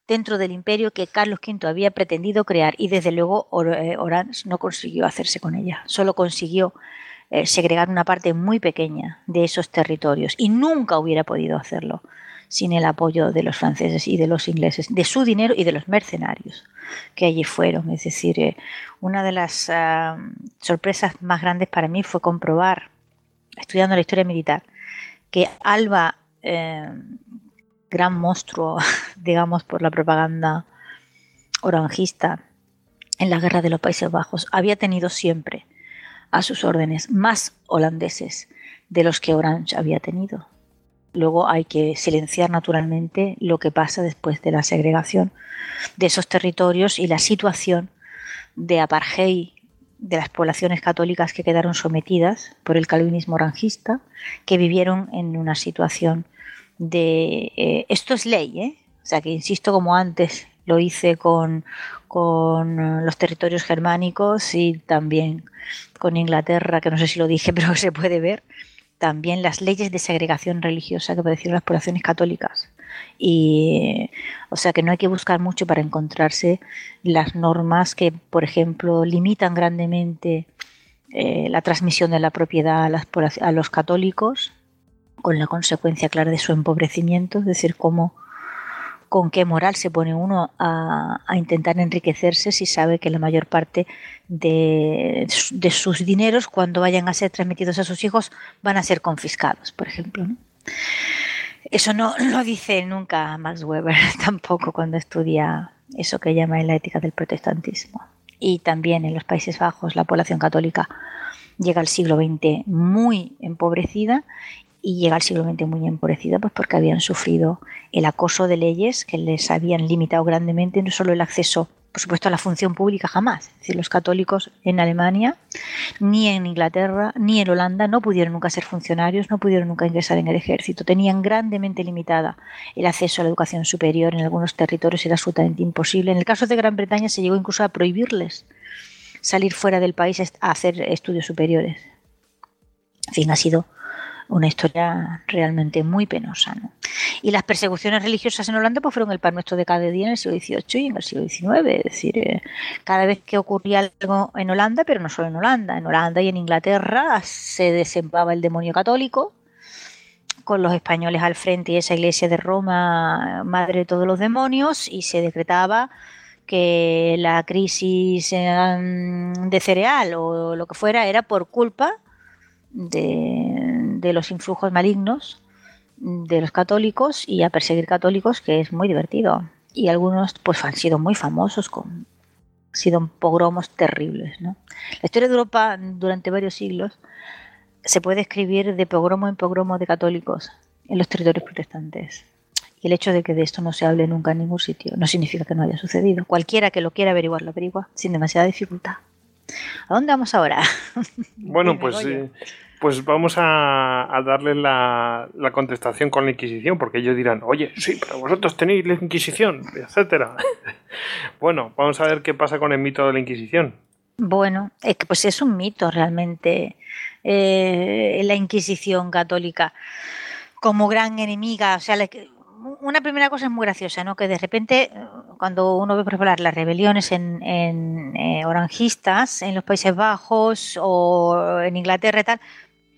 dentro del imperio que Carlos V había pretendido crear y desde luego eh, Orange no consiguió hacerse con ella, solo consiguió eh, segregar una parte muy pequeña de esos territorios y nunca hubiera podido hacerlo sin el apoyo de los franceses y de los ingleses, de su dinero y de los mercenarios que allí fueron. Es decir, eh, una de las ah, sorpresas más grandes para mí fue comprobar estudiando la historia militar, que Alba, eh, gran monstruo, *laughs* digamos, por la propaganda orangista en la guerra de los Países Bajos, había tenido siempre a sus órdenes más holandeses de los que Orange había tenido. Luego hay que silenciar naturalmente lo que pasa después de la segregación de esos territorios y la situación de apartheid de las poblaciones católicas que quedaron sometidas por el calvinismo orangista, que vivieron en una situación de... Eh, esto es ley, ¿eh? O sea, que insisto como antes lo hice con, con los territorios germánicos y también con Inglaterra, que no sé si lo dije, *laughs* pero se puede ver, también las leyes de segregación religiosa que padecieron las poblaciones católicas. Y, o sea que no hay que buscar mucho para encontrarse las normas que, por ejemplo, limitan grandemente eh, la transmisión de la propiedad a, los católicos, con la consecuencia clara de su empobrecimiento, es decir, cómo con qué moral se pone uno a, intentar enriquecerse si sabe que la mayor parte de, sus dineros cuando vayan a ser transmitidos a sus hijos van a ser confiscados, por ejemplo. Eso no lo dice nunca Max Weber *laughs* tampoco cuando estudia eso que llama la ética del protestantismo. Y también en los Países Bajos la población católica llega al siglo XX muy empobrecida y llega al siglo XX muy empobrecida pues porque habían sufrido el acoso de leyes que les habían limitado grandemente no solo el acceso por supuesto a la función pública jamás. Es decir los católicos en Alemania ni en Inglaterra ni en Holanda no pudieron nunca ser funcionarios no pudieron nunca ingresar en el ejército. Tenían grandemente limitada el acceso a la educación superior en algunos territorios era absolutamente imposible. En el caso de Gran Bretaña se llegó incluso a prohibirles salir fuera del país a hacer estudios superiores. En fin ha sido una historia realmente muy penosa. Y las persecuciones religiosas en Holanda pues, fueron el pan nuestro de cada día en el siglo XVIII y en el siglo XIX. Es decir, eh, cada vez que ocurría algo en Holanda, pero no solo en Holanda, en Holanda y en Inglaterra se desempaba el demonio católico, con los españoles al frente y esa iglesia de Roma, madre de todos los demonios, y se decretaba que la crisis de cereal o lo que fuera era por culpa de, los influjos malignos de los católicos y a perseguir católicos, que es muy divertido. Y algunos pues han sido muy famosos, con, han sido pogromos terribles. La historia de Europa durante varios siglos se puede escribir de pogromo en pogromo de católicos en los territorios protestantes. Y el hecho de que de esto no se hable nunca en ningún sitio no significa que no haya sucedido. Cualquiera que lo quiera averiguar lo averigua sin demasiada dificultad. ¿A dónde vamos ahora? *laughs* Bueno, pues, pues vamos a, darle la, contestación con la Inquisición, porque ellos dirán, oye, sí, pero vosotros tenéis la Inquisición, etcétera. *laughs* bueno, vamos a ver qué pasa con el mito de la Inquisición. Bueno, es que pues es un mito realmente eh, la Inquisición católica como gran enemiga, o sea, una primera cosa es muy graciosa, ¿no? Que de repente, cuando uno ve, por ejemplo, las rebeliones en, eh, orangistas en los Países Bajos o en Inglaterra y tal,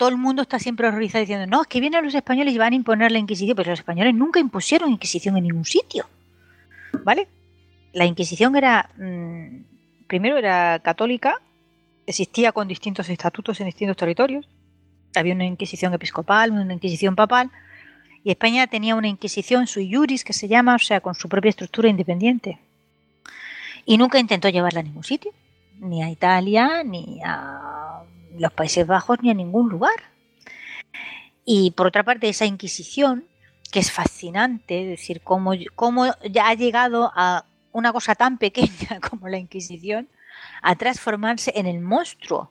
todo el mundo está siempre horrorizado diciendo, no, es que vienen los españoles y van a imponer la Inquisición, pero los españoles nunca impusieron Inquisición en ningún sitio. ¿Vale? La Inquisición era, mm, primero era católica, existía con distintos estatutos en distintos territorios, había una Inquisición episcopal, una Inquisición papal, y España tenía una Inquisición sui juris que se llama, o sea, con su propia estructura independiente. Y nunca intentó llevarla a ningún sitio, ni a Italia, ni a los Países Bajos, ni a ningún lugar. Y por otra parte, esa Inquisición, que es fascinante, es decir, cómo, cómo ya ha llegado a una cosa tan pequeña *laughs* como la Inquisición a transformarse en el monstruo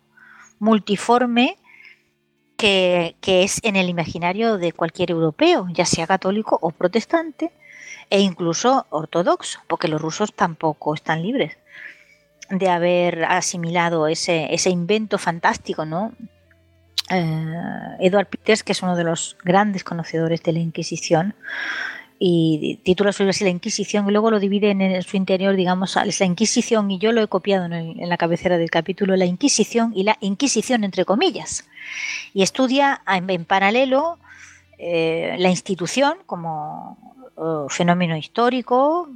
multiforme que, es en el imaginario de cualquier europeo, ya sea católico o protestante, e incluso ortodoxo, porque los rusos tampoco están libres de haber asimilado ese, ese invento fantástico, ¿no? Eh, Edward Peters, que es uno de los grandes conocedores de la Inquisición, y titula su libro así La Inquisición y luego lo divide en, su interior, digamos, es la Inquisición y yo lo he copiado en, la cabecera del capítulo, la Inquisición y la Inquisición entre comillas. Y estudia en, paralelo eh, la institución como eh, fenómeno histórico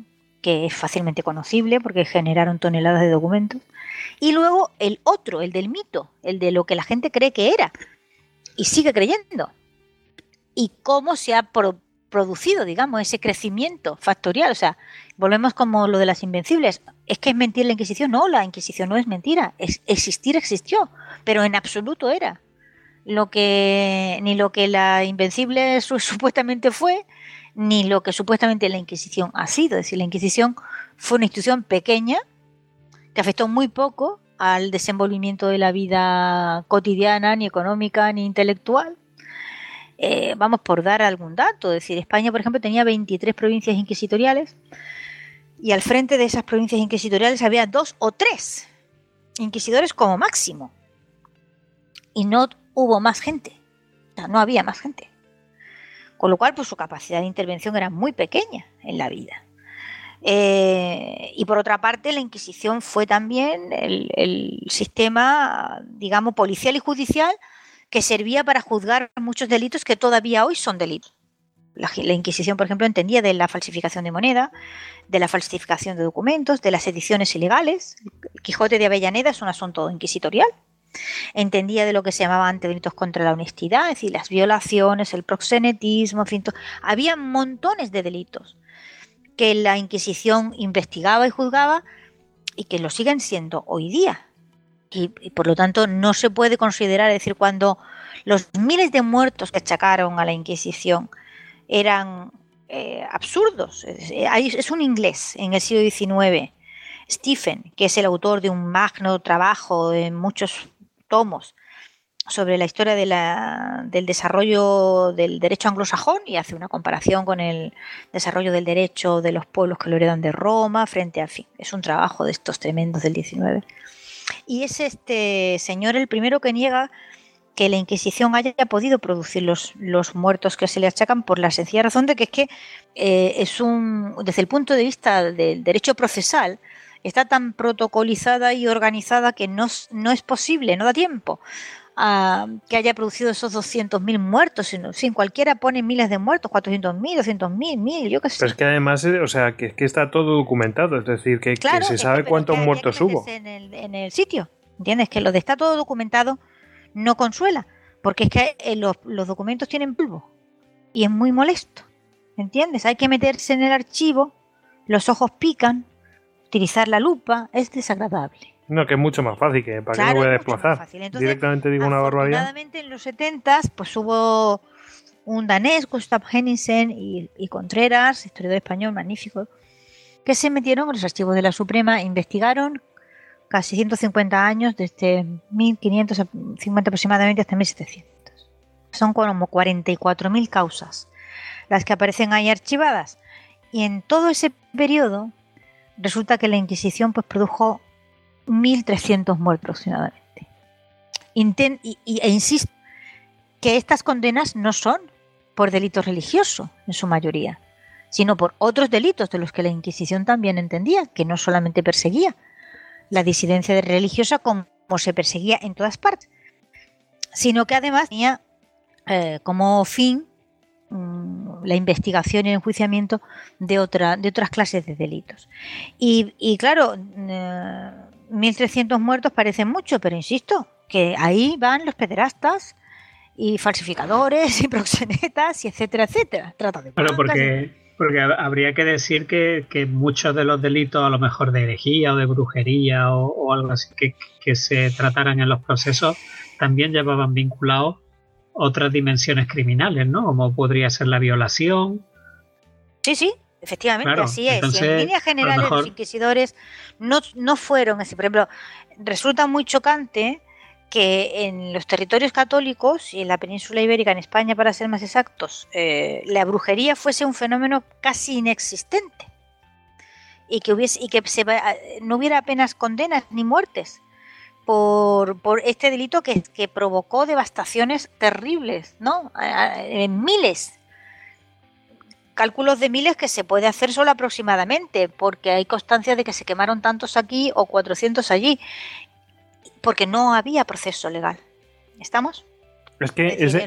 que es fácilmente conocible porque generaron toneladas de documentos. Y luego el otro, el del mito, el de lo que la gente cree que era, y sigue creyendo. Y cómo se ha producido, digamos, ese crecimiento factorial. O sea, volvemos como lo de las invencibles. ¿Es que es mentir la Inquisición? No, la Inquisición no es mentira. Es, existir existió, pero en absoluto era. Lo que, ni lo que la Invencible *laughs* supuestamente fue, ni lo que supuestamente la Inquisición ha sido. Es decir, la Inquisición fue una institución pequeña que afectó muy poco al desenvolvimiento de la vida cotidiana, ni económica, ni intelectual. Eh, vamos por dar algún dato, es decir, España, por ejemplo, tenía 23 provincias inquisitoriales y al frente de esas provincias inquisitoriales había dos o tres inquisidores como máximo. Y no hubo más gente, no había más gente. Con lo cual, pues su capacidad de intervención era muy pequeña en la vida. Eh, y por otra parte, la Inquisición fue también el, sistema, digamos, policial y judicial que servía para juzgar muchos delitos que todavía hoy son delitos. La, Inquisición, por ejemplo, entendía de la falsificación de moneda, de la falsificación de documentos, de las ediciones ilegales. Quijote de Avellaneda es un asunto inquisitorial. Entendía de lo que se llamaba ante delitos contra la honestidad, es decir, las violaciones, el proxenetismo, en había montones de delitos que la Inquisición investigaba y juzgaba y que lo siguen siendo hoy día. Y, por lo tanto no se puede considerar, es decir, cuando los miles de muertos que achacaron a la Inquisición eran eh, absurdos. Es, es, un inglés en el siglo XIX, Stephen, que es el autor de un magno trabajo de muchos tomos sobre la historia del desarrollo del derecho anglosajón y hace una comparación con el desarrollo del derecho de los pueblos que lo heredan de Roma frente a fin. Es un trabajo de estos tremendos del 19. Y es este señor el primero que niega que la Inquisición haya podido producir los, los muertos que se le achacan por la sencilla razón de que es que eh, es un, desde el punto de vista del derecho procesal, está tan protocolizada y organizada que no, no es posible, no da tiempo que haya producido esos 200.000 muertos, sino, sin cualquiera pone miles de muertos, 400.000, 200.000, 1000, yo qué sé. Pero es que además, eh, o sea, que, que está todo documentado, es decir, que, se sabe cuántos muertos hubo. En el, en el sitio, ¿entiendes? Que lo de está todo documentado no consuela, porque es que eh, los, los documentos tienen polvo y es muy molesto, ¿entiendes? Hay que meterse en el archivo, los ojos pican, utilizar la lupa, es desagradable. No, que es mucho más fácil, que para qué me voy a desplazar. Directamente digo una barbaridad. en los 70 pues hubo un danés, Gustav Henningsen y, Contreras, historiador español magnífico, que se metieron en los archivos de la Suprema, e investigaron casi 150 años, desde 1550 aproximadamente hasta 1700. Son como 44.000 causas las que aparecen ahí archivadas. Y en todo ese periodo resulta que la Inquisición pues produjo 1.300 muertos aproximadamente. e insisto que estas condenas no son por delitos religiosos en su mayoría, sino por otros delitos de los que la Inquisición también entendía, que no solamente perseguía la disidencia religiosa como se perseguía en todas partes, sino que además tenía eh, como fin mm, la investigación y el enjuiciamiento de, otra, de otras clases de delitos. Y, claro, eh, 1.300 muertos parece mucho, pero insisto, que ahí van los pederastas y falsificadores y proxenetas y etcétera, etcétera. Trata de Pero porque, porque habría que decir que, muchos de los delitos, a lo mejor de herejía o de brujería o, algo así, que, que, se trataran en los procesos, también llevaban vinculados otras dimensiones criminales, ¿no? Como podría ser la violación. Sí, sí, Efectivamente, así es. en líneas generales, los inquisidores no, no fueron así. Por ejemplo, resulta muy chocante que en los territorios católicos y en la península ibérica, en España para ser más exactos, eh, la brujería fuese un fenómeno casi inexistente y que, hubiese, y que no hubiera apenas condenas ni muertes por, por este delito que, que, provocó devastaciones terribles, ¿no? En miles cálculos de miles que se puede hacer solo aproximadamente, porque hay constancia de que se quemaron tantos aquí o 400 allí, porque no había proceso legal. ¿Estamos? Es que ese,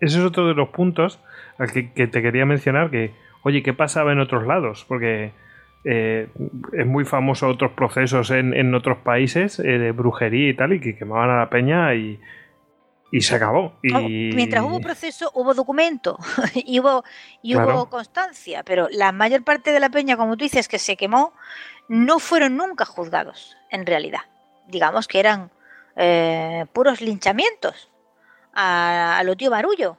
es, otro de los puntos al que, te quería mencionar, que, oye, ¿qué pasaba en otros lados? Porque eh, es muy famoso otros procesos en, en otros países eh, de brujería y tal, y que quemaban a la peña y, y se acabó. Y... Mientras hubo proceso, hubo documento *laughs* y hubo, y hubo constancia, pero la mayor parte de la peña, como tú dices, que se quemó, no fueron nunca juzgados, en realidad. Digamos que eran eh, puros linchamientos a, lo tío Barullo.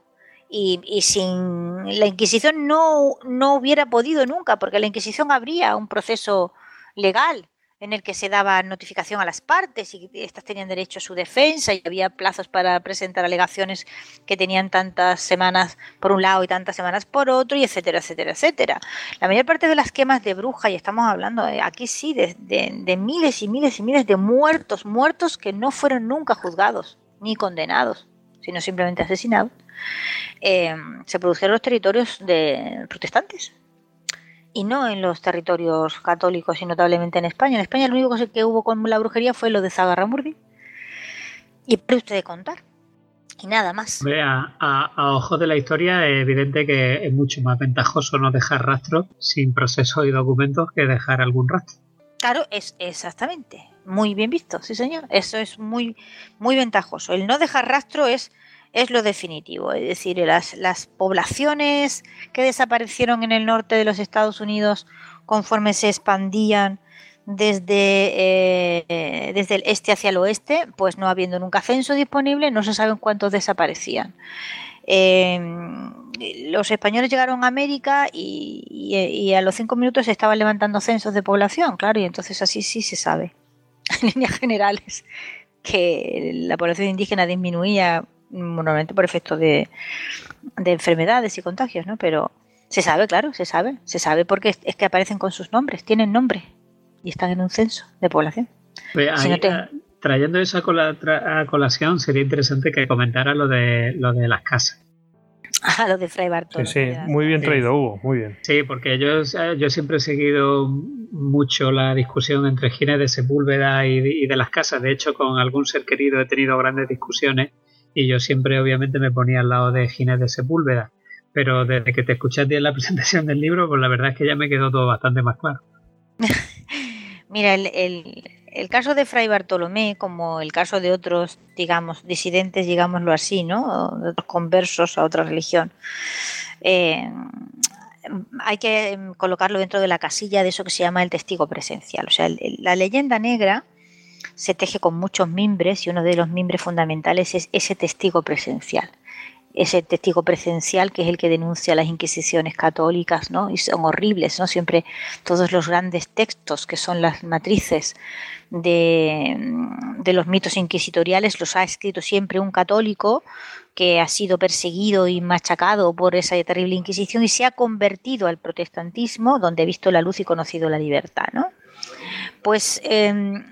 Y, sin la Inquisición no, no hubiera podido nunca, porque la Inquisición habría un proceso legal en el que se daba notificación a las partes y estas tenían derecho a su defensa y había plazos para presentar alegaciones que tenían tantas semanas por un lado y tantas semanas por otro, y etcétera, etcétera, etcétera. La mayor parte de las quemas de bruja, y estamos hablando aquí sí de, miles y miles y miles de muertos, muertos que no fueron nunca juzgados ni condenados, sino simplemente asesinados, eh, se produjeron en los territorios de protestantes y no en los territorios católicos y notablemente en España. En España lo único que hubo con la brujería fue lo de Zagarramurdi. Y para usted contar. Y nada más. A, a, ojos de la historia es evidente que es mucho más ventajoso no dejar rastro sin procesos y documentos que dejar algún rastro. Claro, es exactamente. Muy bien visto, sí señor. Eso es muy, muy ventajoso. El no dejar rastro es es lo definitivo. Es decir, las, las poblaciones que desaparecieron en el norte de los Estados Unidos conforme se expandían desde, eh, desde el este hacia el oeste, pues no habiendo nunca censo disponible, no se sabe cuántos desaparecían. Em, los españoles llegaron a América y, y, a los cinco minutos se estaban levantando censos de población, claro, y entonces así sí se sabe, *laughs* en líneas generales, que la población indígena disminuía normalmente por efecto de, enfermedades y contagios, ¿no? Pero se sabe, claro, se sabe, se sabe porque es que aparecen con sus nombres, tienen nombre y están en un censo de población. Pues trayendo eso a, colación, sería interesante que comentara lo de, lo de las casas. *laughs* Ah, lo de Fray Bartolo. Sí, sí, muy bien traído, Hugo, muy bien. Sí, porque yo, yo siempre he seguido mucho la discusión entre Ginés de Sepúlveda y y de las casas. De hecho, con algún ser querido he tenido grandes discusiones y yo siempre obviamente me ponía al lado de Ginés de Sepúlveda. Pero desde que te escuché en la *laughs* presentación del libro, pues la verdad es que ya me quedó todo bastante más claro. *laughs* Mira, el, caso de Fray Bartolomé, como el caso de otros, digamos, disidentes, digámoslo así, ¿no? De otros conversos a otra religión, eh, hay que colocarlo dentro de la casilla de eso que se llama el testigo presencial. O sea, la leyenda negra se teje con muchos mimbres y uno de los mimbres fundamentales es ese testigo presencial. Ese testigo presencial que es el que denuncia las inquisiciones católicas, ¿no? Y son horribles, ¿no? Siempre todos los grandes textos que son las matrices de, de los mitos inquisitoriales los ha escrito siempre un católico que ha sido perseguido y machacado por esa terrible inquisición y se ha convertido al protestantismo donde ha visto la luz y conocido la libertad, ¿no? Pues em,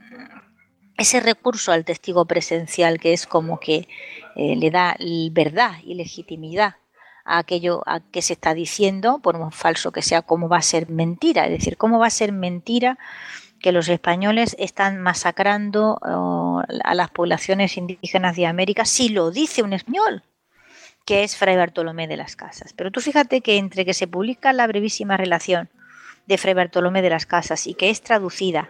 ese recurso al testigo presencial que es como que eh, le da verdad y legitimidad a aquello a que se está diciendo, por un falso que sea, cómo va a ser mentira, es decir, cómo va a ser mentira que los españoles están masacrando oh, a las poblaciones indígenas de América si lo dice un español, que es Fray Bartolomé de las Casas. Pero tú fíjate que entre que se publica la brevísima relación de Fray Bartolomé de las Casas y que es traducida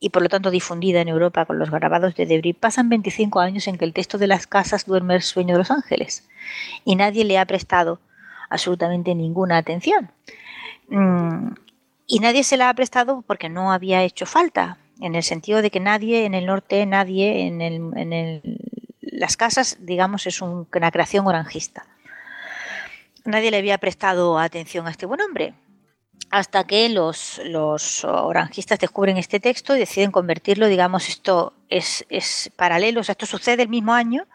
y, por lo tanto difundida en Europa con los grabados de Debris, pasan 25 años en que el texto de las casas duerme el sueño de los ángeles y nadie le ha prestado absolutamente ninguna atención. Mm, y nadie se la ha prestado porque no había hecho falta, en el sentido de que nadie en el norte, nadie en, el, las casas, digamos, es una creación oranjista. Nadie le había prestado atención a este buen hombre hasta que los, los orangistas descubren este texto y deciden convertirlo, digamos, esto es, es paralelo, o sea, esto sucede el mismo año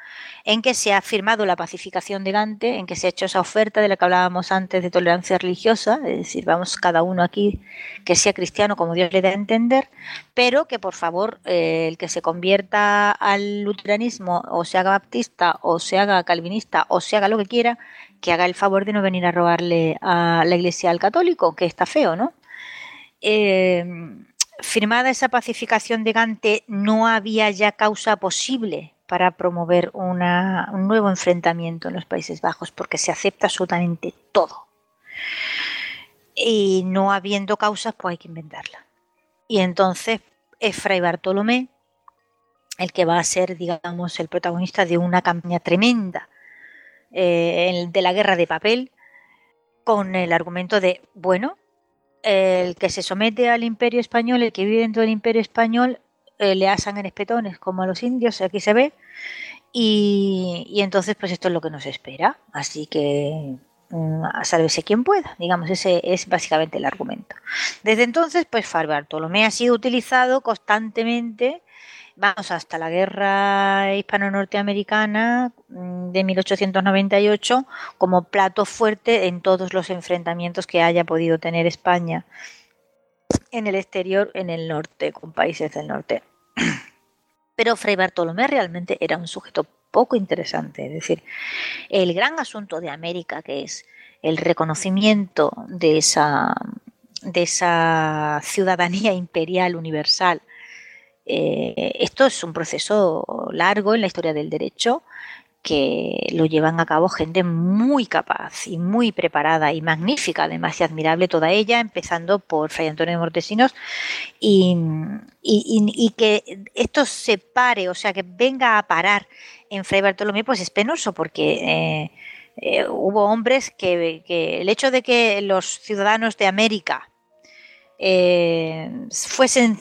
en que se ha firmado la pacificación de Gante, en que se ha hecho esa oferta de la que hablábamos antes de tolerancia religiosa, es decir, vamos cada uno aquí que sea cristiano como Dios le da a entender, pero que por favor eh, el que se convierta al luteranismo o se haga baptista o se haga calvinista o se haga lo que quiera, que haga el favor de no venir a robarle a la iglesia al católico, que está feo, ¿no? Eh, firmada esa pacificación de Gante, no había ya causa posible para promover un nuevo enfrentamiento en los Países Bajos, porque se acepta absolutamente todo. Y no habiendo causas, pues hay que inventarla. Y entonces Fray Bartolomé el que va a ser, digamos, el protagonista de una campaña tremenda eh, de la guerra de papel, con el argumento de, bueno, el que se somete al imperio español, el que vive dentro del imperio español, eh, le asan en espetones, como a los indios, aquí se ve, y, y, entonces pues esto es lo que nos espera. Así que mm, sálvese quien pueda, digamos, ese es básicamente el argumento. Desde entonces, pues Far Bartolomé ha sido utilizado constantemente vamos hasta la guerra hispano-norteamericana mm, de 1898 como plato fuerte en todos los enfrentamientos que haya podido tener España en el exterior, en el norte, con países del norte. *clears throat* Pero Fray Bartolomé realmente era un sujeto poco interesante, es decir, el gran asunto de América, que es el reconocimiento de esa, de esa ciudadanía imperial universal eh, esto es un proceso largo en la historia del derecho que lo llevan a cabo gente muy capaz y muy preparada y magnífica, además y admirable toda ella, empezando por Fray Antonio de Mortesinos, y, que esto se pare, o sea, que venga a parar en Fray Bartolomé, pues es penoso, porque eh, eh, hubo hombres que, el hecho de que los ciudadanos de América fuesen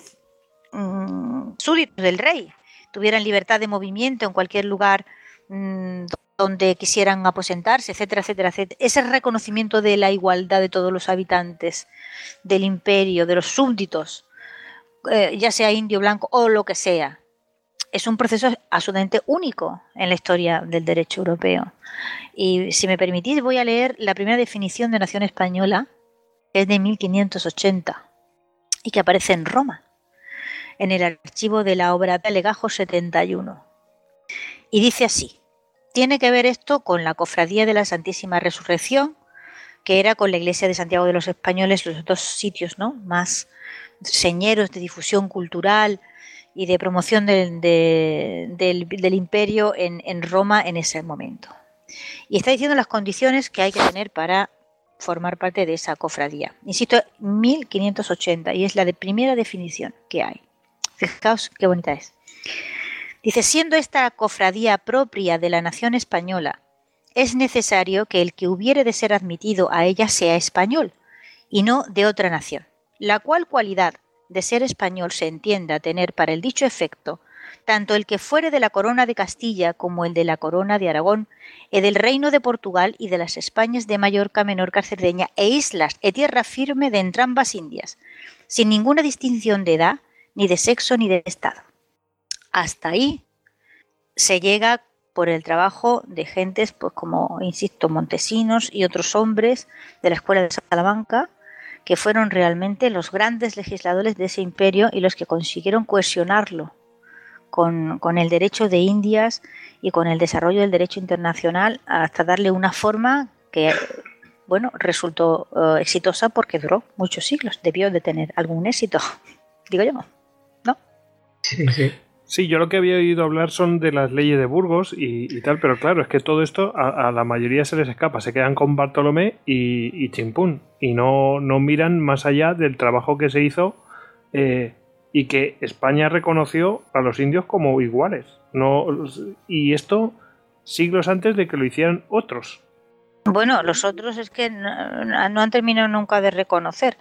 Mm, súbditos del rey, tuvieran libertad de movimiento en cualquier lugar mm, donde quisieran aposentarse, etcétera, etcétera, etcétera. Ese reconocimiento de la igualdad de todos los habitantes del imperio, de los súbditos, eh, ya sea indio, blanco o lo que sea, es un proceso absolutamente único en la historia del derecho europeo. Y si me permitís, voy a leer la primera definición de nación española, que es de 1580 y que aparece en Roma en el archivo de la obra de Legajo 71. Y dice así, tiene que ver esto con la Cofradía de la Santísima Resurrección, que era con la Iglesia de Santiago de los Españoles los dos sitios ¿no? más señeros de difusión cultural y de promoción del, imperio en, Roma en ese momento. Y está diciendo las condiciones que hay que tener para formar parte de esa cofradía. Insisto, 1580 y es la primera definición que hay. Fijaos qué bonita es. Dice, siendo esta cofradía propia de la nación española, es necesario que el que hubiere de ser admitido a ella sea español y no de otra nación, la cual cualidad de ser español se entienda tener para el dicho efecto tanto el que fuere de la corona de Castilla como el de la corona de Aragón, y del reino de Portugal y de las Españas de Mallorca, Menorca, Cerdeña e islas e tierra firme de entrambas Indias, sin ninguna distinción de edad, ni de sexo ni de estado. Hasta ahí se llega por el trabajo de gentes, pues como insisto, Montesinos y otros hombres de la Escuela de Salamanca, que fueron realmente los grandes legisladores de ese imperio y los que consiguieron cohesionarlo con, con, el derecho de Indias y con el desarrollo del derecho internacional hasta darle una forma que, bueno, resultó eh, exitosa porque duró muchos siglos. Debió de tener algún éxito, *laughs* digo yo. Sí, sí. Sí, yo lo que había oído hablar son de las leyes de Burgos y, tal, pero claro, es que todo esto a, la mayoría se les escapa, se quedan con Bartolomé y, y Chimpún y no, no, miran más allá del trabajo que se hizo eh, y que España reconoció a los indios como iguales. No, y esto siglos antes de que lo hicieran otros. Bueno, los otros es que no, han terminado nunca de reconocer.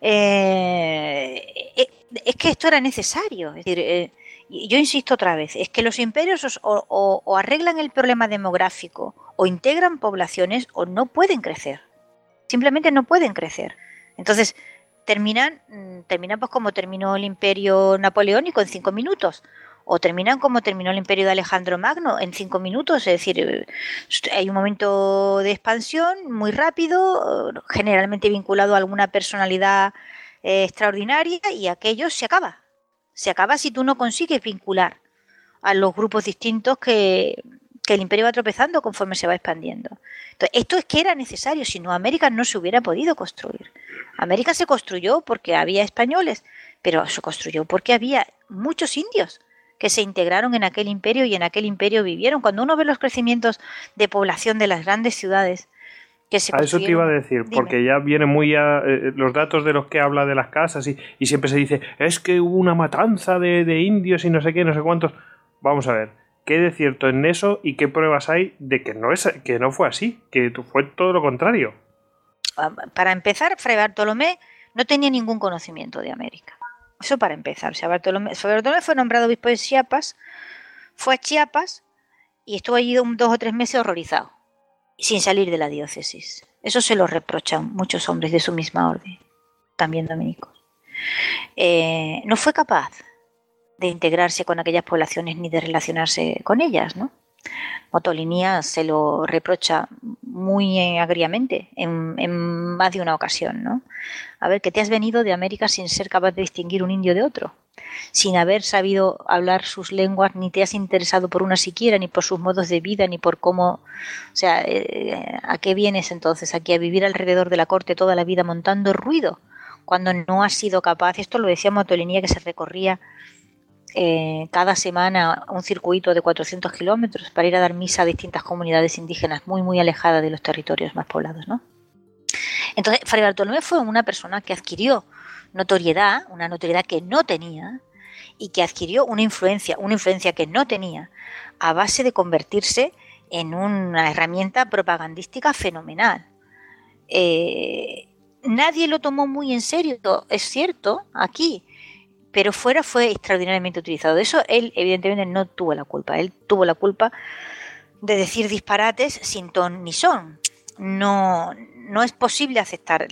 Eh, eh, es que esto era necesario. Es decir, eh, yo insisto otra vez, es que los imperios o, arreglan el problema demográfico o integran poblaciones o no pueden crecer. Simplemente no pueden crecer. Entonces, terminan, mm, terminan pues como terminó el imperio napoleónico en cinco minutos o terminan como terminó el imperio de Alejandro Magno en cinco minutos, es decir, eh, hay un momento de expansión muy rápido, generalmente vinculado a alguna personalidad eh, extraordinaria y aquello se acaba. Se acaba si tú no consigues vincular a los grupos distintos que, el imperio va tropezando conforme se va expandiendo. Esto es que era necesario, si no América no se hubiera podido construir. América se construyó porque había españoles, pero se construyó porque había muchos indios que se integraron en aquel imperio y en aquel imperio vivieron. Cuando uno ve los crecimientos de población de las grandes ciudades, Que se a eso te iba a decir, porque ya viene muy a, eh, los datos de los que habla de las casas y, y siempre se dice, es que hubo una matanza de, de indios y no sé qué, no sé cuántos. Vamos a ver, ¿qué de cierto en eso y qué pruebas hay de que no, es, que no fue así, que fue todo lo contrario? Ah, para empezar, Fray Bartolomé no tenía ningún conocimiento de América. Eso para empezar. O sea, Bartolomé, fue nombrado obispo de Chiapas, fue a Chiapas y estuvo allí dos o tres meses horrorizado, sin salir de la diócesis. Eso se lo reprochan muchos hombres de su misma orden, también dominicos. Eh, no fue capaz de integrarse con aquellas poblaciones ni de relacionarse con ellas, ¿no? Motolinía se lo reprocha muy agriamente en, más de una ocasión, ¿no? A ver, que te has venido de América sin ser capaz de distinguir un indio de otro, sin haber sabido hablar sus lenguas, ni te has interesado por una siquiera, ni por sus modos de vida, ni por cómo... O sea, eh, ¿a qué vienes entonces? Aquí a vivir alrededor de la corte toda la vida montando ruido, cuando no has sido capaz, esto lo decía Motolinía, que se recorría eh, cada semana un circuito de 400 kilómetros para ir a dar misa a distintas comunidades indígenas muy, muy alejadas de los territorios más poblados. ¿no? Entonces, Fray Bartolomé fue una persona que adquirió notoriedad, una notoriedad que no tenía, y que adquirió una influencia, una influencia que no tenía, a base de convertirse en una herramienta propagandística fenomenal. Eh, nadie lo tomó muy en serio, es cierto, aquí, pero fuera fue extraordinariamente utilizado. De eso él evidentemente no tuvo la culpa. Él tuvo la culpa de decir disparates sin ton ni son. No, no es posible aceptar.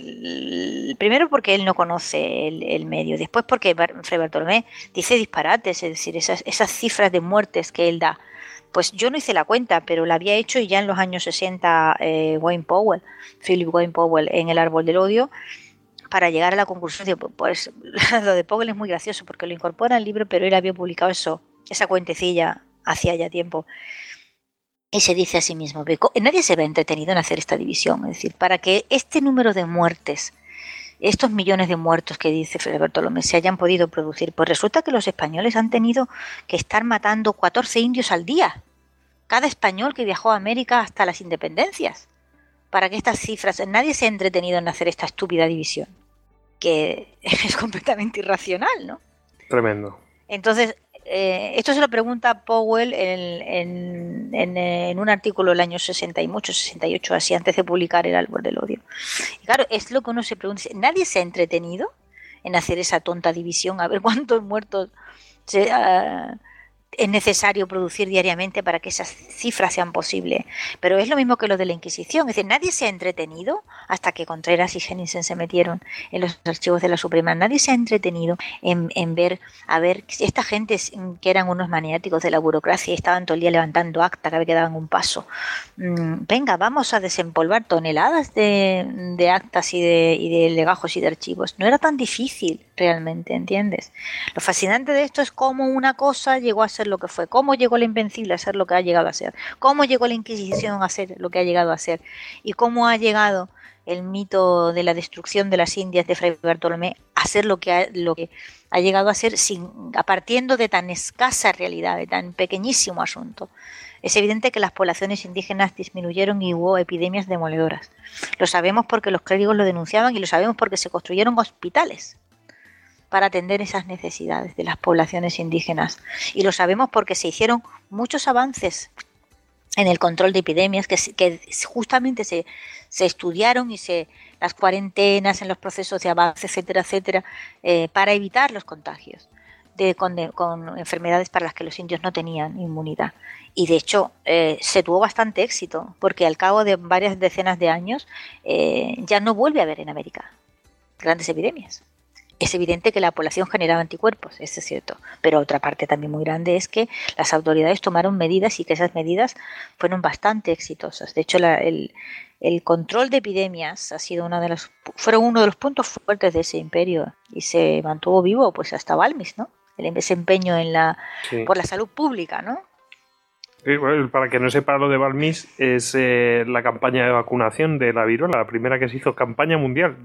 Primero porque él no conoce el, medio, después porque Fray Bartolomé dice disparates, es decir, esas, esas cifras de muertes que él da. Pues yo no hice la cuenta, pero la había hecho ya en los años 60 eh, Wayne Powell, Philip Wayne Powell, en El Árbol del Odio, para llegar a la conclusión de, pues *laughs* lo de Pogel es muy gracioso porque lo incorpora al libro, pero él había publicado eso, esa cuentecilla hacía ya tiempo. Y se dice a sí mismo, nadie se ve entretenido en hacer esta división, es decir, para que este número de muertes, estos millones de muertos que dice Fray Bartolomé se hayan podido producir, pues resulta que los españoles han tenido que estar matando 14 indios al día, cada español que viajó a América hasta las independencias, para que estas cifras, nadie se ha entretenido en hacer esta estúpida división que *laughs* es completamente irracional, ¿no? Tremendo. Entonces, eh, esto se lo pregunta Powell en, en, un artículo del año 60 y mucho, 68, así antes de publicar El Árbol del Odio. Y claro, es lo que uno se pregunta. ¿Nadie se ha entretenido en hacer esa tonta división? A ver cuántos muertos se, uh, es necesario producir diariamente para que esas cifras sean posibles. Pero es lo mismo que lo de la Inquisición. Es decir, nadie se ha entretenido hasta que Contreras y Jenningsen se metieron en los archivos de la Suprema. Nadie se ha entretenido en, ver, a ver, esta gente que eran unos maniáticos de la burocracia y estaban todo el día levantando acta cada vez que daban un paso. Mm, venga, vamos a desempolvar toneladas de, actas y de, y de legajos y de archivos. No era tan difícil realmente, ¿entiendes? Lo fascinante de esto es cómo una cosa llegó a ser lo que fue, cómo llegó la Invencible a ser lo que ha llegado a ser, cómo llegó la Inquisición a ser lo que ha llegado a ser, y cómo ha llegado el mito de la destrucción de las Indias de Fray Bartolomé a ser lo que ha, lo que ha llegado a ser sin, a partiendo de tan escasa realidad, de tan pequeñísimo asunto. Es evidente que las poblaciones indígenas disminuyeron y hubo epidemias demoledoras. Lo sabemos porque los clérigos lo denunciaban y lo sabemos porque se construyeron hospitales para atender esas necesidades de las poblaciones indígenas. Y lo sabemos porque se hicieron muchos avances en el control de epidemias que, que justamente se, se, estudiaron y se las cuarentenas en los procesos de avance, etcétera, etcétera, eh, para evitar los contagios de, con, enfermedades para las que los indios no tenían inmunidad. Y de hecho eh, se tuvo bastante éxito porque al cabo de varias decenas de años eh, ya no vuelve a haber en América grandes epidemias es evidente que la población generaba anticuerpos, eso es cierto, pero otra parte también muy grande es que las autoridades tomaron medidas y que esas medidas fueron bastante exitosas. De hecho, el, control de epidemias ha sido una de las fueron uno de los puntos fuertes de ese imperio y se mantuvo vivo pues hasta Balmis, ¿no? El desempeño en la por la salud pública, ¿no? Para que no sepa lo de Balmis, es eh, la campaña de vacunación de la viruela, la primera que se hizo, campaña mundial.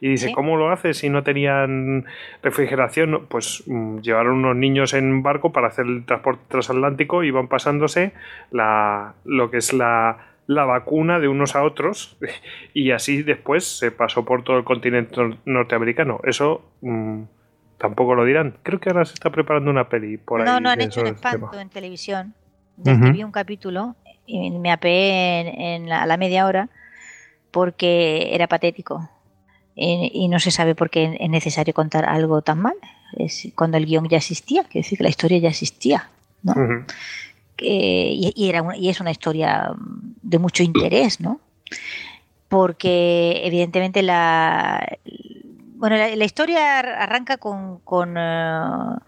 Y dice, ¿cómo lo hace si no tenían refrigeración? Pues mm, llevaron unos niños en barco para hacer el transporte transatlántico y van pasándose la, lo que es la, la vacuna de unos a otros *laughs* y así después se pasó por todo el continente norteamericano. Eso mm, tampoco lo dirán. Creo que ahora se está preparando una peli por ahí. No, no han hecho un espanto en televisión. Desde vi un capítulo y me apeé en, la, a la media hora porque era patético. Y, no se sabe por qué es necesario contar algo tan mal. Es cuando el guion ya existía, quiere decir que la historia ya existía. ¿no? y, era y es una historia de mucho interés, ¿no? Porque evidentemente la, bueno, la, historia arranca con, con uh,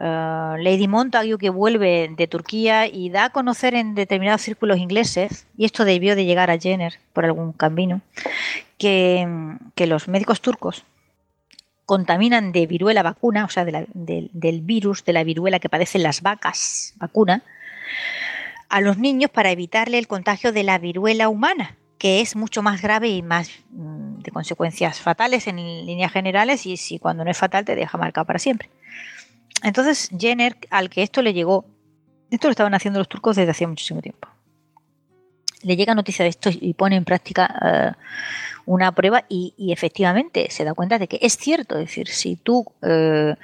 uh, Lady Montague que vuelve de Turquía y da a conocer en determinados círculos ingleses, y esto debió de llegar a Jenner por algún camino, que, los médicos turcos contaminan de viruela vacuna, o sea, del virus de la viruela que padecen las vacas vacuna, a los niños para evitarle el contagio de la viruela humana, que es mucho más grave y más mm, de consecuencias fatales en líneas generales y si cuando no es fatal te deja marcado para siempre. Entonces Jenner, al que esto le llegó, esto lo estaban haciendo los turcos desde hacía muchísimo tiempo, le llega noticia de esto y pone en práctica eh, una prueba y, efectivamente se da cuenta de que es cierto, es decir, si tú eh,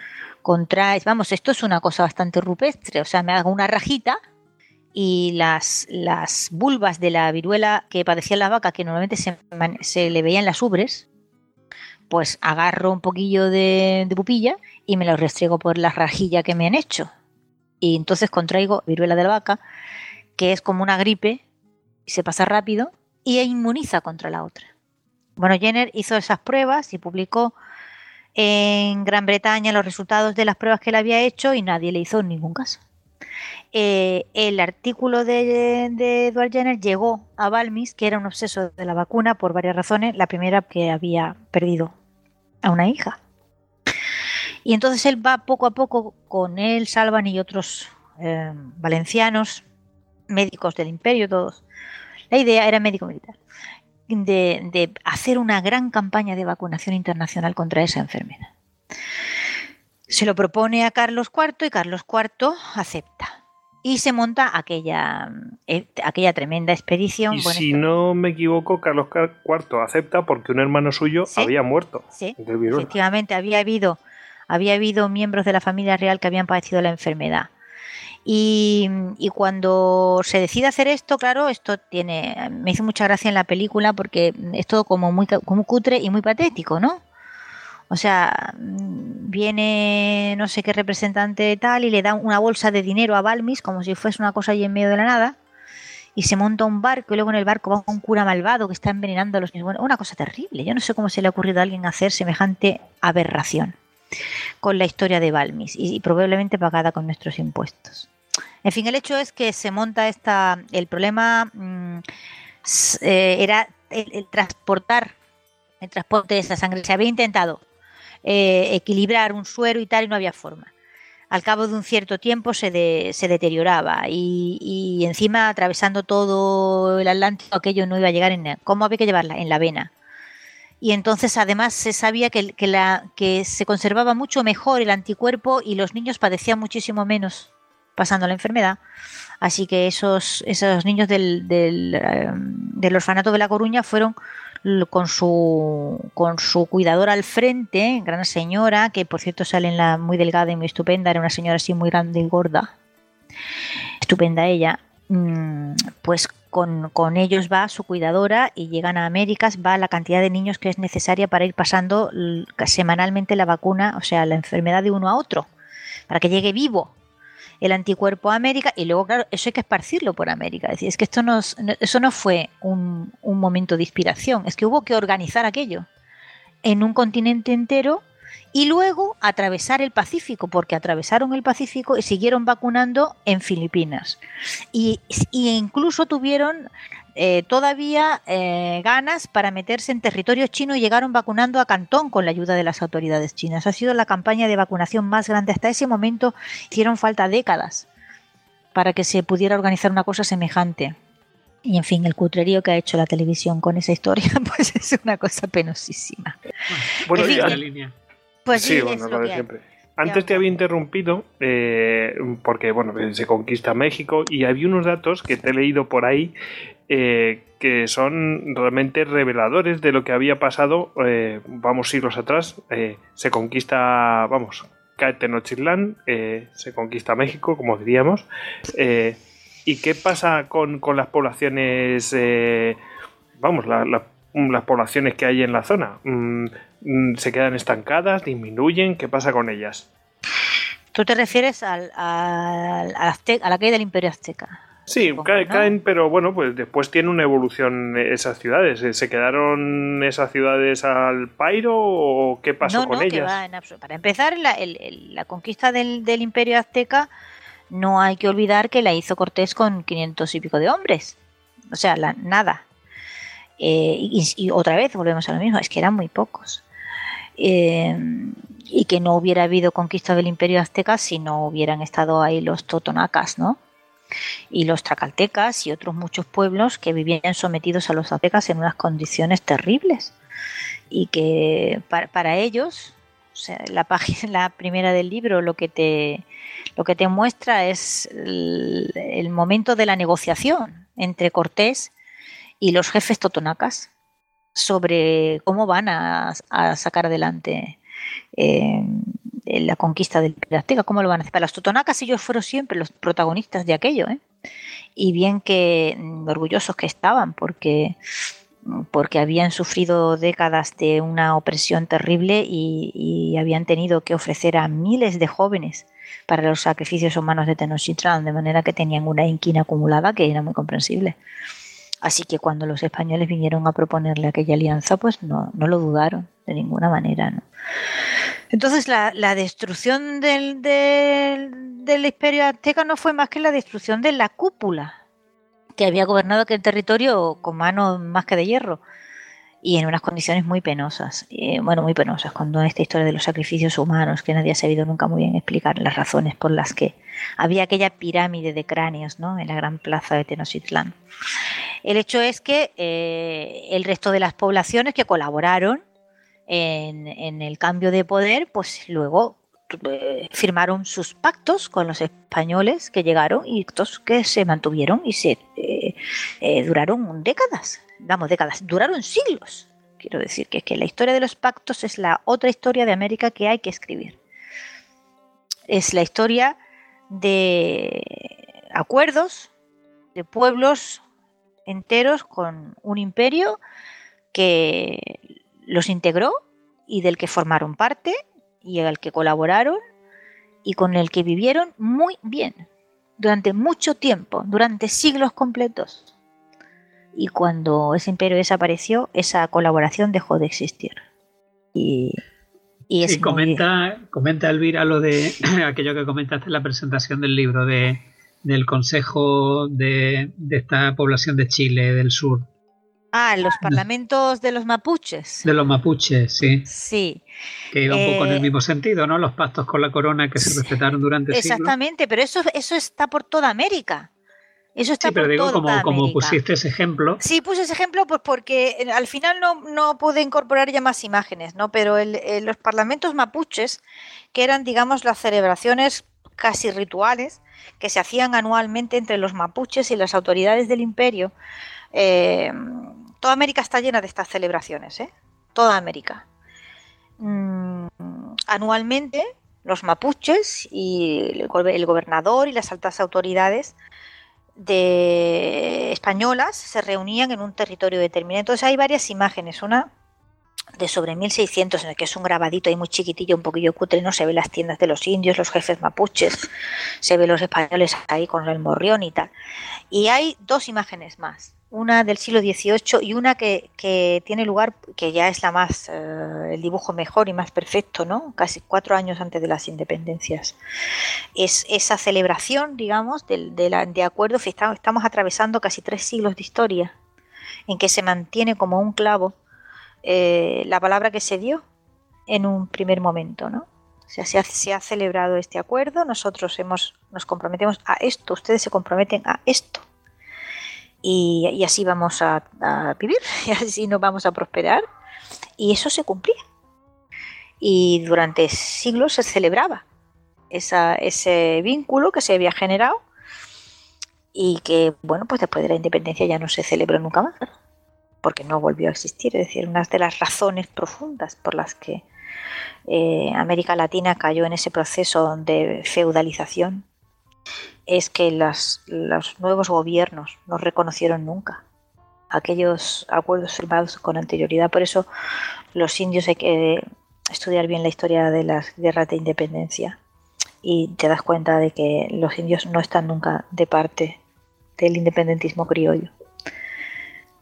contraes, vamos, esto es una cosa bastante rupestre, o sea, me hago una rajita, y las, las vulvas de la viruela que padecía la vaca, que normalmente se, le veían las ubres, pues agarro un poquillo de, pupilla y me lo restriego por la rajilla que me han hecho. Y entonces contraigo viruela de la vaca, que es como una gripe, y se pasa rápido, y inmuniza contra la otra. Bueno, Jenner hizo esas pruebas y publicó en Gran Bretaña los resultados de las pruebas que él había hecho y nadie le hizo ningún caso. Eh, el artículo de, Edward Jenner llegó a Balmis, que era un obseso de la vacuna por varias razones. La primera, que había perdido a una hija. Y entonces él va poco a poco con él, Salvan y otros eh, valencianos, médicos del imperio, todos. La idea era médico militar. De, de hacer una gran campaña de vacunación internacional contra esa enfermedad. Se lo propone a Carlos IV y Carlos IV acepta. Y se monta aquella, eh, aquella tremenda expedición. Y si no me equivoco, Carlos IV acepta porque un hermano suyo había muerto. Sí, efectivamente, había habido, había habido miembros de la familia real que habían padecido la enfermedad. Y, cuando se decide hacer esto, claro, esto tiene, me hizo mucha gracia en la película porque es todo como muy, como cutre y muy patético, ¿no? O sea, viene no sé qué representante tal y le da una bolsa de dinero a Balmis como si fuese una cosa ahí en medio de la nada y se monta un barco y luego en el barco va un cura malvado que está envenenando a los niños. Bueno, una cosa terrible. Yo no sé cómo se le ha ocurrido a alguien hacer semejante aberración con la historia de Balmis y, probablemente pagada con nuestros impuestos. En fin, el hecho es que se monta esta. El problema mm, eh, era el transportar el transporte de esa sangre. Se había intentado eh, equilibrar un suero y tal, y no había forma. Al cabo de un cierto tiempo se, se deterioraba y, encima atravesando todo el Atlántico aquello no iba a llegar en... ¿Cómo había que llevarla? En la vena. Y entonces además se sabía que, la, que se conservaba mucho mejor el anticuerpo y los niños padecían muchísimo menos pasando la enfermedad. Así que esos, esos niños del, del, eh, del orfanato de La Coruña fueron con su, con su cuidadora al frente, gran señora, que por cierto sale en la muy delgada y muy estupenda, era una señora así muy grande y gorda, estupenda ella, mm, pues con, ellos va su cuidadora y llegan a Américas, va la cantidad de niños que es necesaria para ir pasando semanalmente la vacuna, o sea, la enfermedad de uno a otro, para que llegue vivo el anticuerpo a América y luego, claro, eso hay que esparcirlo por América. Es decir, es que esto no, eso no fue un momento de inspiración, es que hubo que organizar aquello en un continente entero y luego atravesar el Pacífico, porque atravesaron el Pacífico y siguieron vacunando en Filipinas. Y, y incluso tuvieron eh, todavía eh, ganas para meterse en territorio chino y llegaron vacunando a Cantón con la ayuda de las autoridades chinas. Ha sido la campaña de vacunación más grande hasta ese momento. Hicieron falta décadas para que se pudiera organizar una cosa semejante. Y en fin, el cutrerío que ha hecho la televisión con esa historia, *laughs* pues es una cosa penosísima. Bueno, la línea. Pues sí, bueno, lo de siempre. Antes te había interrumpido eh, porque bueno se conquista México y había unos datos que te he leído por ahí eh, que son realmente reveladores de lo que había pasado, eh, vamos siglos atrás, se conquista, vamos, cae Tenochtitlán, se conquista México, como diríamos, ¿y qué pasa con, las poblaciones, vamos, las poblaciones que hay en la zona? Mm, ¿Se quedan estancadas, disminuyen? ¿Qué pasa con ellas? Tú te refieres al, a la caída del imperio azteca. Sí, caen, pero bueno, pues después tiene una evolución esas ciudades. ¿Se quedaron esas ciudades al pairo o qué pasó con ellas? Para empezar, la, la conquista del, imperio azteca no hay que olvidar que la hizo Cortés con 500 y pico de hombres. O sea, la, nada. Eh, y, otra vez volvemos a lo mismo, es que eran muy pocos. Eh, y que no hubiera habido conquista del imperio azteca si no hubieran estado ahí los totonacas, ¿no? y los tracaltecas y otros muchos pueblos que vivían sometidos a los aztecas en unas condiciones terribles y que para, ellos la página *laughs* primera del libro lo que te lo que te muestra es el, momento de la negociación entre Cortés y los jefes totonacas sobre cómo van a, sacar adelante eh, la conquista del Azteca, ¿cómo lo van a hacer? Para los totonacas ellos fueron siempre los protagonistas de aquello, ¿eh? Y bien que mm, orgullosos que estaban, porque, porque habían sufrido décadas de una opresión terrible y, habían tenido que ofrecer a miles de jóvenes para los sacrificios humanos de Tenochtitlan, de manera que tenían una inquina acumulada que era muy comprensible. Así que cuando los españoles vinieron a proponerle aquella alianza, pues no, no lo dudaron de ninguna manera. ¿no? Entonces la, destrucción del, del, imperio azteca no fue más que la destrucción de la cúpula, que había gobernado aquel territorio con manos más que de hierro y en unas condiciones muy penosas. bueno, muy penosas, cuando esta historia de los sacrificios humanos, que nadie ha sabido nunca muy bien explicar las razones por las que había aquella pirámide de cráneos ¿no? en la gran plaza de Tenochtitlán. El hecho es que eh, el resto de las poblaciones que colaboraron en, el cambio de poder, pues luego eh, firmaron sus pactos con los españoles que llegaron y estos que se mantuvieron y se eh, duraron décadas, vamos, décadas, duraron siglos. Quiero decir que la historia de los pactos es la otra historia de América que hay que escribir. Es la historia de acuerdos de pueblos enteros con un imperio que los integró y del que formaron parte y al que colaboraron y con el que vivieron muy bien durante mucho tiempo, durante siglos completos. Y cuando ese imperio desapareció, esa colaboración dejó de existir. Y, y comenta, comenta Elvira lo de *clears throat* aquello que comentaste en la presentación del libro de, del Consejo de, de esta población de Chile del sur, Ah, los parlamentos de los mapuches. De los mapuches, sí. Sí. Que iba un poco en el eh, mismo sentido, ¿no? Los pactos con la corona que se respetaron durante siglos. Exactamente, pero eso, eso está por toda América. Eso está sí, pero digo, como, como, pusiste ese ejemplo. Sí, puse ese ejemplo pues porque eh, al final no, no pude incorporar ya más imágenes, ¿no? Pero eh, los parlamentos mapuches, que eran, digamos, las celebraciones casi rituales que se hacían anualmente entre los mapuches y las autoridades del imperio, eh, toda América está llena de estas celebraciones, ¿eh? Toda América. Mm, anualmente, los mapuches y el, gobernador y las altas autoridades de españolas se reunían en un territorio determinado. Entonces hay varias imágenes. Una de sobre 1600, en el que es un grabadito ahí muy chiquitillo, un poquillo cutre, no se ve las tiendas de los indios, los jefes mapuches, se ve los españoles ahí con el morrión y tal. Y hay dos imágenes más una del siglo XVIII y una que, tiene lugar, que ya es la más, eh, el dibujo mejor y más perfecto, ¿no? Casi cuatro años antes de las independencias. Es esa celebración, digamos, de, de, acuerdo, estamos, estamos atravesando casi tres siglos de historia, en que se mantiene como un clavo eh, la palabra que se dio en un primer momento, ¿no? O sea, se ha, celebrado este acuerdo, nosotros hemos, nos comprometemos a esto, ustedes se comprometen a esto y, así vamos a, vivir *laughs* y así nos vamos a prosperar. Y eso se cumplía. Y durante siglos se celebraba ese vínculo que se había generado y que, bueno, pues después de la independencia ya no se celebró nunca más, porque no volvió a existir. Es decir, una de las razones profundas por las que eh, América Latina cayó en ese proceso de feudalización es que los nuevos gobiernos no reconocieron nunca aquellos acuerdos firmados con anterioridad. Por eso los indios hay que estudiar bien la historia de las guerras de independencia y te das cuenta de que los indios no están nunca de parte del independentismo criollo,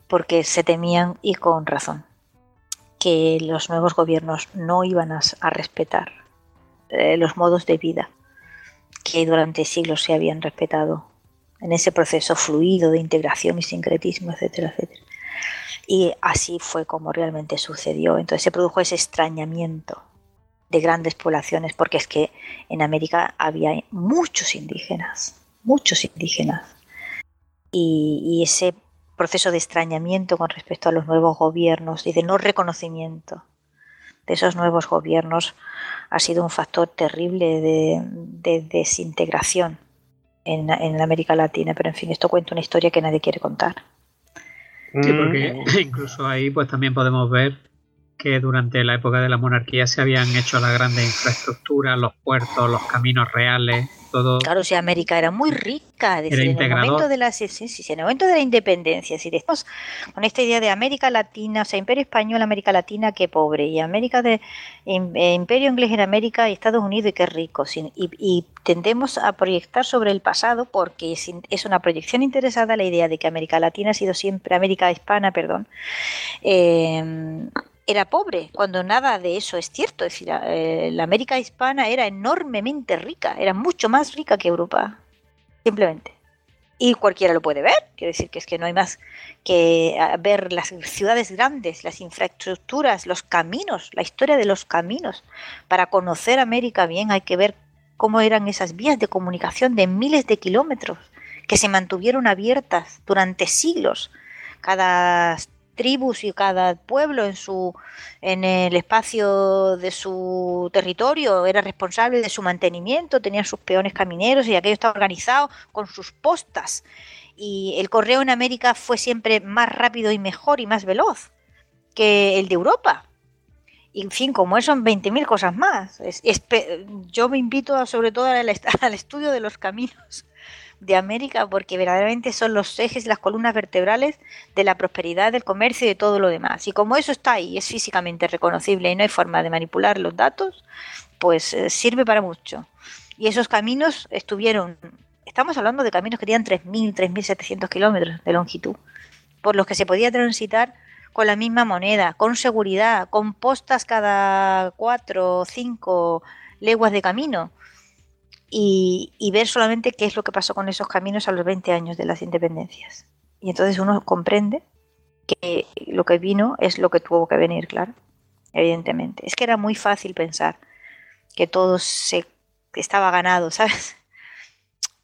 porque se temían y con razón que los nuevos gobiernos no iban a, respetar eh, los modos de vida que durante siglos se habían respetado en ese proceso fluido de integración y sincretismo, etcétera, etcétera. Y así fue como realmente sucedió. Entonces se produjo ese extrañamiento de grandes poblaciones, porque es que en América había muchos indígenas, muchos indígenas. Y, ese proceso de extrañamiento con respecto a los nuevos gobiernos y de no reconocimiento de esos nuevos gobiernos ha sido un factor terrible de, desintegración en, en, América Latina. Pero en fin, esto cuenta una historia que nadie quiere contar. Sí, porque mm. incluso ahí pues también podemos ver que durante la época de la monarquía se habían hecho las grandes infraestructuras, los puertos, los caminos reales, todo. Claro, si América era muy rica, en el momento de la sí, sí, en el momento de la independencia, si estamos con esta idea de América Latina, o sea, Imperio Español, América Latina, qué pobre, y América de eh, Imperio Inglés en América y Estados Unidos y qué rico, y, tendemos a proyectar sobre el pasado porque es, es, una proyección interesada la idea de que América Latina ha sido siempre América Hispana, perdón. Eh, era pobre, cuando nada de eso es cierto. Es decir, eh, la América hispana era enormemente rica, era mucho más rica que Europa, simplemente. Y cualquiera lo puede ver, quiero decir que es que no hay más que ah, ver las ciudades grandes, las infraestructuras, los caminos, la historia de los caminos. Para conocer América bien hay que ver cómo eran esas vías de comunicación de miles de kilómetros que se mantuvieron abiertas durante siglos. Cada tribus y cada pueblo en su en el espacio de su territorio era responsable de su mantenimiento, tenían sus peones camineros y aquello estaba organizado con sus postas. Y el correo en América fue siempre más rápido y mejor y más veloz que el de Europa. Y en fin, como eso, son 20.000 cosas más. yo me invito sobre todo *laughs* al estudio de los caminos de América porque verdaderamente son los ejes las columnas vertebrales de la prosperidad, del comercio y de todo lo demás. Y como eso está ahí, es físicamente reconocible y no hay forma de manipular los datos, pues eh, sirve para mucho. Y esos caminos estuvieron, estamos hablando de caminos que tenían 3.000, 3.700 kilómetros de longitud, por los que se podía transitar con la misma moneda, con seguridad, con postas cada cuatro o cinco leguas de camino y, ver solamente qué es lo que pasó con esos caminos a los 20 años de las independencias. Y entonces uno comprende que lo que vino es lo que tuvo que venir, claro, evidentemente. Es que era muy fácil pensar que todo se estaba ganado, *laughs* ¿sabes?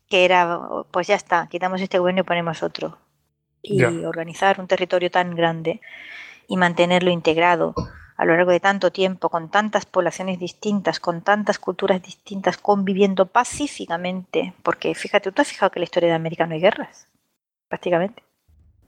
Que era, pues ya está, quitamos este gobierno y ponemos otro. Y organizar un territorio tan grande y mantenerlo integrado a lo largo de tanto tiempo, con tantas poblaciones distintas, con tantas culturas distintas, conviviendo pacíficamente, porque fíjate, tú has fijado que en la historia de América no hay guerras, prácticamente.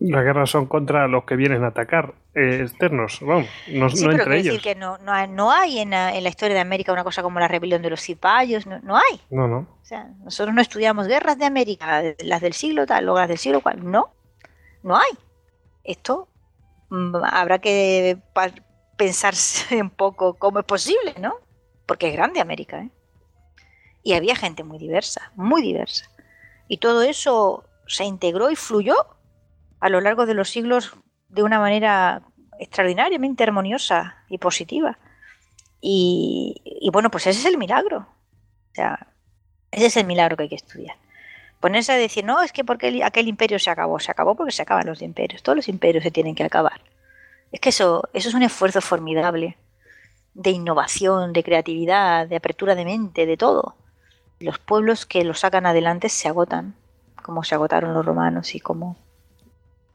Las guerras son contra los que vienen a atacar, eh, externos, vamos, no, sí, no pero entre ellos. decir que no, no, hay, no hay en la, en la, historia de América una cosa como la rebelión de los cipayos, no, no hay. No, no. O sea, nosotros no estudiamos guerras de América, las del siglo tal, o las del siglo cual, no, no hay. Esto mm, habrá que pensarse *laughs* un poco cómo es posible, ¿no? Porque es grande América, ¿eh? Y había gente muy diversa, muy diversa. Y todo eso se integró y fluyó a lo largo de los siglos de una manera extraordinariamente armoniosa y positiva. Y, bueno, pues ese es el milagro. O sea, ese es el milagro que hay que estudiar. Ponerse a decir, no, es que porque aquel imperio se acabó, se acabó porque se acaban los imperios. Todos los imperios se tienen que acabar. Es que eso, eso es un esfuerzo formidable de innovación, de creatividad, de apertura de mente, de todo. Los pueblos que lo sacan adelante se agotan, como se agotaron los romanos y como...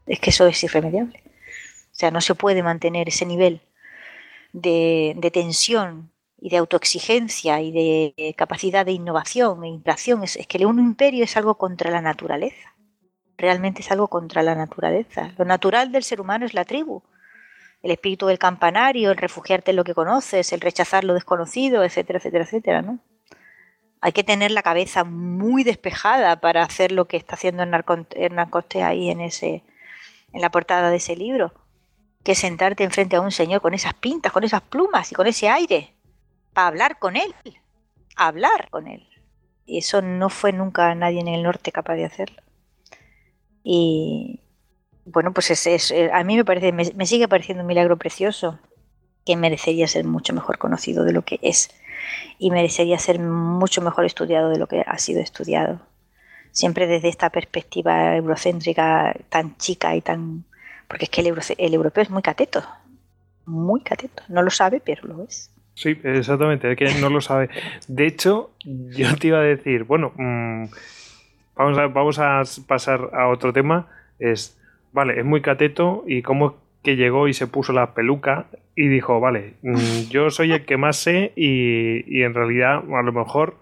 Es que eso es irremediable. O sea, no se puede mantener ese nivel de, tensión y de autoexigencia y de capacidad de innovación e inflación. Es, es que un imperio es algo contra la naturaleza. realmente es algo contra la naturaleza. Lo natural del ser humano es la tribu. El espíritu del campanario, el refugiarte en lo que conoces, el rechazar lo desconocido, etcétera, etcétera, etcétera, ¿no? Hay que tener la cabeza muy despejada para hacer lo que está haciendo Hernán Coste ahí en, ese, en la portada de ese libro. Que sentarte enfrente a un señor con esas pintas, con esas plumas y con ese aire, para hablar con él. Hablar con él. Y eso no fue nunca nadie en el norte capaz de hacerlo. Y bueno, pues es, eh, a mí me parece, me, sigue pareciendo un milagro precioso que merecería ser mucho mejor conocido de lo que es y merecería ser mucho mejor estudiado de lo que ha sido estudiado. Siempre desde esta perspectiva eurocéntrica tan chica y tan... Porque es que el, el europeo es muy cateto, muy cateto. No lo sabe, pero lo es. Sí, exactamente, es que no lo sabe. De hecho, yo te iba a decir, bueno, mm, vamos, a, vamos a pasar a otro tema. Es, vale, es muy cateto y cómo que llegó y se puso la peluca y dijo, vale, mm, *laughs* yo soy el que más sé y, en realidad a lo mejor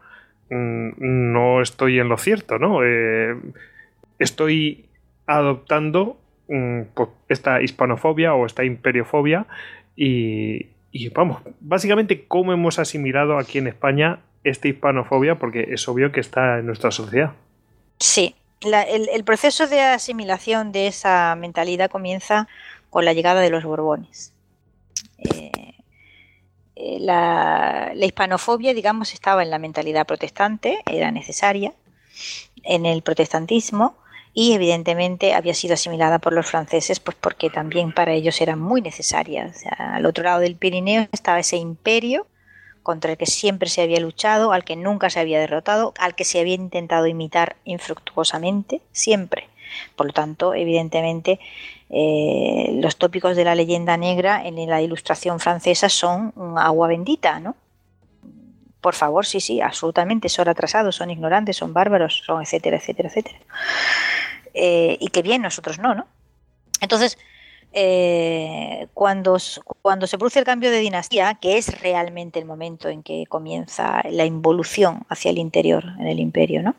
mm, no estoy en lo cierto, ¿no? Eh, estoy adoptando pues, esta hispanofobia o esta imperiofobia y, y vamos, básicamente cómo hemos asimilado aquí en España esta hispanofobia, porque es obvio que está en nuestra sociedad. Sí, el, proceso de asimilación de esa mentalidad comienza con la llegada de los Borbones. Eh, eh, la, la, hispanofobia, digamos, estaba en la mentalidad protestante, era necesaria en el protestantismo, y evidentemente había sido asimilada por los franceses pues porque también para ellos era muy necesaria. al otro lado del Pirineo estaba ese imperio contra el que siempre se había luchado, al que nunca se había derrotado, al que se había intentado imitar infructuosamente, siempre. Por lo tanto, evidentemente, eh, los tópicos de la leyenda negra en la ilustración francesa son agua bendita, ¿no? Por favor, sí, sí, absolutamente, son atrasados, son ignorantes, son bárbaros, son etcétera, etcétera, etcétera. Eh, y que bien, nosotros no, ¿no? Entonces, eh, cuando, cuando se produce el cambio de dinastía, que es realmente el momento en que comienza la involución hacia el interior en el imperio, ¿no?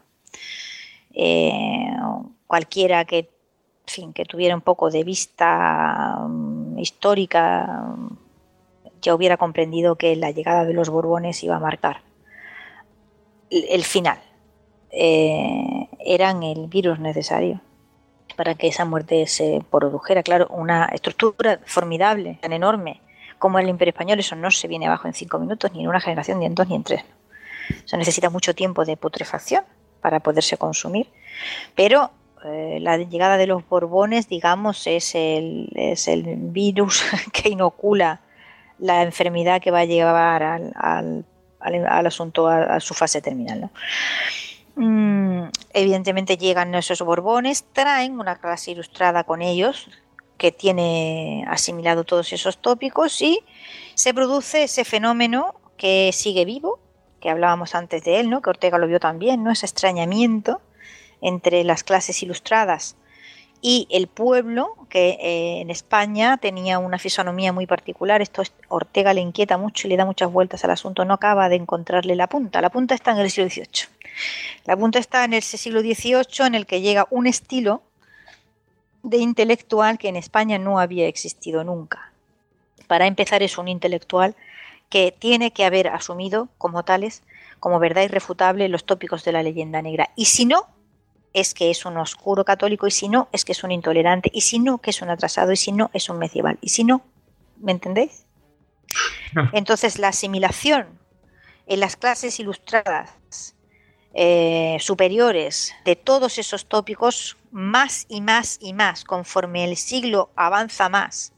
Eh, cualquiera que, fin, que tuviera un poco de vista mm, histórica mm, ya hubiera comprendido que la llegada de los Borbones iba a marcar el, final. eran el virus necesario para que esa muerte se produjera. Claro, una estructura formidable, tan enorme como el Imperio Español, eso no se viene abajo en cinco minutos, ni en una generación, ni en dos, ni en tres. Eso necesita mucho tiempo de putrefacción para poderse consumir. Pero eh, la llegada de los Borbones, digamos, es el, es el virus *laughs* que inocula la enfermedad que va a llevar al, al, al, asunto a, a, su fase terminal. ¿no? Mm, evidentemente llegan esos Borbones, traen una clase ilustrada con ellos que tiene asimilado todos esos tópicos y se produce ese fenómeno que sigue vivo, que hablábamos antes de él, ¿no? que Ortega lo vio también, ¿no? ese extrañamiento entre las clases ilustradas y el pueblo, que eh, en España tenía una fisonomía muy particular. Esto Ortega le inquieta mucho y le da muchas vueltas al asunto. No acaba de encontrarle la punta. La punta está en el siglo XVIII. La punta está en ese siglo XVIII en el que llega un estilo de intelectual que en España no había existido nunca. Para empezar, es un intelectual que tiene que haber asumido como tales, como verdad irrefutable, los tópicos de la leyenda negra. Y si no, es que es un oscuro católico, y si no, es que es un intolerante, y si no, que es un atrasado, y si no, es un medieval, y si no, ¿me entendéis? Entonces, la asimilación en las clases ilustradas eh, superiores de todos esos tópicos, más y más y más, conforme el siglo avanza más,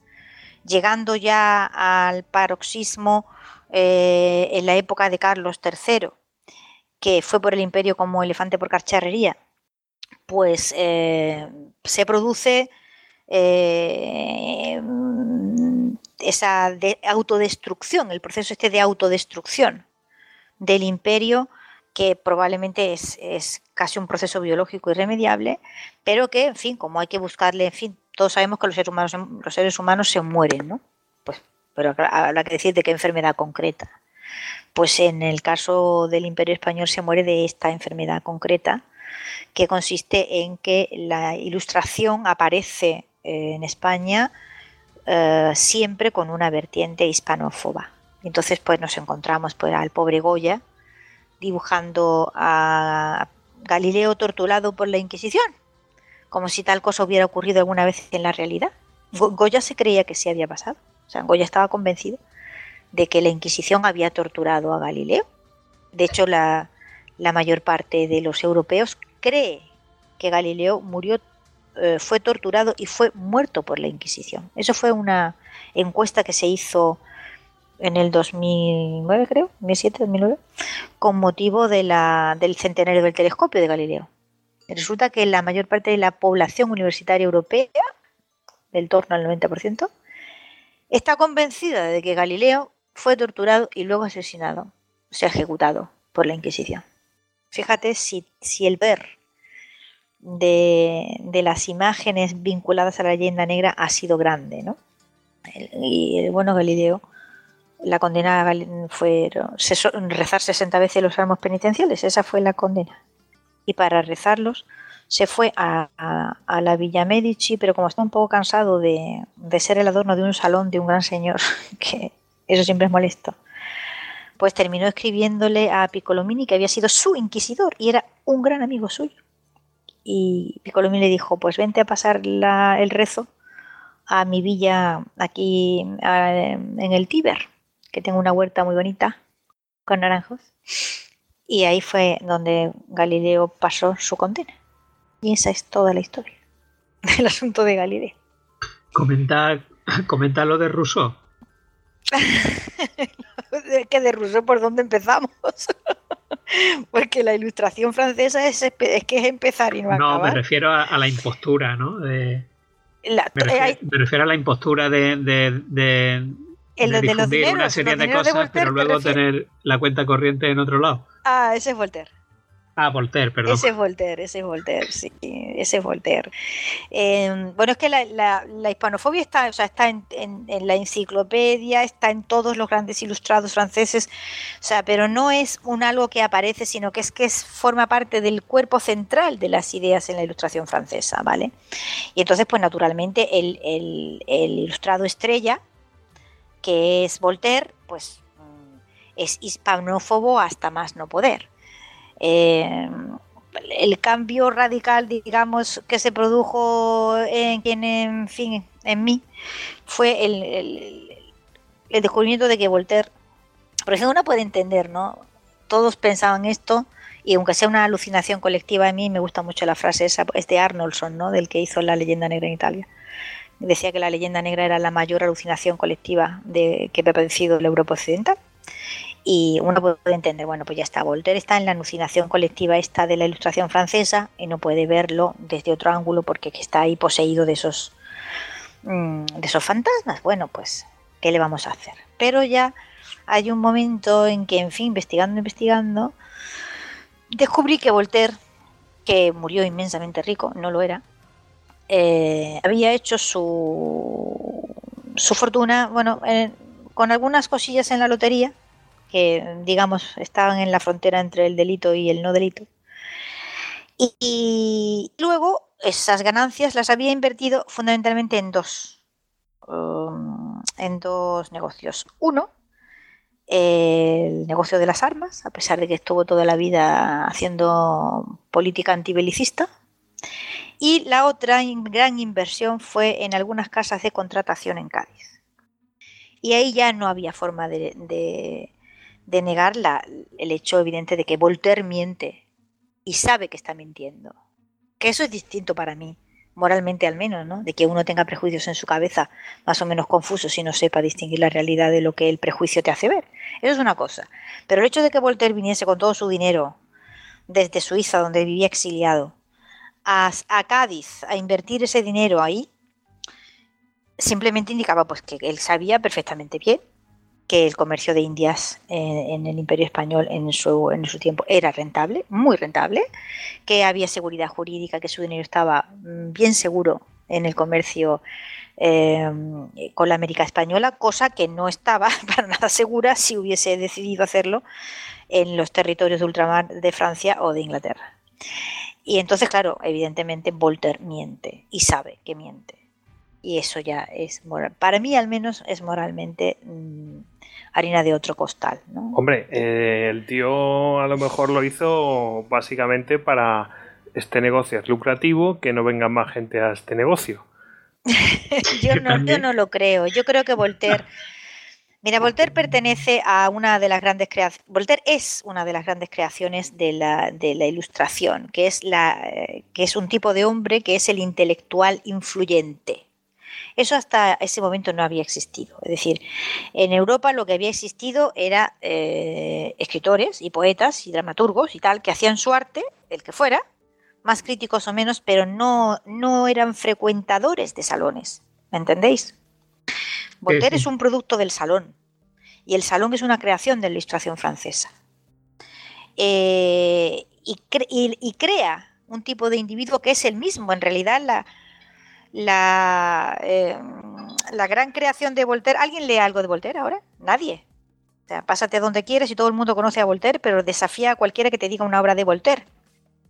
llegando ya al paroxismo eh, en la época de Carlos III, que fue por el imperio como elefante por cacharrería, pues eh, se produce esa autodestrucción, el proceso este de autodestrucción del imperio, que probablemente es, casi un proceso biológico irremediable, pero que, en fin, como hay que buscarle, en fin, todos sabemos que los seres humanos, los seres humanos se mueren, ¿no? Pues, pero habrá que decir de qué enfermedad concreta. Pues en el caso del imperio español se muere de esta enfermedad concreta, que consiste en que la ilustración aparece eh, en España eh, siempre con una vertiente hispanófoba. Entonces, pues nos encontramos pues, al pobre Goya dibujando a Galileo torturado por la Inquisición, como si tal cosa hubiera ocurrido alguna vez en la realidad. Goya se creía que sí había pasado. O sea, Goya estaba convencido de que la Inquisición había torturado a Galileo. De hecho, la, mayor parte de los europeos cree que Galileo murió eh, fue torturado y fue muerto por la Inquisición. Eso fue una encuesta que se hizo en el 2009, creo, 2007, 2009, con motivo de la, del centenario del telescopio de Galileo. resulta que la mayor parte de la población universitaria europea, del torno al 90%, está convencida de que Galileo fue torturado y luego asesinado, o sea, ejecutado por la Inquisición. Fíjate si, si el ver de, las imágenes vinculadas a la leyenda negra ha sido grande, ¿no? Y el bueno Galileo, la condena fue rezar 60 veces los salmos penitenciales, esa fue la condena. Y para rezarlos se fue a, la Villa Medici, pero como está un poco cansado de, de ser el adorno de un salón de un gran señor, *laughs* que eso siempre es molesto, pues terminó escribiéndole a Piccolomini que había sido su inquisidor y era un gran amigo suyo y Piccolomini le dijo, pues vente a pasar el rezo a mi villa aquí en el Tíber, que tengo una huerta muy bonita con naranjos. Y ahí fue donde Galileo pasó su condena. Y esa es toda la historia *laughs* del asunto de Galileo. Comenta, comenta lo de Rousseau. *laughs* que de Rousseau por dónde empezamos. *laughs* Porque la ilustración francesa es, es, que es empezar y no, acabar. No, me refiero a, la impostura, ¿no? me, refiero, a la impostura de, de, de, difundir una serie de cosas, pero luego tener la cuenta corriente en otro lado. Ah, ese es Voltaire. Ah, Voltaire, perdón. Ese es Voltaire, ese es Voltaire, sí, ese es Voltaire. Em, bueno, es que la, hispanofobia está, o sea, está en, la enciclopedia, está en todos los grandes ilustrados franceses, o sea, pero no es un algo que aparece, sino que es que es, forma parte del cuerpo central de las ideas en la ilustración francesa, ¿vale? Y entonces, pues naturalmente, el, el ilustrado estrella, que es Voltaire, pues mm, es hispanófobo hasta más no poder. Eh, el cambio radical, digamos, que se produjo en en fin, en mí, fue el, descubrimiento de que Voltaire, por ejemplo, uno puede entender, ¿no? Todos pensaban esto, y aunque sea una alucinación colectiva a mí, me gusta mucho la frase esa, es de Arnoldson, ¿no? Del que hizo la leyenda negra en Italia. Decía que la leyenda negra era la mayor alucinación colectiva de, que ha padecido la Europa occidental y uno puede entender, bueno, pues ya está, Voltaire está en la alucinación colectiva esta de la ilustración francesa y no puede verlo desde otro ángulo porque está ahí poseído de esos, mm, de esos fantasmas. Bueno, pues, ¿qué le vamos a hacer? Pero ya hay un momento en que, en fin, investigando, investigando, descubrí que Voltaire, que murió inmensamente rico, no lo era, eh, había hecho su, su fortuna, bueno, con algunas cosillas en la lotería, que digamos estaban en la frontera entre el delito y el no delito. Y, luego esas ganancias las había invertido fundamentalmente en dos, um, en dos negocios. Uno, el negocio de las armas, a pesar de que estuvo toda la vida haciendo política antibelicista. Y la otra gran inversión fue en algunas casas de contratación en Cádiz. Y ahí ya no había forma de, negar el hecho evidente de que Voltaire miente y sabe que está mintiendo. Que eso es distinto para mí, moralmente al menos, ¿no? De que uno tenga prejuicios en su cabeza más o menos confusos y no sepa distinguir la realidad de lo que el prejuicio te hace ver. Eso es una cosa. Pero el hecho de que Voltaire viniese con todo su dinero desde Suiza, donde vivía exiliado, a, Cádiz a invertir ese dinero ahí, simplemente indicaba pues que él sabía perfectamente bien que el comercio de Indias en, el Imperio Español en su, en su tiempo era rentable, muy rentable, que había seguridad jurídica, que su dinero estaba mm, bien seguro en el comercio eh, con la América Española, cosa que no estaba *laughs* para nada segura si hubiese decidido hacerlo en los territorios de ultramar de Francia o de Inglaterra. Y entonces, claro, evidentemente Voltaire miente y sabe que miente. Y eso ya es moral. Para mí, al menos, es moralmente mm, harina de otro costal. ¿no? Hombre, eh, el tío a lo mejor lo hizo básicamente para este negocio es lucrativo, que no venga más gente a este negocio. *laughs* yo, no, yo no lo creo. Yo creo que Voltaire Mira, Voltaire pertenece a una de las grandes creaciones, Voltaire es una de las grandes creaciones de la, de la ilustración, que es, la, eh, que es un tipo de hombre que es el intelectual influyente. Eso hasta ese momento no había existido. Es decir, en Europa lo que había existido era eh, escritores y poetas y dramaturgos y tal, que hacían su arte, el que fuera, más críticos o menos, pero no, no eran frecuentadores de salones. ¿Me entendéis? Voltaire es un producto del salón y el salón es una creación de la ilustración francesa. Eh, y, crea un tipo de individuo que es el mismo. En realidad, la, la, eh, la, gran creación de Voltaire. ¿Alguien lee algo de Voltaire ahora? Nadie. O sea, pásate donde quieres y todo el mundo conoce a Voltaire, pero desafía a cualquiera que te diga una obra de Voltaire.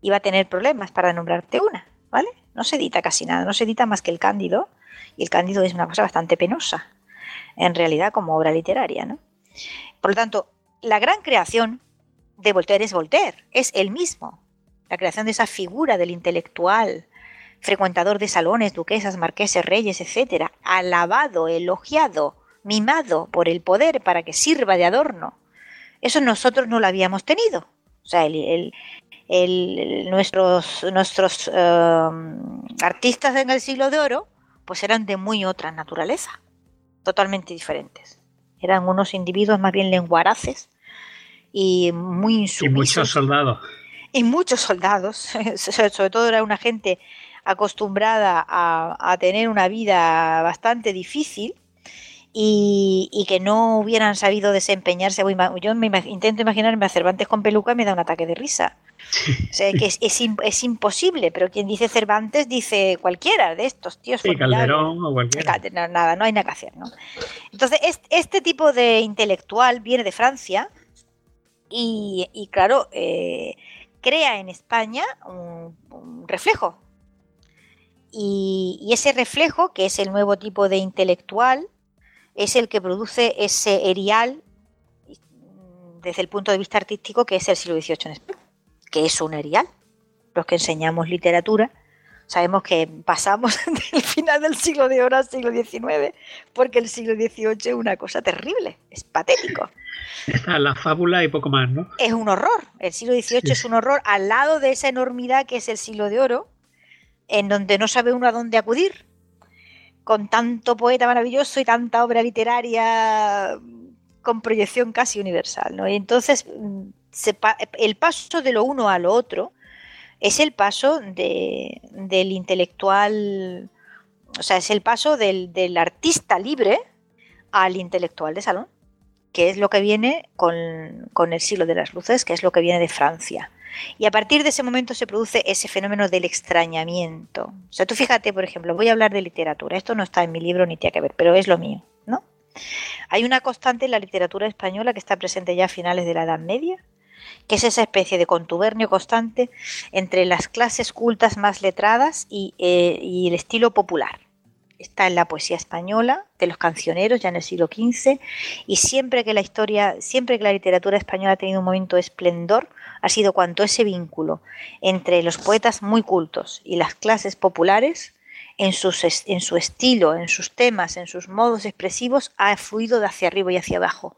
Y va a tener problemas para nombrarte una, ¿vale? No se edita casi nada, no se edita más que el Cándido. Y el Cándido es una cosa bastante penosa en realidad como obra literaria. ¿no? Por lo tanto, la gran creación de Voltaire es Voltaire, es el mismo. La creación de esa figura del intelectual, frecuentador de salones, duquesas, marqueses, reyes, etcétera, alabado, elogiado, mimado por el poder para que sirva de adorno. Eso nosotros no lo habíamos tenido. O sea, nuestros, nuestros um, artistas en el siglo de oro, pues eran de muy otra naturaleza totalmente diferentes. Eran unos individuos más bien lenguaraces y muy insumisos. Y muchos soldados. Y muchos soldados. *laughs* Sobre todo era una gente acostumbrada a, tener una vida bastante difícil y, que no hubieran sabido desempeñarse. Yo me intento imaginarme a Cervantes con peluca y me da un ataque de risa. O sea, que es, es, imposible, pero quien dice Cervantes dice cualquiera de estos tíos. Sí, Calderón o cualquiera. nada, no hay nada que hacer. ¿no? Entonces, este, tipo de intelectual viene de Francia y, claro, eh, crea en España un, reflejo. Y, ese reflejo, que es el nuevo tipo de intelectual, es el que produce ese erial desde el punto de vista artístico que es el siglo XVIII en España que es un erial. Los que enseñamos literatura sabemos que pasamos *laughs* del final del siglo de oro al siglo XIX, porque el siglo XVIII es una cosa terrible, es patético. la fábula y poco más, ¿no? Es un horror. El siglo XVIII es un horror al lado de esa enormidad que es el siglo de oro, en donde no sabe uno a dónde acudir, con tanto poeta maravilloso y tanta obra literaria con proyección casi universal, ¿no? Y entonces el paso de lo uno a lo otro es el paso del intelectual, o sea, es el paso del, artista libre al intelectual de salón, que es lo que viene con, el siglo de las luces, que es lo que viene de Francia. Y a partir de ese momento se produce ese fenómeno del extrañamiento. O sea, tú fíjate, por ejemplo, voy a hablar de literatura. Esto no está en mi libro ni tiene que ver, pero es lo mío, ¿no? Hay una constante en la literatura española que está presente ya a finales de la Edad Media, que es esa especie de contubernio constante entre las clases cultas más letradas y, eh, el estilo popular. Está en la poesía española, de los cancioneros, ya en el siglo XV, y siempre que la historia, siempre que la literatura española ha tenido un momento de esplendor, ha sido cuanto ese vínculo entre los poetas muy cultos y las clases populares, en, en su estilo, en sus temas, en sus modos expresivos, ha fluido de hacia arriba y hacia abajo,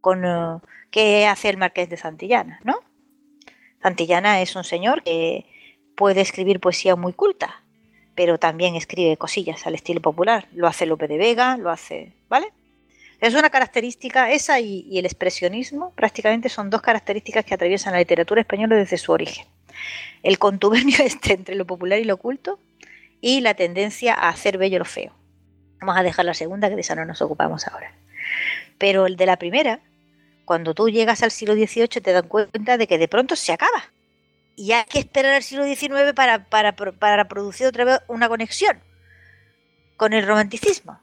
con, eh, ¿Qué hace el marqués de Santillana? ¿no? Santillana es un señor que puede escribir poesía muy culta, pero también escribe cosillas al estilo popular. Lo hace Lope de Vega, lo hace, ¿vale? Es una característica, esa y, el expresionismo prácticamente son dos características que atraviesan la literatura española desde su origen. El contubernio *laughs* este entre lo popular y lo culto y la tendencia a hacer bello lo feo. Vamos a dejar la segunda, que de esa no nos ocupamos ahora. Pero el de la primera, cuando tú llegas al siglo XVIII te das cuenta de que de pronto se acaba. Y hay que esperar al siglo XIX para, para, producir otra vez una conexión con el romanticismo.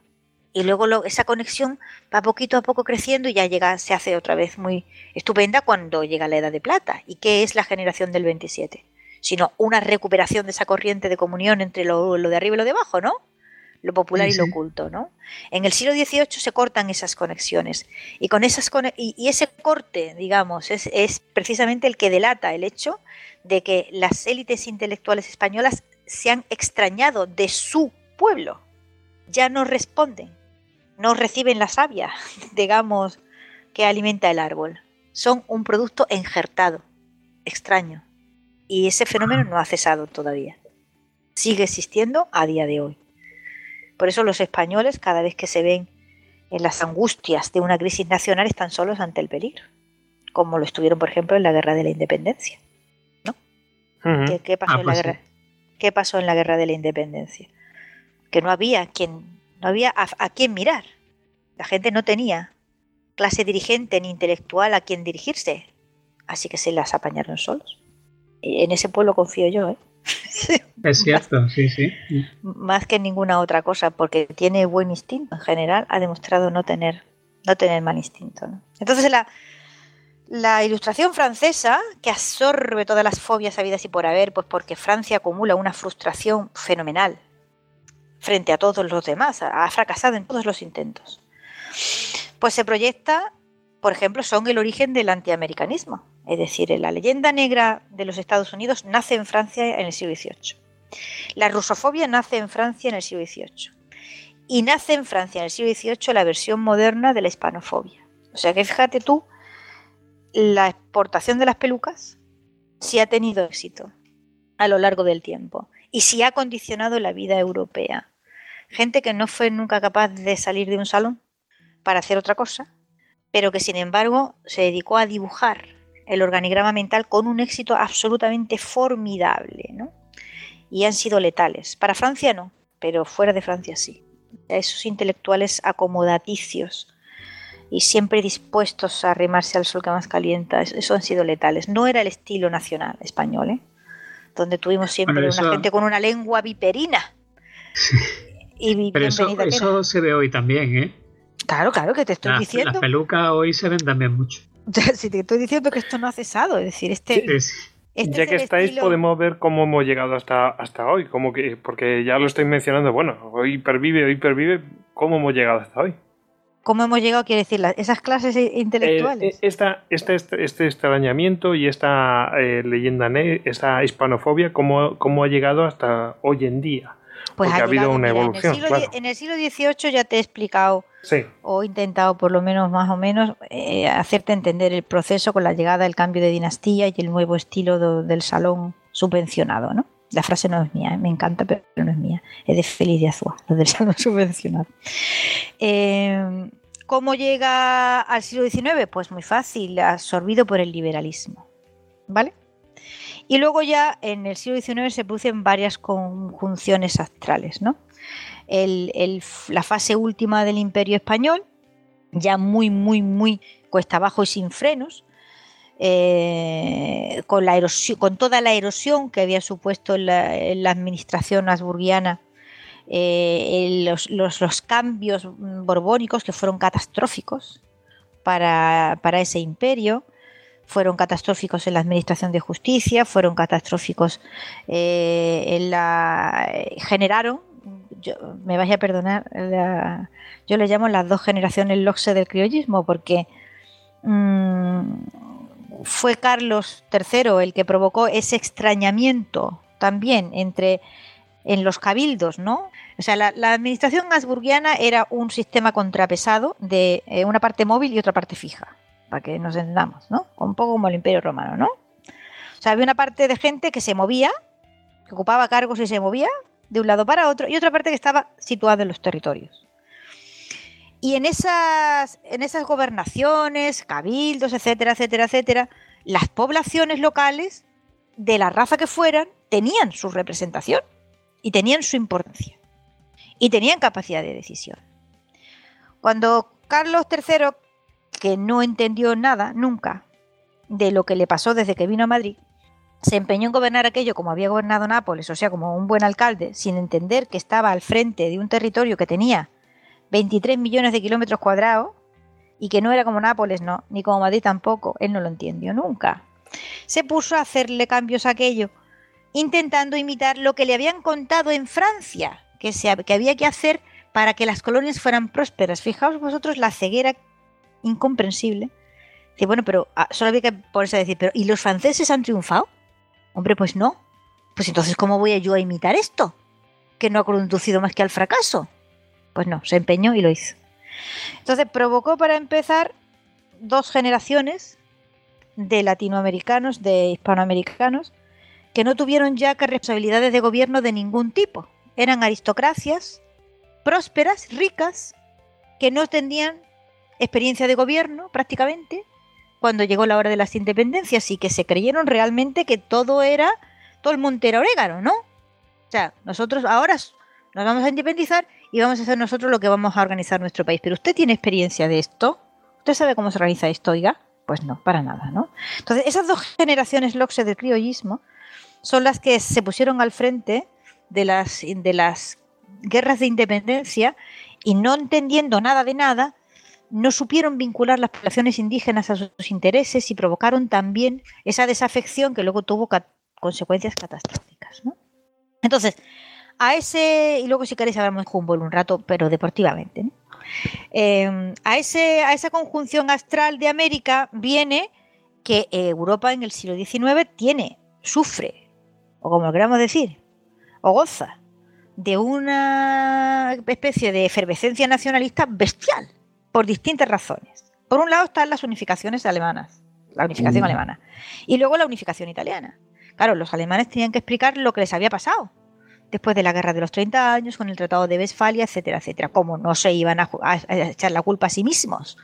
Y luego esa conexión va poquito a poco creciendo y ya llega, se hace otra vez muy estupenda cuando llega la edad de plata. ¿Y qué es la generación del 27? sino una recuperación de esa corriente de comunión entre lo, de arriba y lo de abajo, ¿no? Lo popular y lo oculto, ¿no? En el siglo XVIII se cortan esas conexiones y con esas y, ese corte, digamos, es, es precisamente el que delata el hecho de que las élites intelectuales españolas se han extrañado de su pueblo, ya no responden, no reciben la savia, *laughs* digamos, que alimenta el árbol. Son un producto enjertado, extraño. Y ese fenómeno no ha cesado todavía. Sigue existiendo a día de hoy. Por eso los españoles, cada vez que se ven en las angustias de una crisis nacional, están solos ante el peligro. Como lo estuvieron, por ejemplo, en la Guerra de la Independencia. ¿No? ¿Qué, pasó ah, en la pues guerra? ¿Qué pasó en la Guerra de la Independencia? Que no había quien, no había a, a quién mirar. La gente no tenía clase dirigente ni intelectual a quien dirigirse. Así que se las apañaron solos. En ese pueblo confío yo, ¿eh? Es *laughs* cierto, sí, sí. Más que ninguna otra cosa, porque tiene buen instinto. En general, ha demostrado no tener, no tener mal instinto. Entonces, la, la ilustración francesa, que absorbe todas las fobias habidas y por haber, pues porque Francia acumula una frustración fenomenal frente a todos los demás, ha fracasado en todos los intentos pues se proyecta, por ejemplo, son el origen del antiamericanismo. Es decir, la leyenda negra de los Estados Unidos nace en Francia en el siglo XVIII. La rusofobia nace en Francia en el siglo XVIII. Y nace en Francia en el siglo XVIII la versión moderna de la hispanofobia. O sea que fíjate tú, la exportación de las pelucas sí ha tenido éxito a lo largo del tiempo y sí ha condicionado la vida europea. Gente que no fue nunca capaz de salir de un salón para hacer otra cosa, pero que sin embargo se dedicó a dibujar el organigrama mental con un éxito absolutamente formidable, ¿no? Y han sido letales. Para Francia no, pero fuera de Francia sí. Esos intelectuales acomodaticios y siempre dispuestos a arrimarse al sol que más calienta, eso han sido letales. No era el estilo nacional español, ¿eh? donde tuvimos siempre una gente con una lengua viperina. Y Pero eso, eso se ve hoy también, ¿eh? Claro, claro, que te estoy diciendo. Las pelucas hoy se ven también mucho. *laughs* Si te estoy diciendo que esto no ha cesado, es decir, este. este ya que estáis, podemos ver cómo hemos llegado hasta, hasta hoy. Como que, porque ya lo estoy mencionando, bueno, hoy pervive, hoy pervive, ¿cómo hemos llegado hasta hoy? ¿Cómo hemos llegado? Quiere decir, esas clases intelectuales. Eh, esta, este, este, extrañamiento y esta eh, leyenda, esta hispanofobia, ¿cómo, ¿cómo ha llegado hasta hoy en día? Pues ha, habido una evolución. En el, siglo, XVIII ya te he explicado, o he intentado por lo menos más o menos eh, hacerte entender el proceso con la llegada del cambio de dinastía y el nuevo estilo del salón subvencionado, ¿no? La frase no es mía, ¿eh? me encanta, pero no es mía. Es de Félix de Azúa, lo del *laughs* salón subvencionado. Eh, ¿Cómo llega al siglo XIX? Pues muy fácil, absorbido por el liberalismo. ¿Vale? Y luego ya en el siglo XIX se producen varias conjunciones astrales, ¿no? la fase última del imperio español, ya muy, muy, muy cuesta abajo y sin frenos, eh, con, toda la erosión que había supuesto la, administración asburgiana, eh, los, cambios borbónicos que fueron catastróficos para ese imperio, fueron catastróficos en la administración de justicia, fueron catastróficos eh, en la... generaron, me vais a perdonar, yo le llamo las dos generaciones loxe del criollismo, porque mm, fue Carlos III el que provocó ese extrañamiento también entre en los cabildos, ¿no? O sea, la, administración habsburgiana era un sistema contrapesado de eh, una parte móvil y otra parte fija para que nos entendamos, ¿no? Un poco como el Imperio Romano, ¿no? O sea, había una parte de gente que se movía, que ocupaba cargos y se movía de un lado para otro, y otra parte que estaba situada en los territorios. Y en esas, en esas gobernaciones, cabildos, etcétera, etcétera, etcétera, las poblaciones locales, de la raza que fueran, tenían su representación y tenían su importancia. Y tenían capacidad de decisión. Cuando Carlos III que no entendió nada nunca de lo que le pasó desde que vino a Madrid, se empeñó en gobernar aquello como había gobernado Nápoles, o sea, como un buen alcalde, sin entender que estaba al frente de un territorio que tenía 23 millones de kilómetros cuadrados y que no era como Nápoles, no, ni como Madrid tampoco, él no lo entendió nunca. Se puso a hacerle cambios a aquello intentando imitar lo que le habían contado en Francia, que, se, que había que hacer para que las colonias fueran prósperas. Fijaos vosotros la ceguera incomprensible. Bueno, pero ah, solo había que ponerse a decir, pero ¿y los franceses han triunfado? Hombre, pues no. Pues entonces, ¿cómo voy yo a imitar esto? Que no ha conducido más que al fracaso. Pues no, se empeñó y lo hizo. Entonces provocó para empezar dos generaciones de latinoamericanos, de hispanoamericanos, que no tuvieron ya que responsabilidades de gobierno de ningún tipo. Eran aristocracias prósperas, ricas, que no tenían experiencia de gobierno prácticamente cuando llegó la hora de las independencias y que se creyeron realmente que todo era, todo el monte era orégano, ¿no? O sea, nosotros ahora nos vamos a independizar y vamos a hacer nosotros lo que vamos a organizar nuestro país. Pero usted tiene experiencia de esto. ¿Usted sabe cómo se organiza esto, oiga? Pues no, para nada, ¿no? Entonces, esas dos generaciones loxe del criollismo son las que se pusieron al frente de las, de las guerras de independencia y no entendiendo nada de nada, no supieron vincular las poblaciones indígenas a sus intereses y provocaron también esa desafección que luego tuvo consecuencias catastróficas. Entonces, a ese, y luego si queréis hablamos de Humboldt un rato, pero deportivamente, em, a, ese, a esa conjunción astral de América viene que Europa en el siglo XIX tiene, sufre o como lo queramos decir, o goza de una especie de efervescencia nacionalista bestial, por distintas razones. Por un lado están las unificaciones alemanas, la unificación mm. alemana, y luego la unificación italiana. Claro, los alemanes tenían que explicar lo que les había pasado después de la guerra de los 30 años, con el Tratado de Westfalia, etcétera, etcétera. Como no se iban a, echar la culpa a sí mismos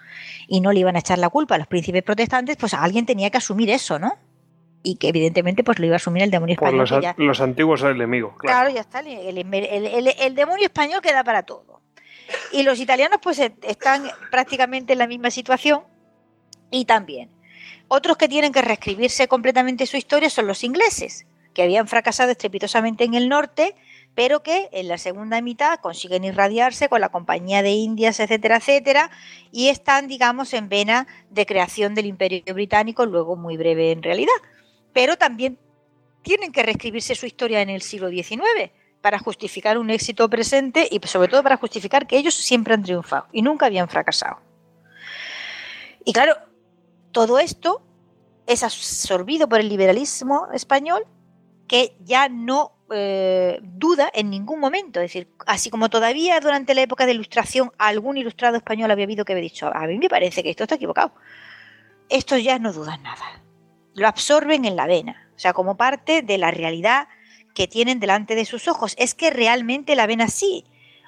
y no le iban a echar la culpa a los príncipes protestantes, pues alguien tenía que asumir eso, ¿no? y que evidentemente pues lo iba a asumir el demonio español. Por los, antiguos enemigos, claro. Claro, ya está, el, demonio español queda para todo. Y los italianos pues e, están prácticamente en la misma situación y también. Otros que tienen que reescribirse completamente su historia son los ingleses, que habían fracasado estrepitosamente en el norte, pero que en la segunda mitad consiguen irradiarse con la compañía de Indias, etcétera, etcétera, y están, digamos, en vena de creación del imperio británico, luego muy breve en realidad pero también tienen que reescribirse su historia en el siglo XIX para justificar un éxito presente y sobre todo para justificar que ellos siempre han triunfado y nunca habían fracasado. Y claro, todo esto es absorbido por el liberalismo español que ya no eh, duda en ningún momento. Es decir, así como todavía durante la época de ilustración algún ilustrado español había habido que haber dicho, a mí me parece que esto está equivocado. Estos ya no dudan nada lo absorben en la vena, o sea, como parte de la realidad que tienen delante de sus ojos. Es que realmente la ven así.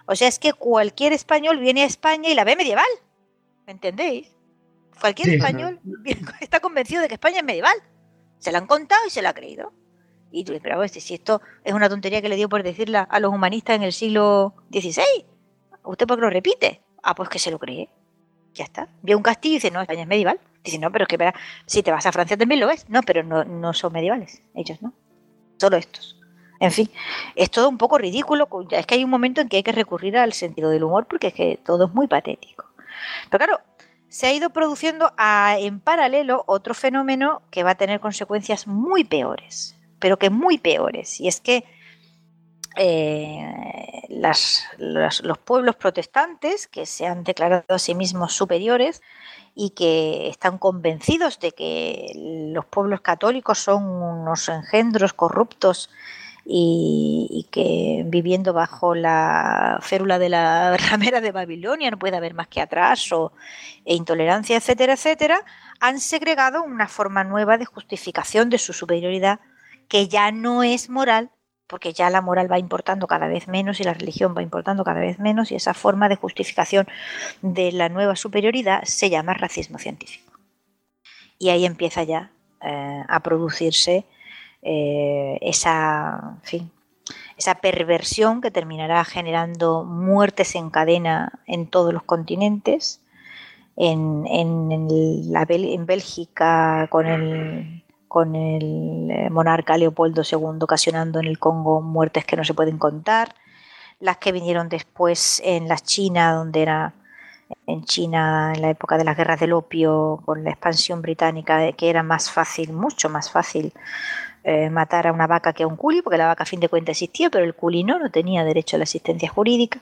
O sea, es que cualquier español viene a España y la ve medieval. ¿Me entendéis? Cualquier español *laughs* está convencido de que España es medieval. Se la han contado y se la ha creído. Y tú pero este, si esto es una tontería que le dio por decirla a los humanistas en el siglo XVI, ¿usted por qué lo repite? Ah, pues que se lo cree. Ya está. Ve un castillo y dice, no, España es medieval. Dice, no, pero es que si te vas a Francia también lo es. No, pero no, no son medievales, ellos no. Solo estos. En fin, es todo un poco ridículo. Es que hay un momento en que hay que recurrir al sentido del humor porque es que todo es muy patético. Pero claro, se ha ido produciendo en paralelo otro fenómeno que va a tener consecuencias muy peores, pero que muy peores. Y es que eh, los pueblos protestantes, que se han declarado a sí mismos superiores, y que están convencidos de que los pueblos católicos son unos engendros corruptos y, que viviendo bajo la férula de la *laughs* ramera de Babilonia no puede haber más que atraso e intolerancia, etcétera, etcétera, han segregado una forma nueva de justificación de su superioridad que ya no es moral, porque ya la moral va importando cada vez menos y la religión va importando cada vez menos y esa forma de justificación de la nueva superioridad se llama racismo científico. Y ahí empieza ya eh, a producirse eh, esa, esa perversión que terminará generando muertes en cadena en todos los continentes, en, en Bélgica con el con el eh, monarca Leopoldo II ocasionando en el Congo muertes que no se pueden contar, las que vinieron después en la China, donde era en China en la época de las guerras del opio, con la expansión británica, que era más fácil, mucho más fácil eh, matar a una vaca que a un culi, porque la vaca a fin de cuentas existía, pero el culi no, no tenía derecho a la asistencia jurídica.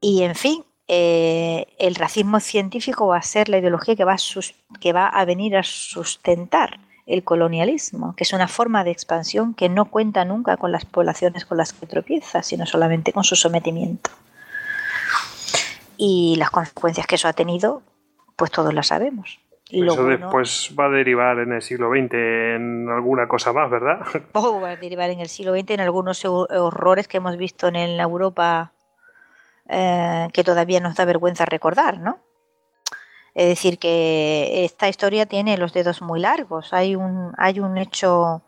Y en fin, eh, el racismo científico va a ser la ideología que va, a que va a venir a sustentar el colonialismo, que es una forma de expansión que no cuenta nunca con las poblaciones con las que tropieza, sino solamente con su sometimiento. Y las consecuencias que eso ha tenido, pues todos las sabemos. Eso después va a derivar en el siglo XX en alguna cosa más, ¿verdad? *laughs* Va a derivar en el siglo XX en algunos horrores que hemos visto en la Europa eh, que todavía nos da vergüenza recordar, ¿no? Es decir, que esta historia tiene los dedos muy largos. Hay un, hay un hecho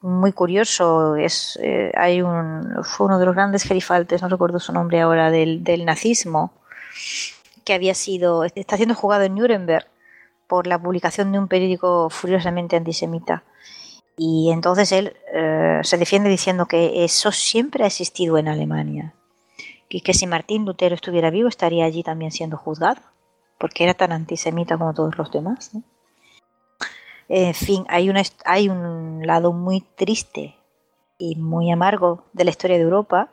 muy curioso. Es, eh, hay un, fue uno de los grandes gerifaltes, no recuerdo su nombre ahora, del, nazismo, que había sido, está siendo jugado en Nuremberg por la publicación de un periódico furiosamente antisemita. Y entonces él eh, se defiende diciendo que eso siempre ha existido en Alemania y que si Martín Lutero estuviera vivo estaría allí también siendo juzgado, porque era tan antisemita como todos los demás. En fin, hay, una, hay un lado muy triste y muy amargo de la historia de Europa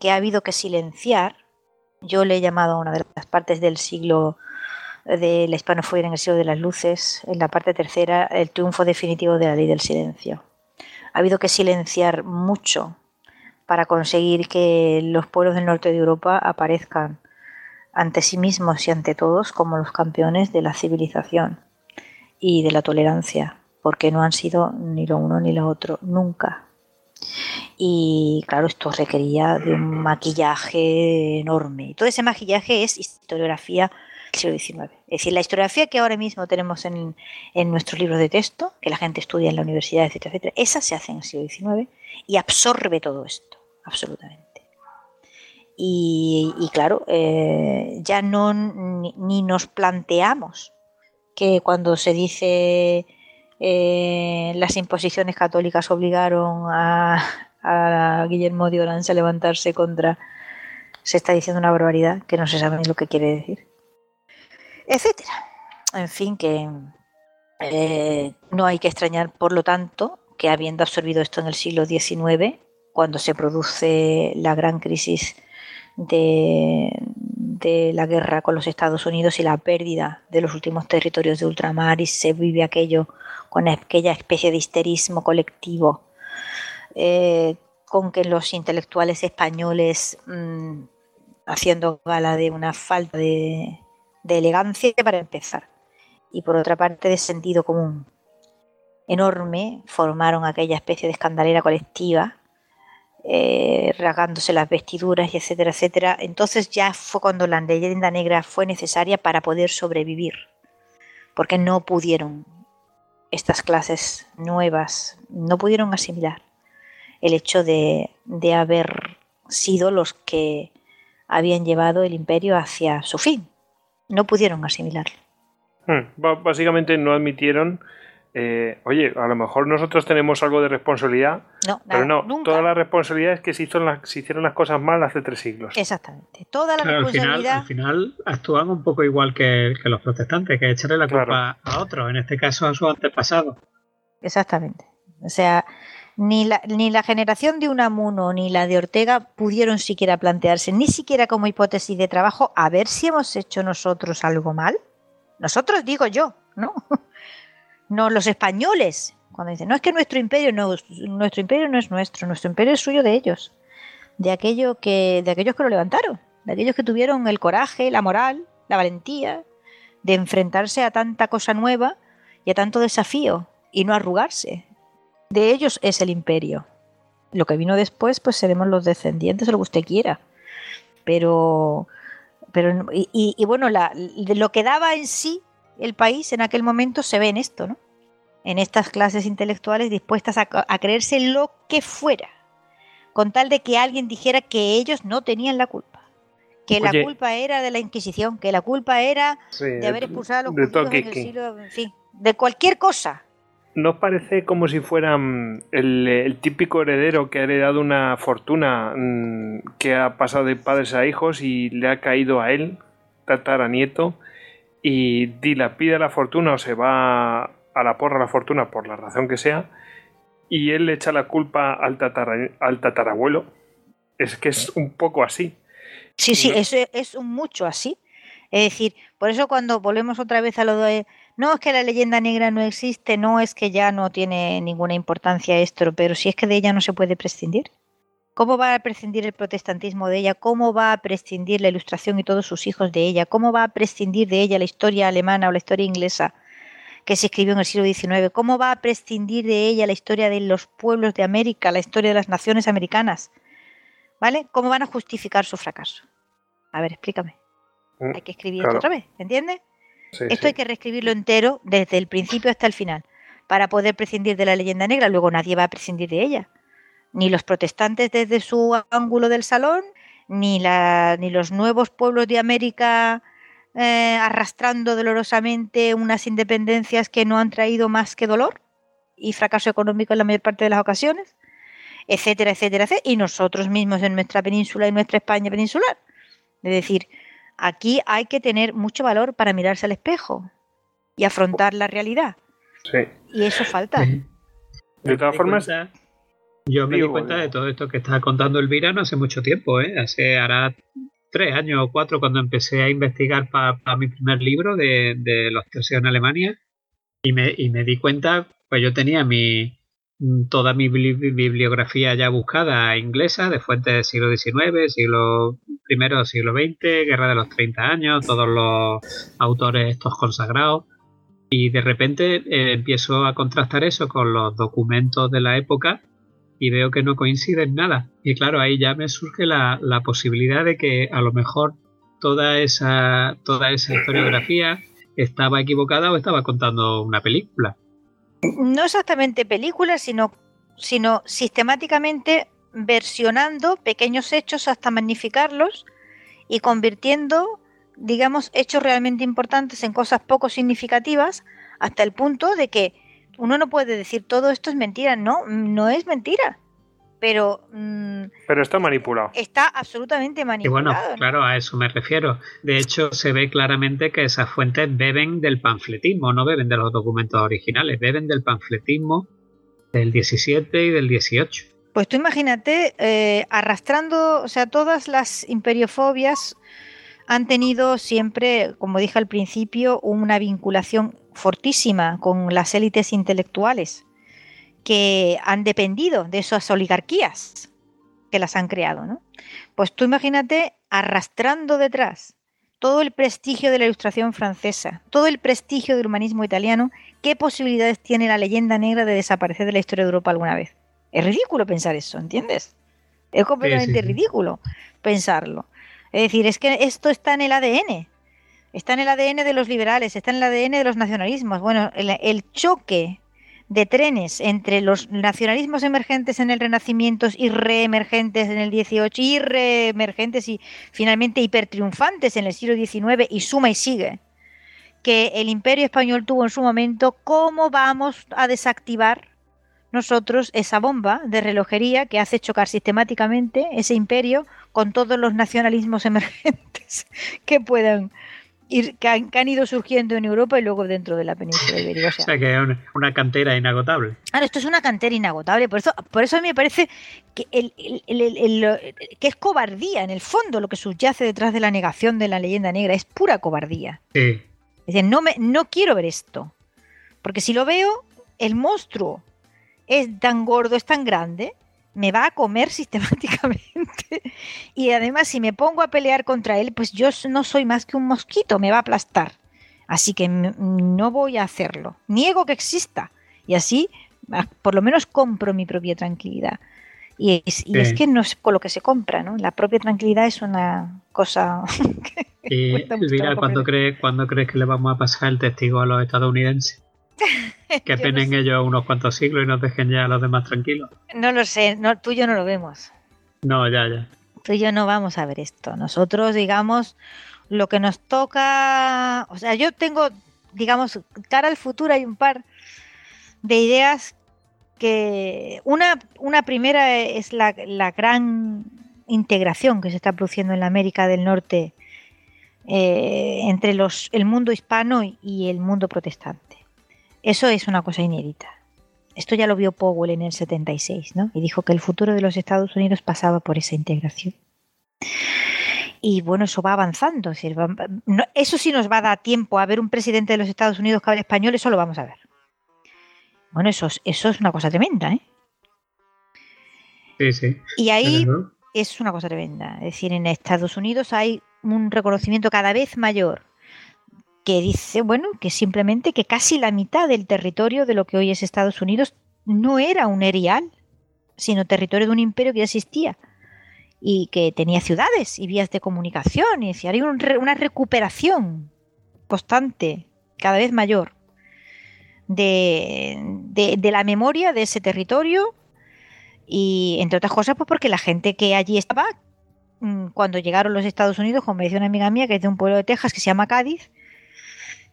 que ha habido que silenciar. Yo le he llamado a una de las partes del siglo de la hispanofobia en el siglo de las luces, en la parte tercera, el triunfo definitivo de la ley del silencio. Ha habido que silenciar mucho para conseguir que los pueblos del norte de Europa aparezcan ante sí mismos y ante todos como los campeones de la civilización y de la tolerancia, porque no han sido ni lo uno ni lo otro, nunca. Y claro, esto requería de un maquillaje enorme. Todo ese maquillaje es historiografía siglo XIX. Es decir, la historiografía que ahora mismo tenemos en, en nuestros libros de texto, que la gente estudia en la universidad, etcétera, etcétera, esa se hace en el siglo XIX y absorbe todo esto absolutamente. Y, claro, eh, ya no ni, nos planteamos que cuando se dice eh, las imposiciones católicas obligaron a, Guillermo de Orange a levantarse contra, se está diciendo una barbaridad que no se sabe lo que quiere decir, etcétera. En fin, que eh, no hay que extrañar, por lo tanto, que habiendo absorbido esto en el siglo XIX, cuando se produce la gran crisis de, la guerra con los Estados Unidos y la pérdida de los últimos territorios de ultramar y se vive aquello con aquella especie de histerismo colectivo eh, con que los intelectuales españoles mm, haciendo gala de una falta de, de elegancia para empezar y por otra parte de sentido común enorme formaron aquella especie de escandalera colectiva eh, rasgándose las vestiduras y etcétera, etcétera. Entonces ya fue cuando la leyenda negra fue necesaria para poder sobrevivir, porque no pudieron estas clases nuevas, no pudieron asimilar el hecho de, de haber sido los que habían llevado el imperio hacia su fin. No pudieron asimilarlo. Hmm, básicamente no admitieron eh, oye, a lo mejor nosotros tenemos algo de responsabilidad, pero no, toda la responsabilidad es que se, hicieron las cosas mal hace tres siglos. Exactamente, toda la responsabilidad... Al final, actúan un poco igual que, los protestantes, que echarle la culpa a otros, en este caso a sus antepasados. Exactamente, o sea, ni la, ni la generación de Unamuno ni la de Ortega pudieron siquiera plantearse, ni siquiera como hipótesis de trabajo, a ver si hemos hecho nosotros algo mal. Nosotros digo yo, ¿no? *laughs* no los españoles. Cuando dicen, no es que nuestro imperio no, nuestro imperio no es nuestro, nuestro imperio es suyo de ellos, de aquello que, de aquellos que lo levantaron, de aquellos que tuvieron el coraje, la moral, la valentía de enfrentarse a tanta cosa nueva y a tanto desafío y no arrugarse. De ellos es el imperio. Lo que vino después, pues seremos los descendientes o lo que usted quiera. Pero, pero y, bueno, la, lo que daba en sí el país en aquel momento se ve en esto, ¿no? En estas clases intelectuales dispuestas a, creerse lo que fuera, con tal de que alguien dijera que ellos no tenían la culpa, que la culpa era de la Inquisición, que la culpa era de haber expulsado a los judíos en el siglo, en fin, de cualquier cosa. ¿No parece como si fueran el, típico heredero que ha heredado una fortuna mm, que ha pasado de padres a hijos y le ha caído a él, tataranieto, y dilapida la fortuna o se va a la porra la fortuna por la razón que sea y él le echa la culpa al, al tatarabuelo. Es que es un poco así. Sí, sí, es un mucho así. Es decir, por eso cuando volvemos otra vez a lo de no es que la leyenda negra no existe, no es que ya no tiene ninguna importancia esto, pero si es que de ella no se puede prescindir. ¿Cómo va a prescindir el protestantismo de ella? ¿Cómo va a prescindir la ilustración y todos sus hijos de ella? ¿Cómo va a prescindir de ella la historia alemana o la historia inglesa que se escribió en el siglo XIX? ¿Cómo va a prescindir de ella la historia de los pueblos de América, la historia de las naciones americanas? ¿Vale? ¿Cómo van a justificar su fracaso? A ver, explícame. Mm, hay que escribir esto otra vez, ¿entiendes? Esto hay que reescribirlo entero desde el principio hasta el final para poder prescindir de la leyenda negra. Luego nadie va a prescindir de ella. Ni los protestantes desde su ángulo del salón, ni, la, ni los nuevos pueblos de América eh, arrastrando dolorosamente unas independencias que no han traído más que dolor y fracaso económico en la mayor parte de las ocasiones, etcétera, etcétera, etcétera. Y nosotros mismos en nuestra península y nuestra España peninsular. Es decir, Aquí hay que tener mucho valor para mirarse al espejo y afrontar la realidad. Sí. Y eso falta. De todas formas, yo me di cuenta de todo esto que estaba contando Elvira no hace mucho tiempo, ¿eh? hace hará tres años o cuatro cuando empecé a investigar para mi primer libro de, los tercios en Alemania y me, y me di cuenta, pues yo tenía mi, toda mi bibliografía ya buscada inglesa de fuentes del siglo XIX, siglo I, siglo XX, Guerra de los 30 años, todos los autores estos consagrados. Y de repente eh, empiezo a contrastar eso con los documentos de la época y veo que no coinciden nada. Y claro, ahí ya me surge la, la posibilidad de que a lo mejor toda esa, toda esa historiografía estaba equivocada o estaba contando una película no exactamente películas, sino, sino sistemáticamente versionando pequeños hechos hasta magnificarlos y convirtiendo, digamos, hechos realmente importantes en cosas poco significativas, hasta el punto de que uno no puede decir todo esto es mentira. No, no es mentira pero... Mm, pero está manipulado. Está absolutamente manipulado. Y bueno, claro, a eso me refiero. De hecho, se ve claramente que esas fuentes beben del panfletismo, no beben de los documentos originales, beben del panfletismo del 17 y del 18. Pues tú imagínate, eh, arrastrando, o sea, todas las imperiofobias han tenido siempre, como dije al principio, una vinculación fortísima con las élites intelectuales que han dependido de esas oligarquías que las han creado, ¿no? Pues tú imagínate arrastrando detrás todo el prestigio de la ilustración francesa, todo el prestigio del humanismo italiano, ¿qué posibilidades tiene la leyenda negra de desaparecer de la historia de Europa alguna vez? Es ridículo pensar eso, ¿entiendes? Es completamente ridículo pensarlo. Es decir, es que esto está en el ADN. Está en el ADN de los liberales, está en el ADN de los nacionalismos. Bueno, el, el choque de trenes entre los nacionalismos emergentes en el Renacimiento y reemergentes en el XVIII y reemergentes y finalmente hipertriunfantes en el siglo XIX y suma y sigue, que el imperio español tuvo en su momento, ¿cómo vamos a desactivar nosotros esa bomba de relojería que hace chocar sistemáticamente ese imperio con todos los nacionalismos *laughs* emergentes que puedan que han, ido surgiendo en Europa y luego dentro de la península ibérica. O *laughs* sea, que es una, cantera inagotable. Claro, esto es una cantera inagotable. Por eso, por eso a mí me parece que, el, que es cobardía, en el fondo, lo que subyace detrás de la negación de la leyenda negra. Es pura cobardía. Sí. Es decir, no, me, no quiero ver esto. Porque si lo veo, el monstruo es tan gordo, es tan grande, me va a comer *laughs* sistemáticamente. y además, si me pongo a pelear contra él, pues yo no soy más que un mosquito, me va a aplastar. Así que no voy a hacerlo. Niego que exista. Y así, por lo menos, compro mi propia tranquilidad. Y, es, que no es con lo que se compra, ¿no? La propia tranquilidad es una cosa. *laughs* y Elvira, ¿cuándo crees, ¿cuándo crees que le vamos a pasar el testigo a los estadounidenses? *laughs* Que penen ellos unos cuantos siglos y nos dejen ya a los demás tranquilos. No lo sé, no, tú y yo no lo vemos. No, ya, ya. Tú y yo no vamos a ver esto. Nosotros, digamos, lo que nos toca. O sea, yo tengo, digamos, cara al futuro hay un par de ideas que. Una, una primera es la, la gran integración que se está produciendo en la América del Norte eh, entre los, el mundo hispano y el mundo protestante. Eso es una cosa inédita. Esto ya lo vio Powell en el 76, ¿no? Y dijo que el futuro de los Estados Unidos pasaba por esa integración. Y bueno, eso va avanzando. eso sí nos va a dar tiempo a ver un presidente de los Estados Unidos que hable español, eso lo vamos a ver. Bueno, eso, eso es una cosa tremenda, ¿eh? Sí, sí. Y ahí es una cosa tremenda. Es decir, en Estados Unidos hay un reconocimiento cada vez mayor que dice, bueno, que simplemente que casi la mitad del territorio de lo que hoy es Estados Unidos no era un erial, sino territorio de un imperio que ya existía y que tenía ciudades y vías de comunicación y decía, hay una recuperación constante, cada vez mayor, de, de, la memoria de ese territorio y entre otras cosas pues porque la gente que allí estaba mm, cuando llegaron los Estados Unidos, como me decía una amiga mía que es de un pueblo de Texas que se llama Cádiz,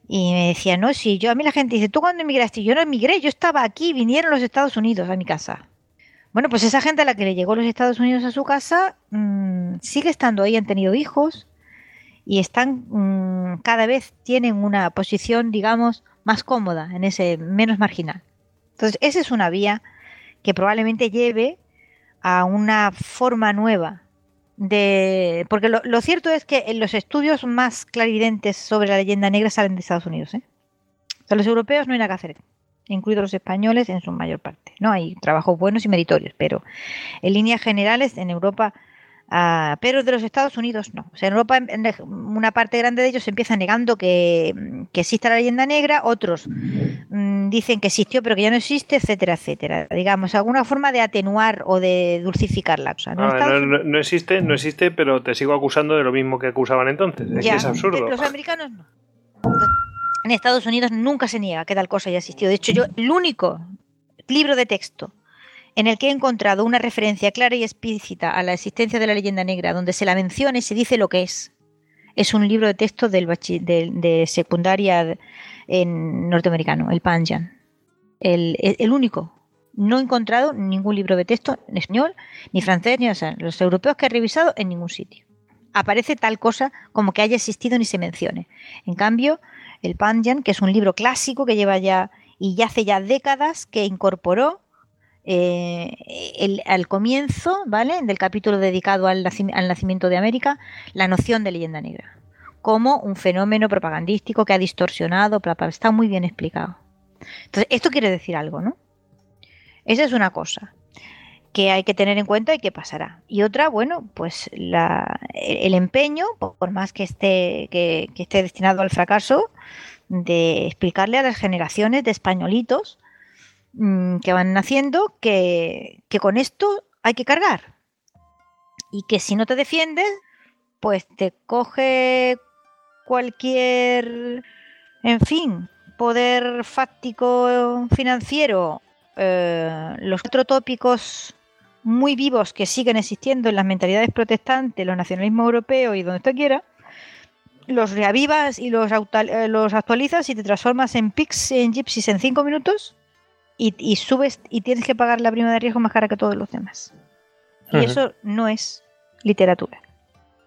y me decía, no, si yo a mí la gente dice, ¿tú cuándo emigraste? Yo no emigré, yo estaba aquí, vinieron los Estados Unidos a mi casa. Bueno, pues esa gente a la que le llegó los Estados Unidos a su casa mm, sigue estando ahí, han tenido hijos y están mm, cada vez tienen una posición, digamos, más cómoda, en ese menos marginal. Entonces, esa es una vía que probablemente lleve a una forma nueva de... Porque lo, cierto es que los estudios más clarividentes sobre la leyenda negra salen de Estados Unidos. ¿eh? O los europeos no hay nada que hacer, incluidos los españoles en su mayor parte. No hay trabajos buenos y meritorios, pero en líneas generales en Europa Ah, pero de los Estados Unidos no. O sea, en Europa una parte grande de ellos empieza negando que, que exista la leyenda negra, otros mm, dicen que existió pero que ya no existe, etcétera, etcétera. Digamos, alguna forma de atenuar o de dulcificar la cosa. ¿no? No, existe, no existe, pero te sigo acusando de lo mismo que acusaban entonces. Es, que es absurdo. Los americanos no. En Estados Unidos nunca se niega que tal cosa haya existido. De hecho, yo, el único libro de texto en el que he encontrado una referencia clara y explícita a la existencia de la leyenda negra, donde se la menciona y se dice lo que es. Es un libro de texto del de, secundaria en norteamericano, el Panjan. El, único. No he encontrado ningún libro de texto en español, ni francés, ni los europeos que he revisado en ningún sitio. Aparece tal cosa como que haya existido ni se mencione. En cambio, el Panjan, que es un libro clásico que lleva ya y ya hace ya décadas que incorporó eh, al comienzo, ¿vale? Del capítulo dedicado al, nacimiento de América, la noción de leyenda negra como un fenómeno propagandístico que ha distorsionado, está muy bien explicado. Entonces, esto quiere decir algo, ¿no? Esa es una cosa que hay que tener en cuenta y que pasará. Y otra, bueno, pues el empeño, por más que esté, que esté destinado al fracaso, de explicarle a las generaciones de españolitos Mm, que van naciendo que, con esto hay que cargar. Y que si no te defiendes, pues te coge cualquier, en fin, poder fáctico financiero, eh, los cuatro tópicos muy vivos que siguen existiendo en las mentalidades protestantes, los nacionalismos europeos y donde usted quiera, los reavivas y los, eh, los actualizas y te transformas en pigs, en gypsies en cinco minutos y, subes y tienes que pagar la prima de riesgo más cara que todos los demás. Y eso no es literatura.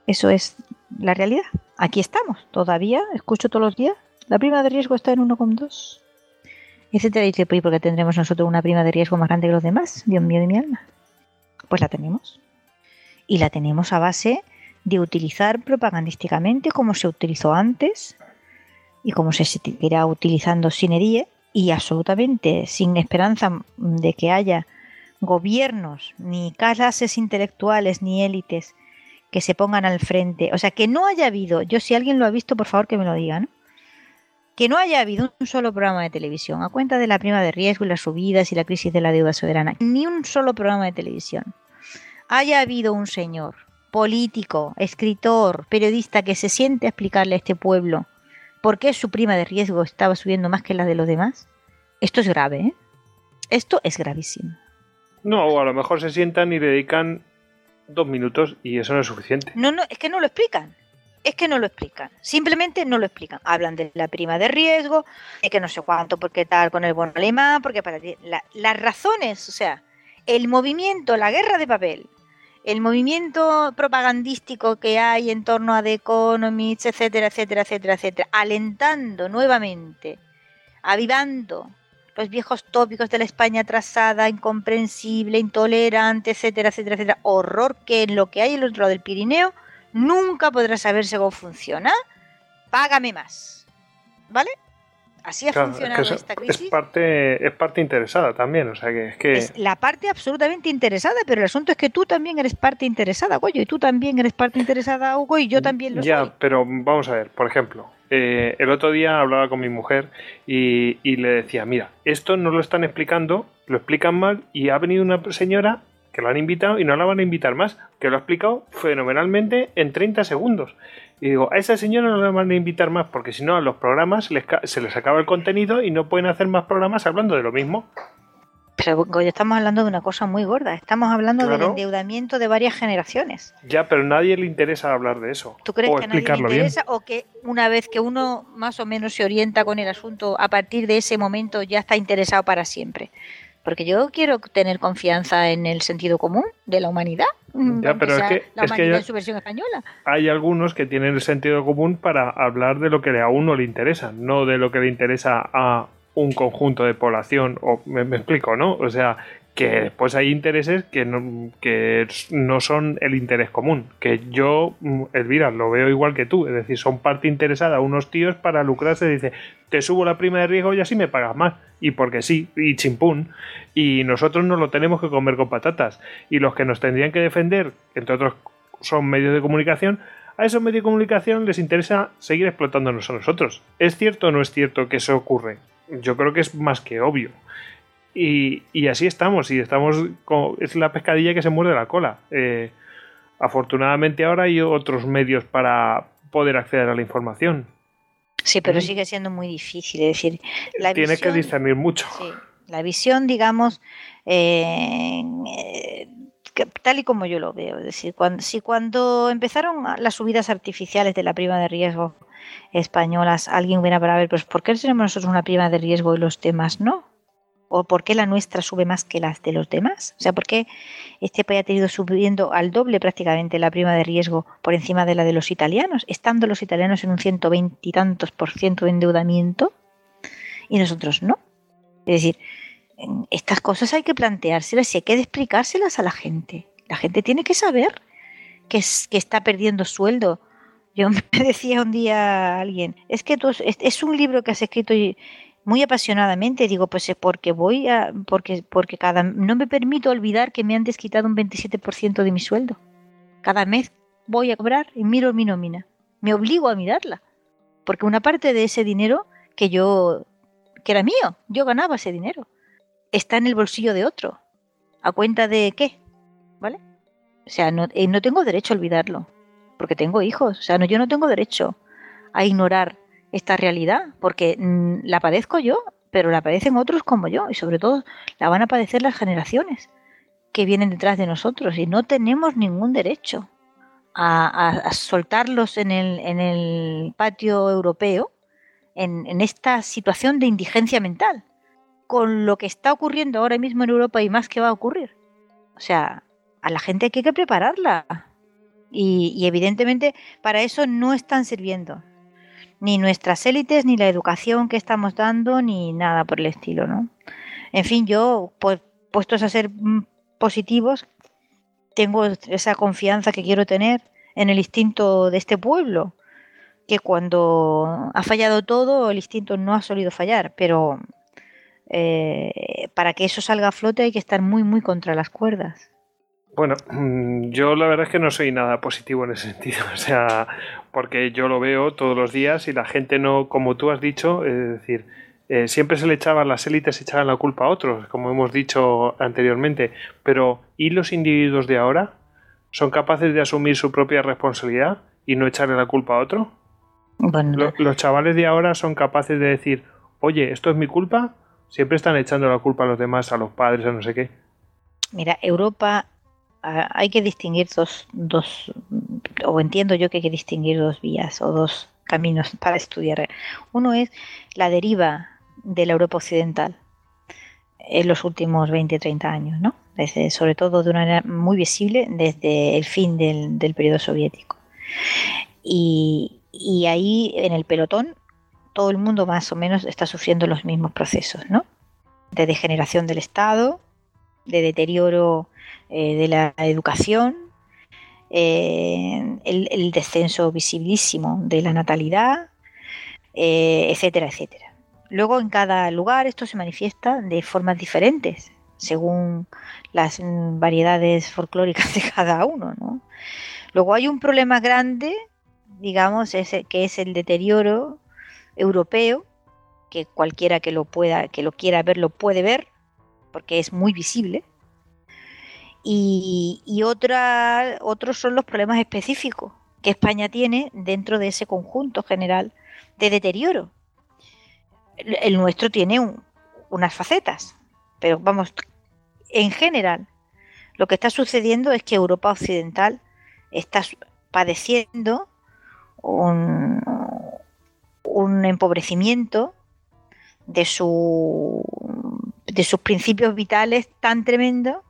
Eso es la realidad. Aquí estamos, todavía, escucho todos los días, la prima de riesgo está en 1,2. Etcétera, y dice, ¿por qué tendremos nosotros una prima de riesgo más grande que los demás? Dios mío de mi alma. Pues la tenemos. Y la tenemos a base de utilizar propagandísticamente como se utilizó antes y como se seguirá utilizando sin herir y absolutamente sin esperanza de que haya gobiernos, ni clases intelectuales, ni élites que se pongan al frente. O sea, que no haya habido, yo si alguien lo ha visto, por favor que me lo diga, Que no haya habido un solo programa de televisión, a cuenta de la prima de riesgo y las subidas y la crisis de la deuda soberana, ni un solo programa de televisión haya habido un señor, político, escritor, periodista que se siente a explicarle a este pueblo ¿Por qué su prima de riesgo estaba subiendo más que la de los demás? Esto es grave, ¿eh? Esto es gravísimo. No, o a lo mejor se sientan y dedican dos minutos y eso no es suficiente. No, no, es que no lo explican. Es que no lo explican. Simplemente no lo explican. Hablan de la prima de riesgo, de que no sé cuánto, porque tal con el bono alemán, porque para las razones, o sea, el movimiento, la guerra de papel, el movimiento propagandístico que hay en torno a The Economist, etcétera, etcétera, etcétera, etcétera, alentando nuevamente, avivando los viejos tópicos de la España atrasada, incomprensible, intolerante, etcétera, etcétera, etcétera. Horror que en lo que hay en el otro lado del Pirineo nunca podrás saberse cómo funciona. Págame más. ¿Vale? Así ha funcionado esta crisis. Es parte, es parte interesada también, o sea que es que... Es la parte absolutamente interesada, pero el asunto es que tú también eres parte interesada, Goyo, y tú también eres parte interesada, Hugo, y yo también lo soy. Ya, pero vamos a ver, por ejemplo, eh, el otro día hablaba con mi mujer y, y le decía, mira, esto no lo están explicando, lo explican mal, y ha venido una señora que la han invitado y no la van a invitar más, que lo ha explicado fenomenalmente en 30 segundos. Y digo, a esa señora no la van a invitar más, porque si no, a los programas se les acaba el contenido y no pueden hacer más programas hablando de lo mismo. Pero ya estamos hablando de una cosa muy gorda. Estamos hablando del endeudamiento de varias generaciones. Ya, pero a nadie le interesa hablar de eso. ¿Tú crees que a nadie le interesa o que una vez que uno más o menos se orienta con el asunto, a partir de ese momento ya está interesado para siempre? Porque yo quiero tener confianza en el sentido común de la humanidad. Mm, ya, pero es que, la humanidad en su versión española. Hay algunos que tienen el sentido común para hablar de lo que a uno le interesa, no de lo que le interesa a un conjunto de población. O me explico, ¿no? O sea, que después hay intereses que no, que no son el interés común. Que yo, mm, Elvira, lo veo igual que tú. Es decir, son parte interesada unos tíos para lucrarse. Dice, te subo la prima de riesgo y así me pagas más. Y porque sí, y chimpún. Y nosotros no lo tenemos que comer con patatas. Y los que nos tendrían que defender, entre otros son medios de comunicación, a esos medios de comunicación les interesa seguir explotándonos a nosotros. ¿Es cierto o no es cierto que eso ocurre? Yo creo que es más que obvio. Y, así estamos, y estamos es la pescadilla que se muerde la cola. Eh, afortunadamente ahora hay otros medios para poder acceder a la información. Sí, pero sigue siendo muy difícil. Es decir, la tiene que discernir mucho. la visión, digamos, eh, tal y como yo lo veo. Es decir, cuando, si cuando empezaron las subidas artificiales de la prima de riesgo españolas, alguien hubiera para ver, pues ¿por qué tenemos nosotros una prima de riesgo y los demás no? ¿O por qué la nuestra sube más que las de los demás? O sea, ¿por qué este país ha tenido subiendo al doble prácticamente la prima de riesgo por encima de la de los italianos, estando los italianos en un 120 y tantos por ciento de endeudamiento y nosotros no? Es decir, estas cosas hay que planteárselas y hay que explicárselas a la gente. La gente tiene que saber que, que está perdiendo sueldo. Yo *laughs* me decía un día a alguien, es que tú, es, un libro que has escrito y muy apasionadamente, digo, pues es porque voy a, porque, porque cada, no me permito olvidar que me han desquitado un 27% de mi sueldo. Cada mes voy a cobrar y miro mi nómina. Me obligo a mirarla. Porque una parte de ese dinero que yo, que era mío, yo ganaba ese dinero, está en el bolsillo de otro. ¿A cuenta de qué? ¿Vale? O sea, no, eh, no tengo derecho a olvidarlo. Porque tengo hijos. O sea, no, yo no tengo derecho a ignorar esta realidad, porque mm, la padezco yo, pero la padecen otros como yo, y sobre todo la van a padecer las generaciones que vienen detrás de nosotros, y no tenemos ningún derecho a, soltarlos en el, patio europeo en, esta situación de indigencia mental, con lo que está ocurriendo ahora mismo en Europa y más que va a ocurrir. O sea, a la gente hay que prepararla. Y, evidentemente para eso no están sirviendo ni nuestras élites, ni la educación que estamos dando, ni nada por el estilo, ¿no? En fin, yo, pues, puestos a ser mm, positivos, tengo esa confianza que quiero tener en el instinto de este pueblo, que cuando ha fallado todo, el instinto no ha solido fallar, pero eh, para que eso salga a flote hay que estar muy, muy contra las cuerdas. Bueno, *clears throat* yo la verdad es que no soy nada positivo en ese sentido, *laughs* o sea, porque yo lo veo todos los días y la gente no, como tú has dicho, es decir, eh, siempre se le echaban las élites, se echaban la culpa a otros, como hemos dicho anteriormente, pero ¿y los individuos de ahora? ¿Son capaces de asumir su propia responsabilidad y no echarle la culpa a otro? los chavales de ahora son capaces de decir, oye, esto es mi culpa, siempre están echando la culpa a los demás, a los padres, a no sé qué. Mira, Europa hay que distinguir dos, dos, o entiendo yo que hay que distinguir dos vías o dos caminos *laughs* para estudiar. Uno es la deriva de la Europa occidental en los últimos 20, 30 años, ¿no? Desde, sobre todo de una manera muy visible desde el fin del, del periodo soviético. Y, y, ahí en el pelotón todo el mundo más o menos está sufriendo los mismos procesos, ¿no? de degeneración del Estado, de deterioro eh, de la educación, eh, el, descenso visibilísimo de la natalidad, etcétera, etcétera. Luego en cada lugar esto se manifiesta de formas diferentes, según las variedades folclóricas *laughs* de cada uno. Luego hay un problema grande, digamos, que es el deterioro europeo, que cualquiera que lo pueda, que lo quiera ver, lo puede ver, porque es muy visible. Y, otra, otros son los problemas específicos que España tiene dentro de ese conjunto general de deterioro. El, nuestro tiene unas facetas, pero vamos, en general, lo que está sucediendo es que Europa Occidental está padeciendo un, un empobrecimiento de, su, de sus principios vitales tan tremendo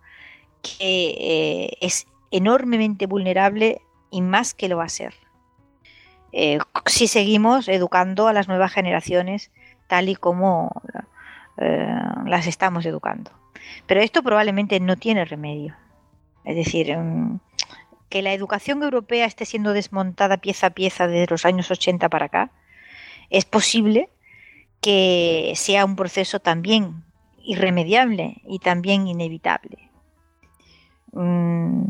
que eh, es enormemente vulnerable y más que lo va a ser. Eh, si seguimos educando a las nuevas generaciones tal y como eh, las estamos educando. Pero esto probablemente no tiene remedio. Es decir, mm, que la educación europea esté siendo desmontada pieza a pieza desde los años 80 para acá, es posible que sea un proceso también irremediable y también inevitable. Mm,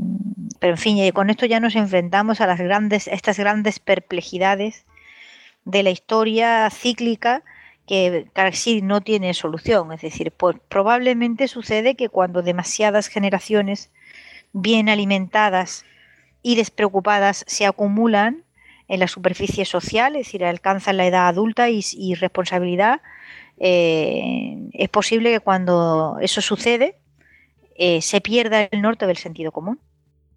pero en fin, con esto ya nos enfrentamos a las grandes, estas grandes perplejidades de la historia cíclica que casi no tiene solución. Es decir, pues probablemente sucede que cuando demasiadas generaciones bien alimentadas y despreocupadas se acumulan, en la superficie social, es decir, alcanzan la edad adulta y, responsabilidad, eh, es posible que cuando eso sucede eh, se pierda el norte del sentido común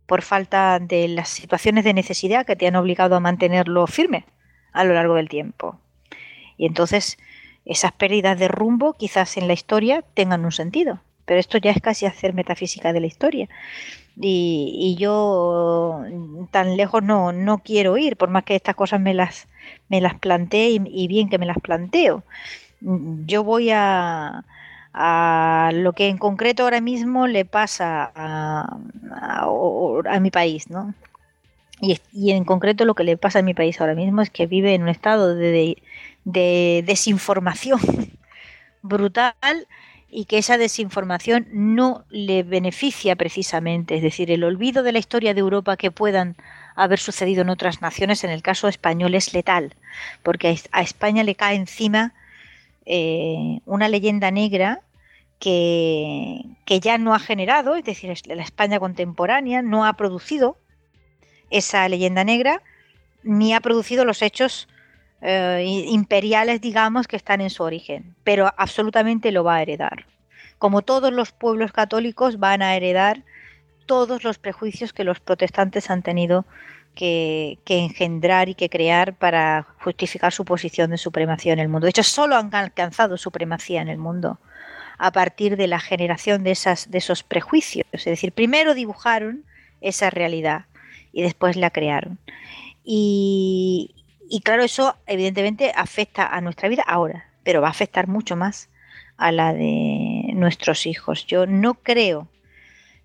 por falta de las situaciones de necesidad que te han obligado a mantenerlo firme a lo largo del tiempo. Y entonces esas pérdidas de rumbo quizás en la historia tengan un sentido, pero esto ya es casi hacer metafísica de la historia. Y, yo tan lejos no, no quiero ir, por más que estas cosas me las, me las plantee y, bien que me las planteo. Yo voy a, a lo que en concreto ahora mismo le pasa a, mi país, ¿no? Y, en concreto lo que le pasa a mi país ahora mismo es que vive en un estado de desinformación *laughs* brutal y que esa desinformación no le beneficia precisamente, es decir, el olvido de la historia de Europa que puedan haber sucedido en otras naciones, en el caso español es letal, porque a España le cae encima eh, una leyenda negra que, que ya no ha generado, es decir, la España contemporánea no ha producido esa leyenda negra, ni ha producido los hechos eh, imperiales, digamos, que están en su origen, pero absolutamente lo va a heredar. Como todos los pueblos católicos van a heredar todos los prejuicios que los protestantes han tenido que, engendrar y que crear para justificar su posición de supremacía en el mundo. De hecho, solo han alcanzado supremacía en el mundo a partir de la generación de, esas, de esos prejuicios. Es decir, primero dibujaron esa realidad y después la crearon. Y, y claro, eso evidentemente afecta a nuestra vida ahora, pero va a afectar mucho más a la de nuestros hijos. Yo no creo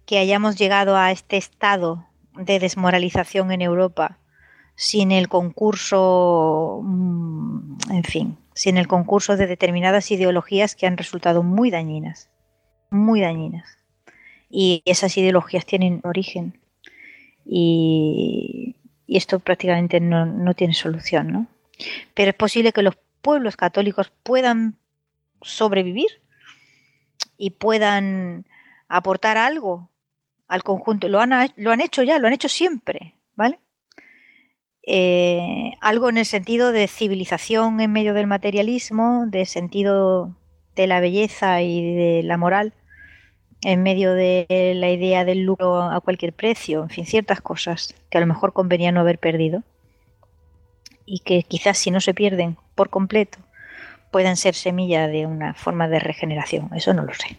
que hayamos llegado a este estado de desmoralización en Europa sin el concurso, mm, en fin, sin el concurso de determinadas ideologías que han resultado muy dañinas, muy dañinas. Y esas ideologías tienen origen. Y, y esto prácticamente no, tiene solución, ¿no? Pero es posible que los pueblos católicos puedan sobrevivir y puedan aportar algo al conjunto. Lo han, lo han hecho ya, lo han hecho siempre, ¿vale? Eh, algo en el sentido de civilización en medio del materialismo, de sentido de la belleza y de la moral en medio de la idea del lucro a cualquier precio, en fin, ciertas cosas que a lo mejor convenía no haber perdido y que quizás si no se pierden por completo puedan ser semilla de una forma de regeneración, eso no lo sé.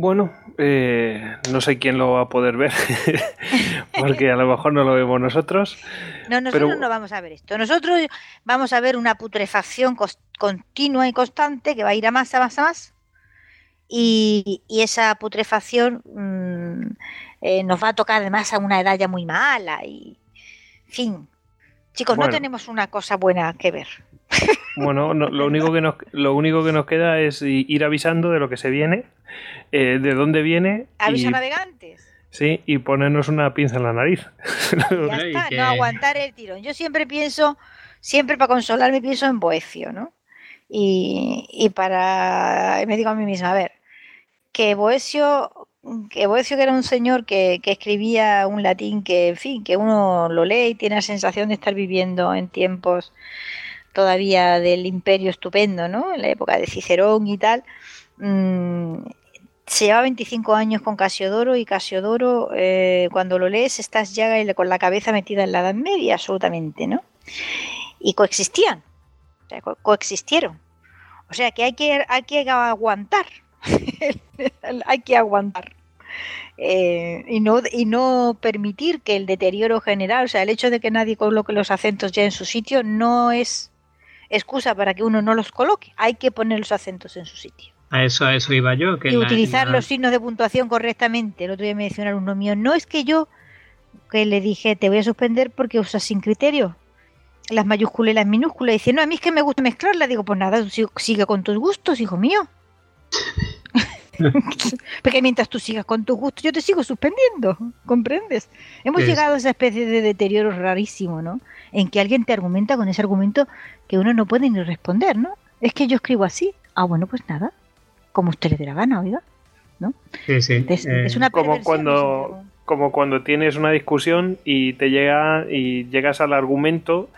Bueno, eh, no sé quién lo va a poder ver, *laughs* porque a lo mejor no lo vemos nosotros. No, nosotros no vamos a ver esto. Nosotros vamos a ver una putrefacción continua y constante que va a ir a más, a más, a más, y, esa putrefacción mm, eh, nos va a tocar además a una edad ya muy mala y, en fin, chicos, no tenemos una cosa buena que ver. *laughs* Bueno, lo, único que nos, lo único que nos queda es ir avisando de lo que se viene, eh, de dónde viene. Aviso navegantes. Sí, y ponernos una pinza en la nariz. Ya *laughs* está, no aguantar el tirón. Yo siempre pienso, siempre para consolarme pienso en Boecio, ¿no? Y, y para, me digo a mí misma, a ver, que Boecio, que Boecio que era un señor que, que, escribía un latín que, en fin, que uno lo lee y tiene la sensación de estar viviendo en tiempos todavía del imperio estupendo, ¿no? En la época de Cicerón y tal. Mm, se lleva 25 años con Casiodoro y Casiodoro, eh, cuando lo lees, estás ya con la cabeza metida en la Edad Media, absolutamente, ¿no? Y coexistían, coexistieron. O sea que hay que, hay que aguantar, *laughs* hay que aguantar. Eh, y, no, y no permitir que el deterioro general, o sea, el hecho de que nadie coloque los acentos ya en su sitio, no es excusa para que uno no los coloque. Hay que poner los acentos en su sitio. A eso, a eso iba yo. Que y utilizar los signos de puntuación correctamente. El otro día me decía un alumno mío, no es que yo que le dije, te voy a suspender porque usas sin criterio las mayúsculas y las minúsculas. Y dice, no, a mí es que me gusta mezclarlas. Digo, pues nada, sigue con tus gustos, hijo mío. *laughs* *laughs* Porque mientras tú sigas con tus gustos, yo te sigo suspendiendo, ¿comprendes? Hemos llegado a esa especie de deterioro rarísimo, ¿no? En que alguien te argumenta con ese argumento que uno no puede ni responder, ¿no? Es que yo escribo así. Ah, bueno, pues nada, como usted le dé la gana, oiga, ¿no? Sí, sí. Es, eh, una como cuando como cuando tienes una discusión y te llega y llegas al argumento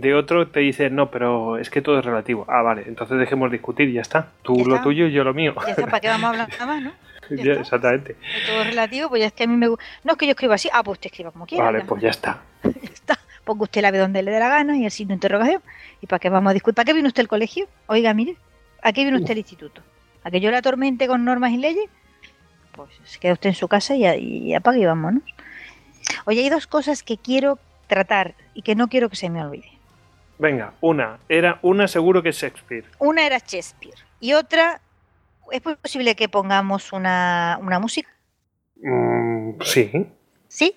de otro te dice, no, pero es que todo es relativo. Ah, vale, entonces dejemos discutir, ya está. Tú lo tuyo y yo lo mío. Ya está, ¿para qué vamos a hablar nada más, no? *laughs* exactamente. todo es relativo, pues ya es que a mí me gusta. No es que yo escriba así, ah, pues usted escriba como quiera. Vale, pues ya está. *laughs* ya está. Ponga usted la ve donde le dé la gana y el signo de interrogación. ¿Y para qué vamos a discutir? ¿Para qué vino usted al colegio? Oiga, mire, ¿a qué vino usted al instituto? ¿A que yo la atormente con normas y leyes? Pues se queda usted en su casa y, y apague y vámonos. Oye, hay dos cosas que quiero tratar y que no quiero que se me olvide. Venga, una. Era una seguro que es Shakespeare. Una era Shakespeare. Y otra, ¿es posible que pongamos una, una música? Mm, sí. ¿Sí?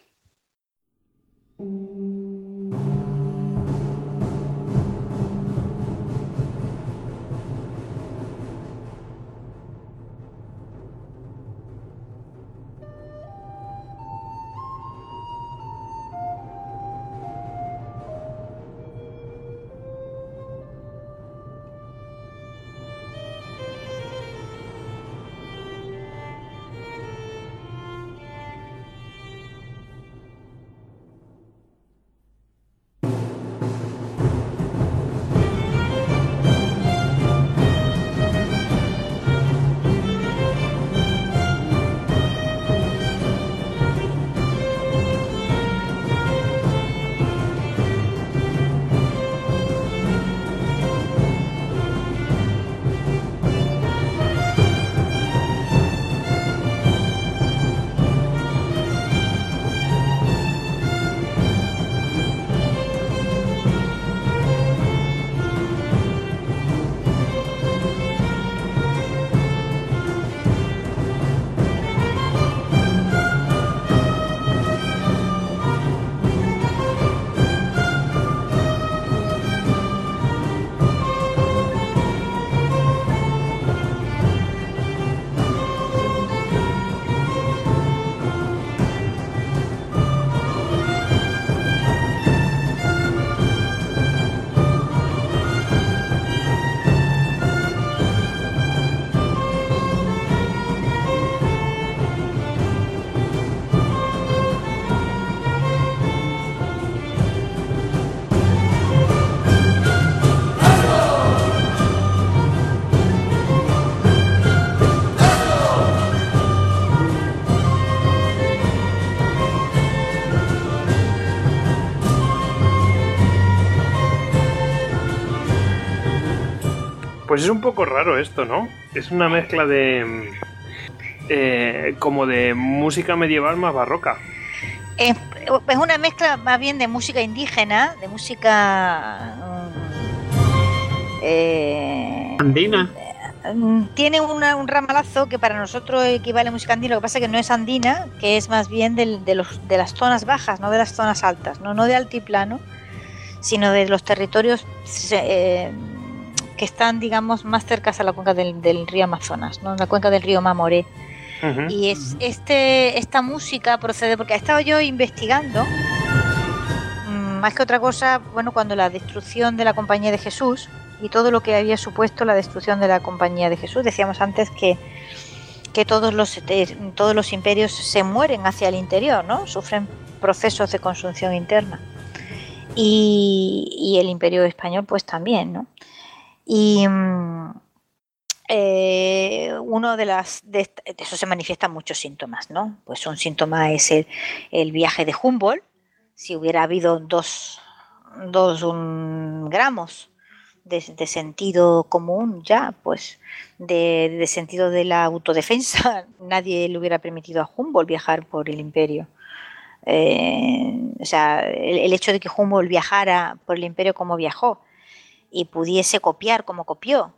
Pues es un poco raro esto, ¿no? Es una mezcla de. Eh, como de música medieval más barroca. Es, una mezcla más bien de música indígena, de música. Eh, andina. mm, tiene un ramalazo que para nosotros equivale a música andina, lo que pasa es que no es andina, que es más bien de, los, de las zonas bajas, no de las zonas altas, no, no de altiplano, sino de los territorios eh, que están, digamos, más cerca a la cuenca del, río Amazonas, ¿no? la cuenca del río Mamoré. Y es, este, esta música procede porque he estado yo investigando, mm, más que otra cosa, bueno, cuando la destrucción de la Compañía de Jesús y todo lo que había supuesto la destrucción de la Compañía de Jesús, decíamos antes que, que todos, los, eh, todos los imperios se mueren hacia el interior, ¿no? Sufren procesos de consunción interna. Y, el imperio español pues también, ¿no? Y mm, eh, uno de las de, eso se manifiestan muchos síntomas, ¿no? Pues un síntoma es el, viaje de Humboldt. Si hubiera habido dos, dos gramos de, sentido común ya, pues de, sentido de la autodefensa, *laughs* nadie le hubiera permitido a Humboldt viajar por el imperio. Eh, o sea, el, hecho de que Humboldt viajara por el imperio como viajó y pudiese copiar como copió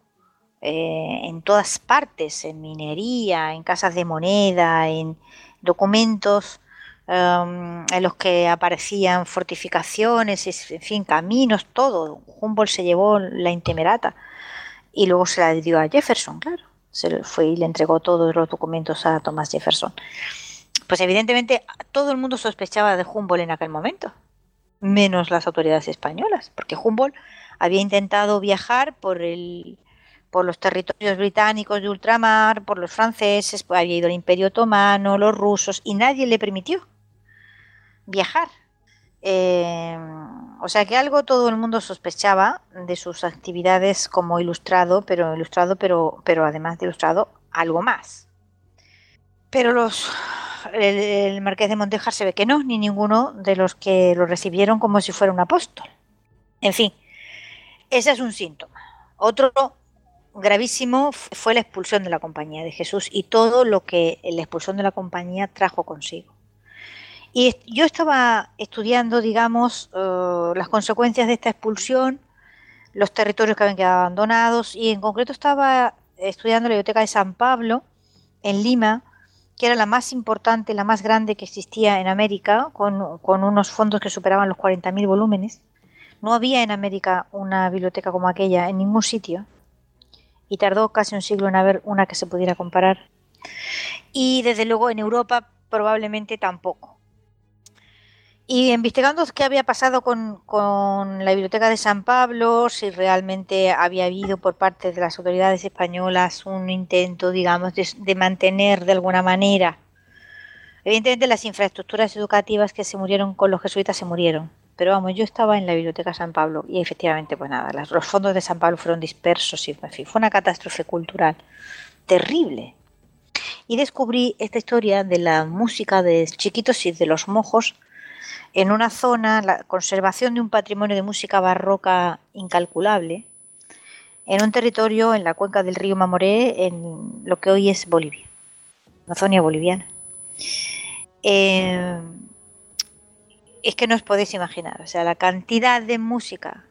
eh, en todas partes, en minería, en casas de moneda, en documentos um, en los que aparecían fortificaciones, en fin, caminos, todo. Humboldt se llevó la intemerata y luego se la dio a Jefferson, claro. Se fue y le entregó todos los documentos a Thomas Jefferson. Pues evidentemente todo el mundo sospechaba de Humboldt en aquel momento, menos las autoridades españolas, porque Humboldt había intentado viajar por el por los territorios británicos de ultramar, por los franceses, pues había ido el Imperio Otomano, los rusos, y nadie le permitió viajar. Eh, o sea que algo todo el mundo sospechaba de sus actividades como ilustrado, pero ilustrado, pero, pero además de ilustrado, algo más. Pero los el, marqués de Montejar se ve que no, ni ninguno de los que lo recibieron como si fuera un apóstol. En fin, ese es un síntoma. Otro gravísimo fue la expulsión de la compañía de Jesús y todo lo que la expulsión de la compañía trajo consigo. Y yo estaba estudiando, digamos, eh, las consecuencias de esta expulsión, los territorios que habían quedado abandonados y en concreto estaba estudiando la biblioteca de San Pablo en Lima, que era la más importante, la más grande que existía en América, con, unos fondos que superaban los 40.000 volúmenes. No había en América una biblioteca como aquella en ningún sitio y tardó casi un siglo en haber una que se pudiera comparar. Y desde luego en Europa probablemente tampoco. Y investigando qué había pasado con, la biblioteca de San Pablo, si realmente había habido por parte de las autoridades españolas un intento, digamos, de, mantener de alguna manera. Evidentemente las infraestructuras educativas que se murieron con los jesuitas se murieron. Pero vamos, yo estaba en la biblioteca San Pablo y efectivamente, pues nada, los fondos de San Pablo fueron dispersos y fue una catástrofe cultural terrible. Y descubrí esta historia de la música de chiquitos y de los mojos en una zona, la conservación de un patrimonio de música barroca incalculable, en un territorio en la cuenca del río Mamoré, en lo que hoy es Bolivia, Amazonia boliviana. Eh, es que no os podéis imaginar, o sea, la cantidad de música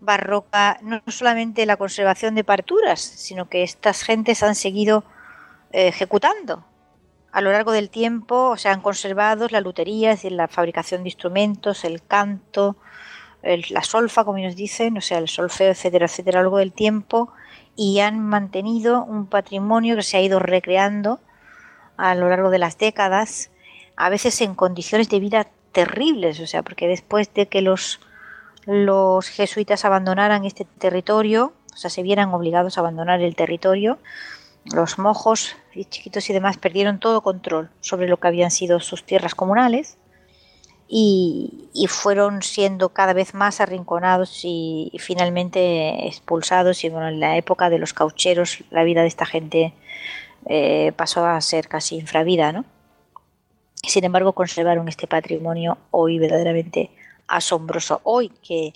barroca, no solamente la conservación de partituras, sino que estas gentes han seguido eh, ejecutando a lo largo del tiempo. Se han conservado la lutería, es decir, la fabricación de instrumentos, el canto, la solfa, como nos dicen, o sea, el solfeo, etcétera, etcétera, a lo largo del tiempo. Y han mantenido un patrimonio que se ha ido recreando a lo largo de las décadas, a veces en condiciones de vida terribles, o sea, porque después de que los, los jesuitas abandonaran este territorio, o sea, se vieran obligados a abandonar el territorio, los mojos y chiquitos y demás perdieron todo control sobre lo que habían sido sus tierras comunales y, fueron siendo cada vez más arrinconados y, finalmente expulsados y bueno, en la época de los caucheros la vida de esta gente eh, pasó a ser casi infravida, ¿no? Sin embargo, conservaron este patrimonio hoy verdaderamente asombroso. Hoy que,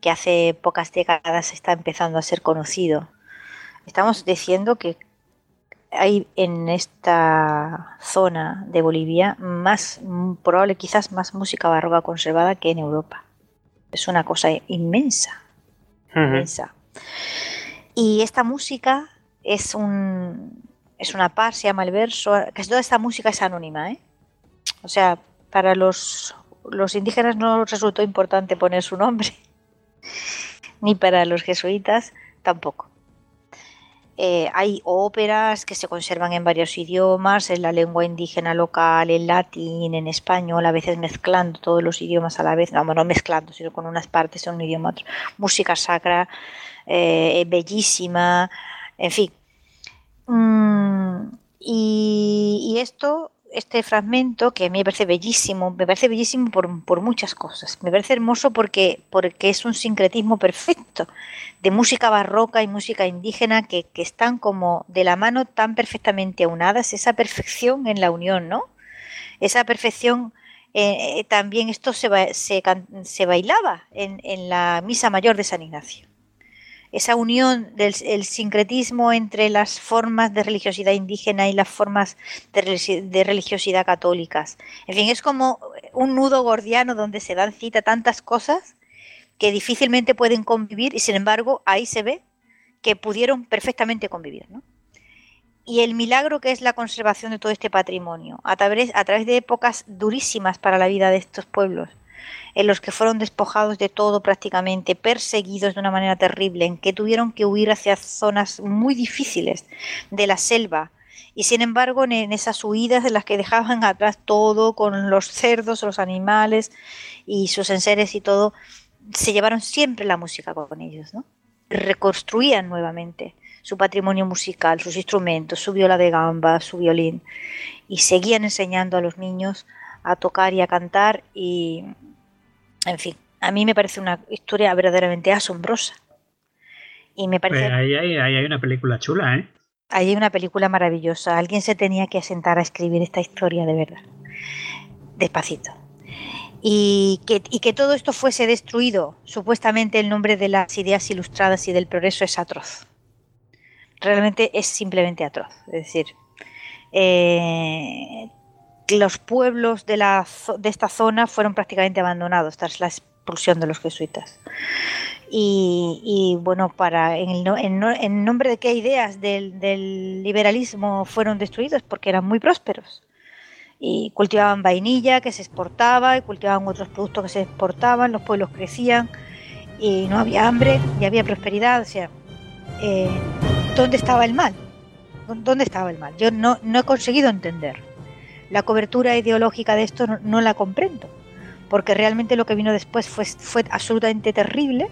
que hace pocas décadas está empezando a ser conocido. Estamos diciendo que hay en esta zona de Bolivia más probable quizás más música barroca conservada que en Europa. Es una cosa inmensa, inmensa. Y esta música es un es una par, se llama el verso, casi toda esta música es anónima, ¿eh? O sea, para los, los indígenas no resultó importante poner su nombre, *laughs* ni para los jesuitas tampoco. Eh, hay óperas que se conservan en varios idiomas, en la lengua indígena local, en latín, en español, a veces mezclando todos los idiomas a la vez, no, no mezclando, sino con unas partes en un idioma otro. Música sacra, eh, bellísima, en fin. Mm, y, esto, este fragmento, que a mí me parece bellísimo, me parece bellísimo por, muchas cosas. Me parece hermoso porque, porque es un sincretismo perfecto de música barroca y música indígena que, están como de la mano tan perfectamente aunadas, esa perfección en la unión, ¿no? Esa perfección eh, eh, también esto se, se, bailaba en, en, la misa mayor de San Ignacio esa unión del sincretismo entre las formas de religiosidad indígena y las formas de, religiosidad católicas. En fin, es como un nudo gordiano donde se dan cita tantas cosas que difícilmente pueden convivir y sin embargo ahí se ve que pudieron perfectamente convivir. Y el milagro que es la conservación de todo este patrimonio a través, a través de épocas durísimas para la vida de estos pueblos en los que fueron despojados de todo prácticamente, perseguidos de una manera terrible, en que tuvieron que huir hacia zonas muy difíciles de la selva. Y sin embargo, en esas huidas de las que dejaban atrás todo, con los cerdos, los animales y sus enseres y todo, se llevaron siempre la música con ellos, ¿no? Reconstruían nuevamente su patrimonio musical, sus instrumentos, su viola de gamba, su violín, y seguían enseñando a los niños a tocar y a cantar y, en fin, a mí me parece una historia verdaderamente asombrosa. Y me parece... Pues ahí, hay, una película chula, ¿eh? Ahí hay una película maravillosa. Alguien se tenía que asentar a escribir esta historia de verdad. Despacito. Y que, y que todo esto fuese destruido, supuestamente el nombre de las ideas ilustradas y del progreso es atroz. Realmente es simplemente atroz. Es decir, eh, los pueblos de, la, de esta zona fueron prácticamente abandonados tras la expulsión de los jesuitas. Y, bueno, para en, en, nombre de qué ideas del, liberalismo fueron destruidos, porque eran muy prósperos. Y cultivaban vainilla que se exportaba, y cultivaban otros productos que se exportaban, los pueblos crecían, y no había hambre, y había prosperidad. O sea, eh, ¿dónde estaba el mal? ¿Dónde estaba el mal? Yo no, no he conseguido entender la cobertura ideológica de esto no, la comprendo, porque realmente lo que vino después fue, fue absolutamente terrible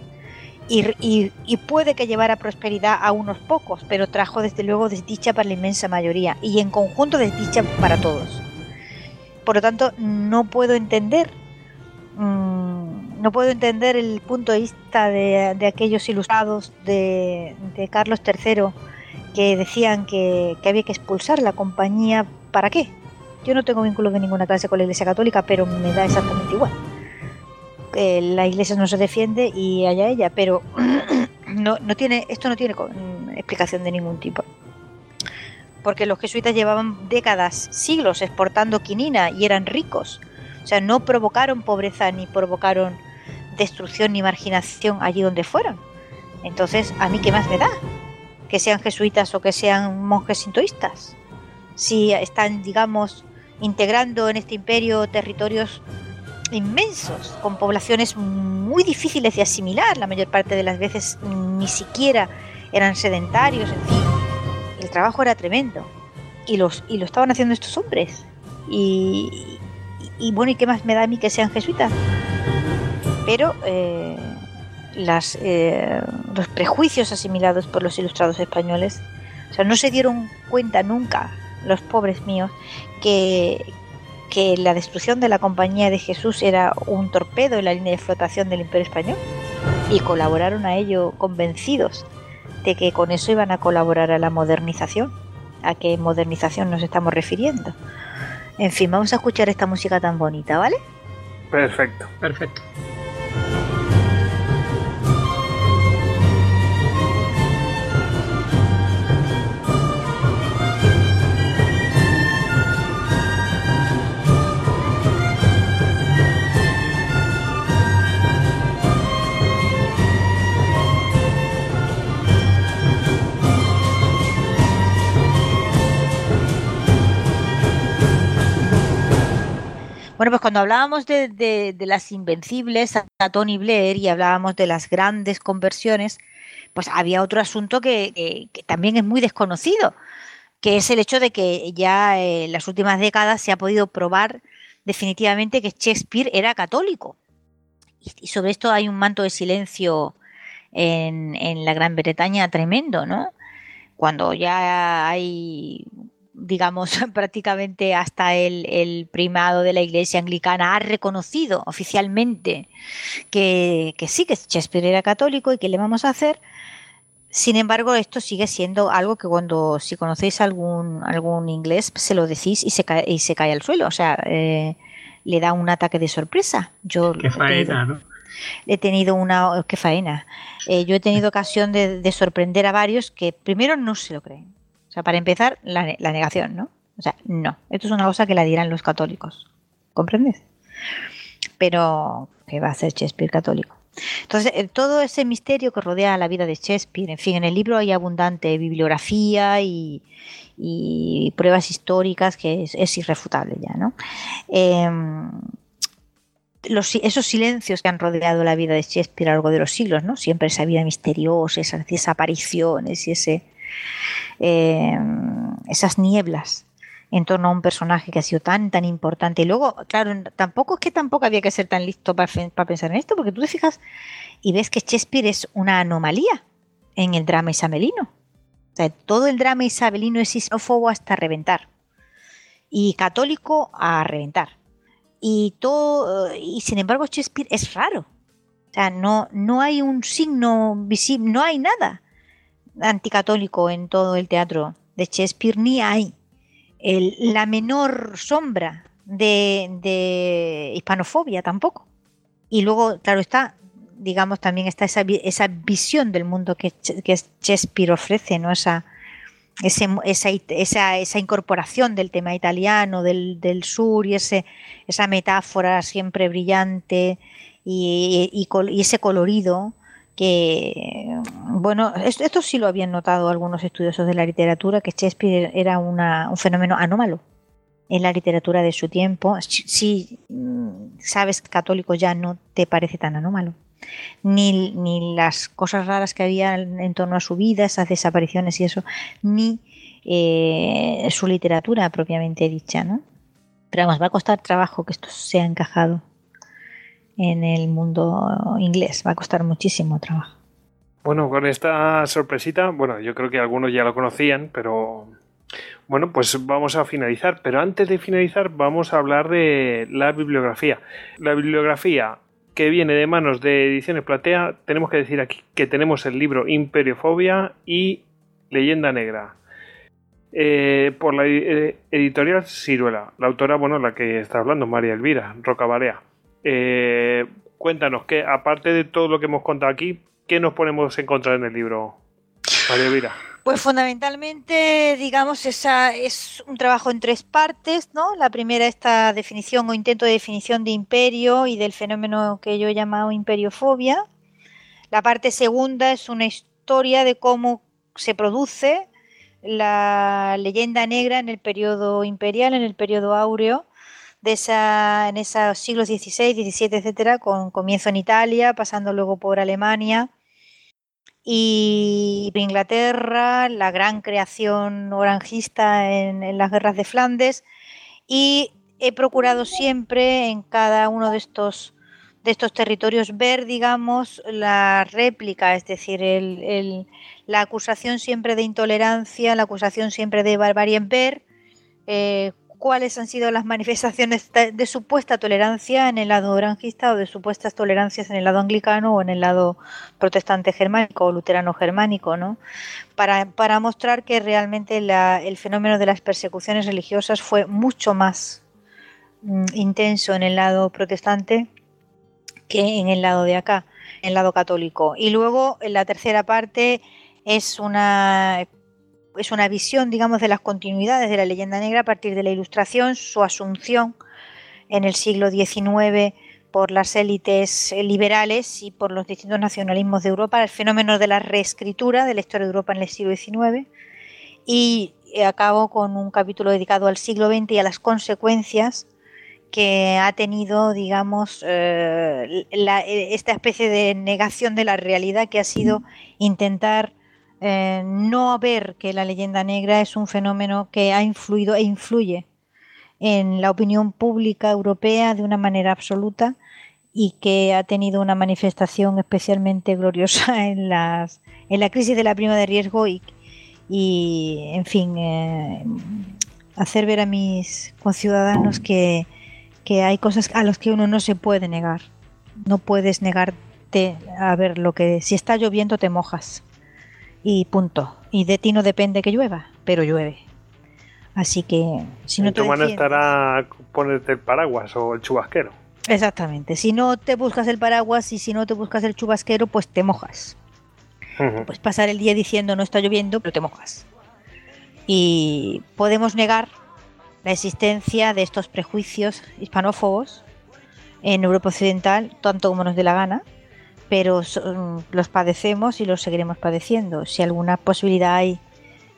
y, puede que llevara prosperidad a unos pocos, pero trajo desde luego desdicha para la inmensa mayoría y en conjunto desdicha para todos. Por lo tanto, no puedo entender, mm, no puedo entender el punto de vista de, aquellos ilustrados de, Carlos III que decían que, que había que expulsar la compañía. ¿Para qué? Yo no tengo vínculo de ninguna clase con la Iglesia Católica, pero me da exactamente igual. la Iglesia no se defiende y allá ella, pero *clears throat* no, no tiene, esto no tiene explicación de ningún tipo. Porque los jesuitas llevaban décadas, siglos exportando quinina y eran ricos. O sea, no provocaron pobreza ni provocaron destrucción ni marginación allí donde fueron. Entonces, ¿a mí qué más me da? Que sean jesuitas o que sean monjes sintoístas. Si están, digamos, integrando en este imperio territorios inmensos, con poblaciones muy difíciles de asimilar, la mayor parte de las veces ni siquiera eran sedentarios, en fin, el trabajo era tremendo y, los, y lo estaban haciendo estos hombres. Y, bueno, ¿y qué más me da a mí que sean jesuitas? Pero eh, eh, los prejuicios asimilados por los ilustrados españoles, o sea, no se dieron cuenta nunca los pobres míos, que, que la destrucción de la Compañía de Jesús era un torpedo en la línea de flotación del Imperio Español y colaboraron a ello convencidos de que con eso iban a colaborar a la modernización. ¿A qué modernización nos estamos refiriendo? En fin, vamos a escuchar esta música tan bonita, ¿vale? Perfecto. Perfecto. Bueno, pues cuando hablábamos de, las invencibles a Tony Blair y hablábamos de las grandes conversiones, pues había otro asunto que, también es muy desconocido, que es el hecho de que ya en las últimas décadas se ha podido probar definitivamente que Shakespeare era católico. Y, sobre esto hay un manto de silencio en, en la Gran Bretaña tremendo, ¿no? Cuando ya hay digamos, *laughs* prácticamente hasta el, primado de la Iglesia anglicana ha reconocido oficialmente que, sí, que Shakespeare era católico y que le vamos a hacer. Sin embargo, esto sigue siendo algo que cuando, si conocéis algún, algún inglés, se lo decís y se cae, y se cae al suelo. O sea, eh, le da un ataque de sorpresa. Yo Qué faena, ¿no? He tenido una... Qué faena. Eh, yo he tenido ocasión de, de sorprender a varios que primero no se lo creen o sea, para empezar, la, negación, ¿no? O sea, no. Esto es una cosa que la dirán los católicos. ¿Comprendes? Pero que va a ser Shakespeare católico. Entonces, eh, todo ese misterio que rodea la vida de Shakespeare, en fin, en el libro hay abundante bibliografía y, pruebas históricas que es, irrefutable ya, ¿no? Em, esos silencios que han rodeado la vida de Shakespeare a lo largo de los siglos, ¿no? Siempre esa vida misteriosa, esas desapariciones y ese eh, esas nieblas en torno a un personaje que ha sido tan, tan importante. Y luego, claro, tampoco es que tampoco había que ser tan listo para, pensar en esto, porque tú te fijas y ves que Shakespeare es una anomalía en el drama isabelino. O sea, todo el drama isabelino es isófobo hasta reventar. Y católico a reventar. Y todo, y sin embargo, Shakespeare es raro. O sea, no, no hay un signo visible, no hay nada anticatólico en todo el teatro de Shakespeare, ni hay la menor sombra de, hispanofobia tampoco. Y luego, claro está, digamos, también está esa, esa visión del mundo que, Shakespeare ofrece, ¿no? Esa, esa, esa, incorporación del tema italiano, del, sur y ese, esa metáfora siempre brillante y ese colorido bueno, esto sí lo habían notado algunos estudiosos de la literatura, que Shakespeare era un fenómeno anómalo en la literatura de su tiempo. Si mm, sabes católico ya no te parece tan anómalo. Ni, ni, las cosas raras que había en torno a su vida, esas desapariciones y eso, ni eh, su literatura propiamente dicha, ¿no? Pero además va a costar trabajo que esto sea encajado en el mundo inglés. Va a costar muchísimo trabajo. Bueno, con esta sorpresita, bueno, yo creo que algunos ya lo conocían, pero bueno, pues vamos a finalizar. Pero antes de finalizar, vamos a hablar de la bibliografía. La bibliografía que viene de manos de Ediciones Platea, tenemos que decir aquí que tenemos el libro Imperiofobia y Leyenda Negra. Eh, por la eh, editorial Ciruela, la autora, bueno, la que está hablando, María Elvira Roca Barea. Eh, cuéntanos, que aparte de todo lo que hemos contado aquí, ¿qué nos podemos encontrar en el libro, María Elvira? Pues fundamentalmente, digamos, esa es un trabajo en tres partes, ¿no? La primera, esta definición o intento de definición de imperio y del fenómeno que yo he llamado imperiofobia. La parte segunda es una historia de cómo se produce la leyenda negra en el periodo imperial, en el periodo áureo, de esa, en esos siglos XVI, XVII, etcétera, con comienzo en Italia, pasando luego por Alemania y Inglaterra, la gran creación oranjista en, las guerras de Flandes. Y he procurado siempre en cada uno de estos de estos territorios ver, digamos, la réplica, es decir, el, la acusación siempre de intolerancia, la acusación siempre de barbarie en ver, eh, cuáles han sido las manifestaciones de supuesta tolerancia en el lado orangista o de supuestas tolerancias en el lado anglicano o en el lado protestante germánico o luterano germánico, ¿no? Para, para mostrar que realmente el fenómeno de las persecuciones religiosas fue mucho más mm, intenso en el lado protestante que en el lado de acá, en el lado católico. Y luego, en la tercera parte, es una es una visión, digamos, de las continuidades de la leyenda negra a partir de la Ilustración, su asunción en el siglo XIX por las élites liberales y por los distintos nacionalismos de Europa, el fenómeno de la reescritura de la historia de Europa en el siglo XIX y acabo con un capítulo dedicado al siglo XX y a las consecuencias que ha tenido, digamos, eh, esta especie de negación de la realidad que ha sido intentar eh, no ver que la leyenda negra es un fenómeno que ha influido e influye en la opinión pública europea de una manera absoluta y que ha tenido una manifestación especialmente gloriosa *laughs* en, las, en la crisis de la prima de riesgo y, y en fin, eh, hacer ver a mis conciudadanos que, que hay cosas a las que uno no se puede negar. No puedes negarte a ver lo que... Si está lloviendo te mojas. Y punto. Y de ti no depende que llueva, pero llueve. Así que si no tu mano estará ponerte el paraguas o el chubasquero. Exactamente. Si no te buscas el paraguas y si no te buscas el chubasquero, pues te mojas. Pues pasar el día diciendo no está lloviendo, pero te mojas. Y podemos negar la existencia de estos prejuicios hispanófobos en Europa Occidental, tanto como nos dé la gana, pero los padecemos y los seguiremos padeciendo. Si alguna posibilidad hay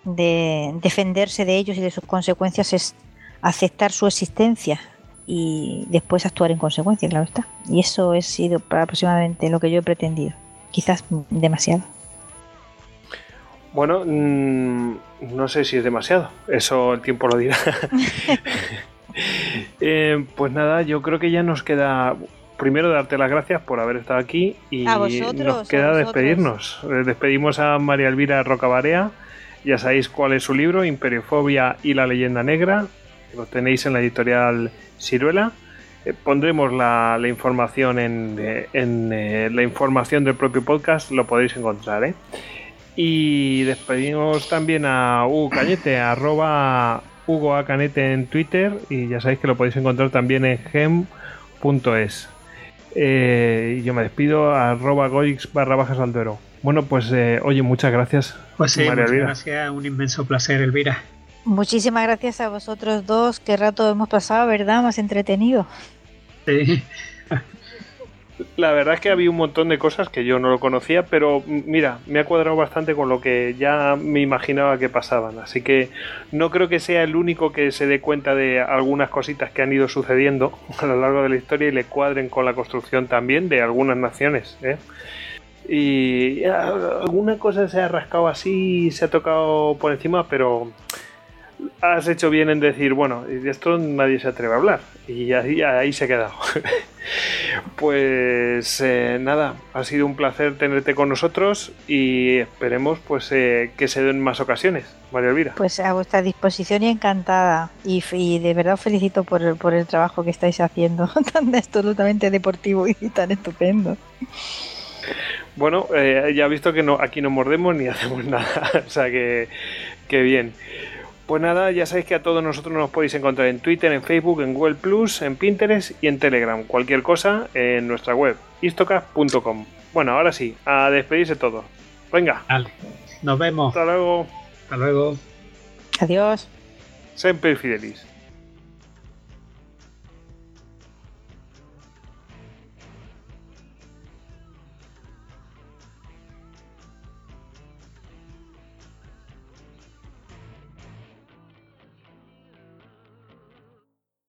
de defenderse de ellos y de sus consecuencias es aceptar su existencia y después actuar en consecuencia, claro está. Y eso ha sido aproximadamente lo que yo he pretendido. Quizás demasiado. Bueno, mm, no sé si es demasiado. Eso el tiempo lo dirá. *laughs* *laughs* Eh, pues nada, yo creo que ya nos queda primero darte las gracias por haber estado aquí y nos queda despedirnos. Eh, despedimos a María Elvira Rocabarea. Ya sabéis cuál es su libro, Imperiofobia y la leyenda negra. Lo tenéis en la editorial Ciruela. Eh, pondremos la, información en, en la información del propio podcast, lo podéis encontrar. ¿eh? Y despedimos también a Hugo Cañete, *laughs* arroba Hugo A. Canete en Twitter y ya sabéis que lo podéis encontrar también en gem.es. Eh, y yo me despido a arroba goix barra bajas alduero. Bueno, pues eh, oye, muchas gracias. Pues sí, muchas gracias, un inmenso placer, Elvira. Muchísimas gracias a vosotros dos, qué rato hemos pasado, ¿verdad? Más entretenido. Sí. *laughs* La verdad es que había un montón de cosas que yo no lo conocía, pero mira, me ha cuadrado bastante con lo que ya me imaginaba que pasaban. Así que no creo que sea el único que se dé cuenta de algunas cositas que han ido sucediendo *laughs* a lo largo de la historia y le cuadren con la construcción también de algunas naciones. ¿eh? Y alguna cosa se ha rascado así, se ha tocado por encima, pero has hecho bien en decir, bueno, de esto nadie se atreve a hablar. Y ahí, ahí se ha quedado. *laughs* pues eh, nada, ha sido un placer tenerte con nosotros y esperemos pues eh, que se den más ocasiones, María Elvira. Pues a vuestra disposición y encantada. Y, de verdad os felicito por, el trabajo que estáis haciendo, *laughs* tan absolutamente deportivo y tan estupendo. Bueno, eh, ya he visto que no, aquí no mordemos ni *laughs* hacemos nada, o sea que, que bien. Pues nada, ya sabéis que a todos nosotros nos podéis encontrar en Twitter, en Facebook, en Google Plus, en Pinterest y en Telegram. Cualquier cosa en nuestra web, istocast.com. Bueno, ahora sí, a despedirse todo. Venga. Nos vemos. Hasta luego. Hasta luego. Adiós. Sempre fidelis.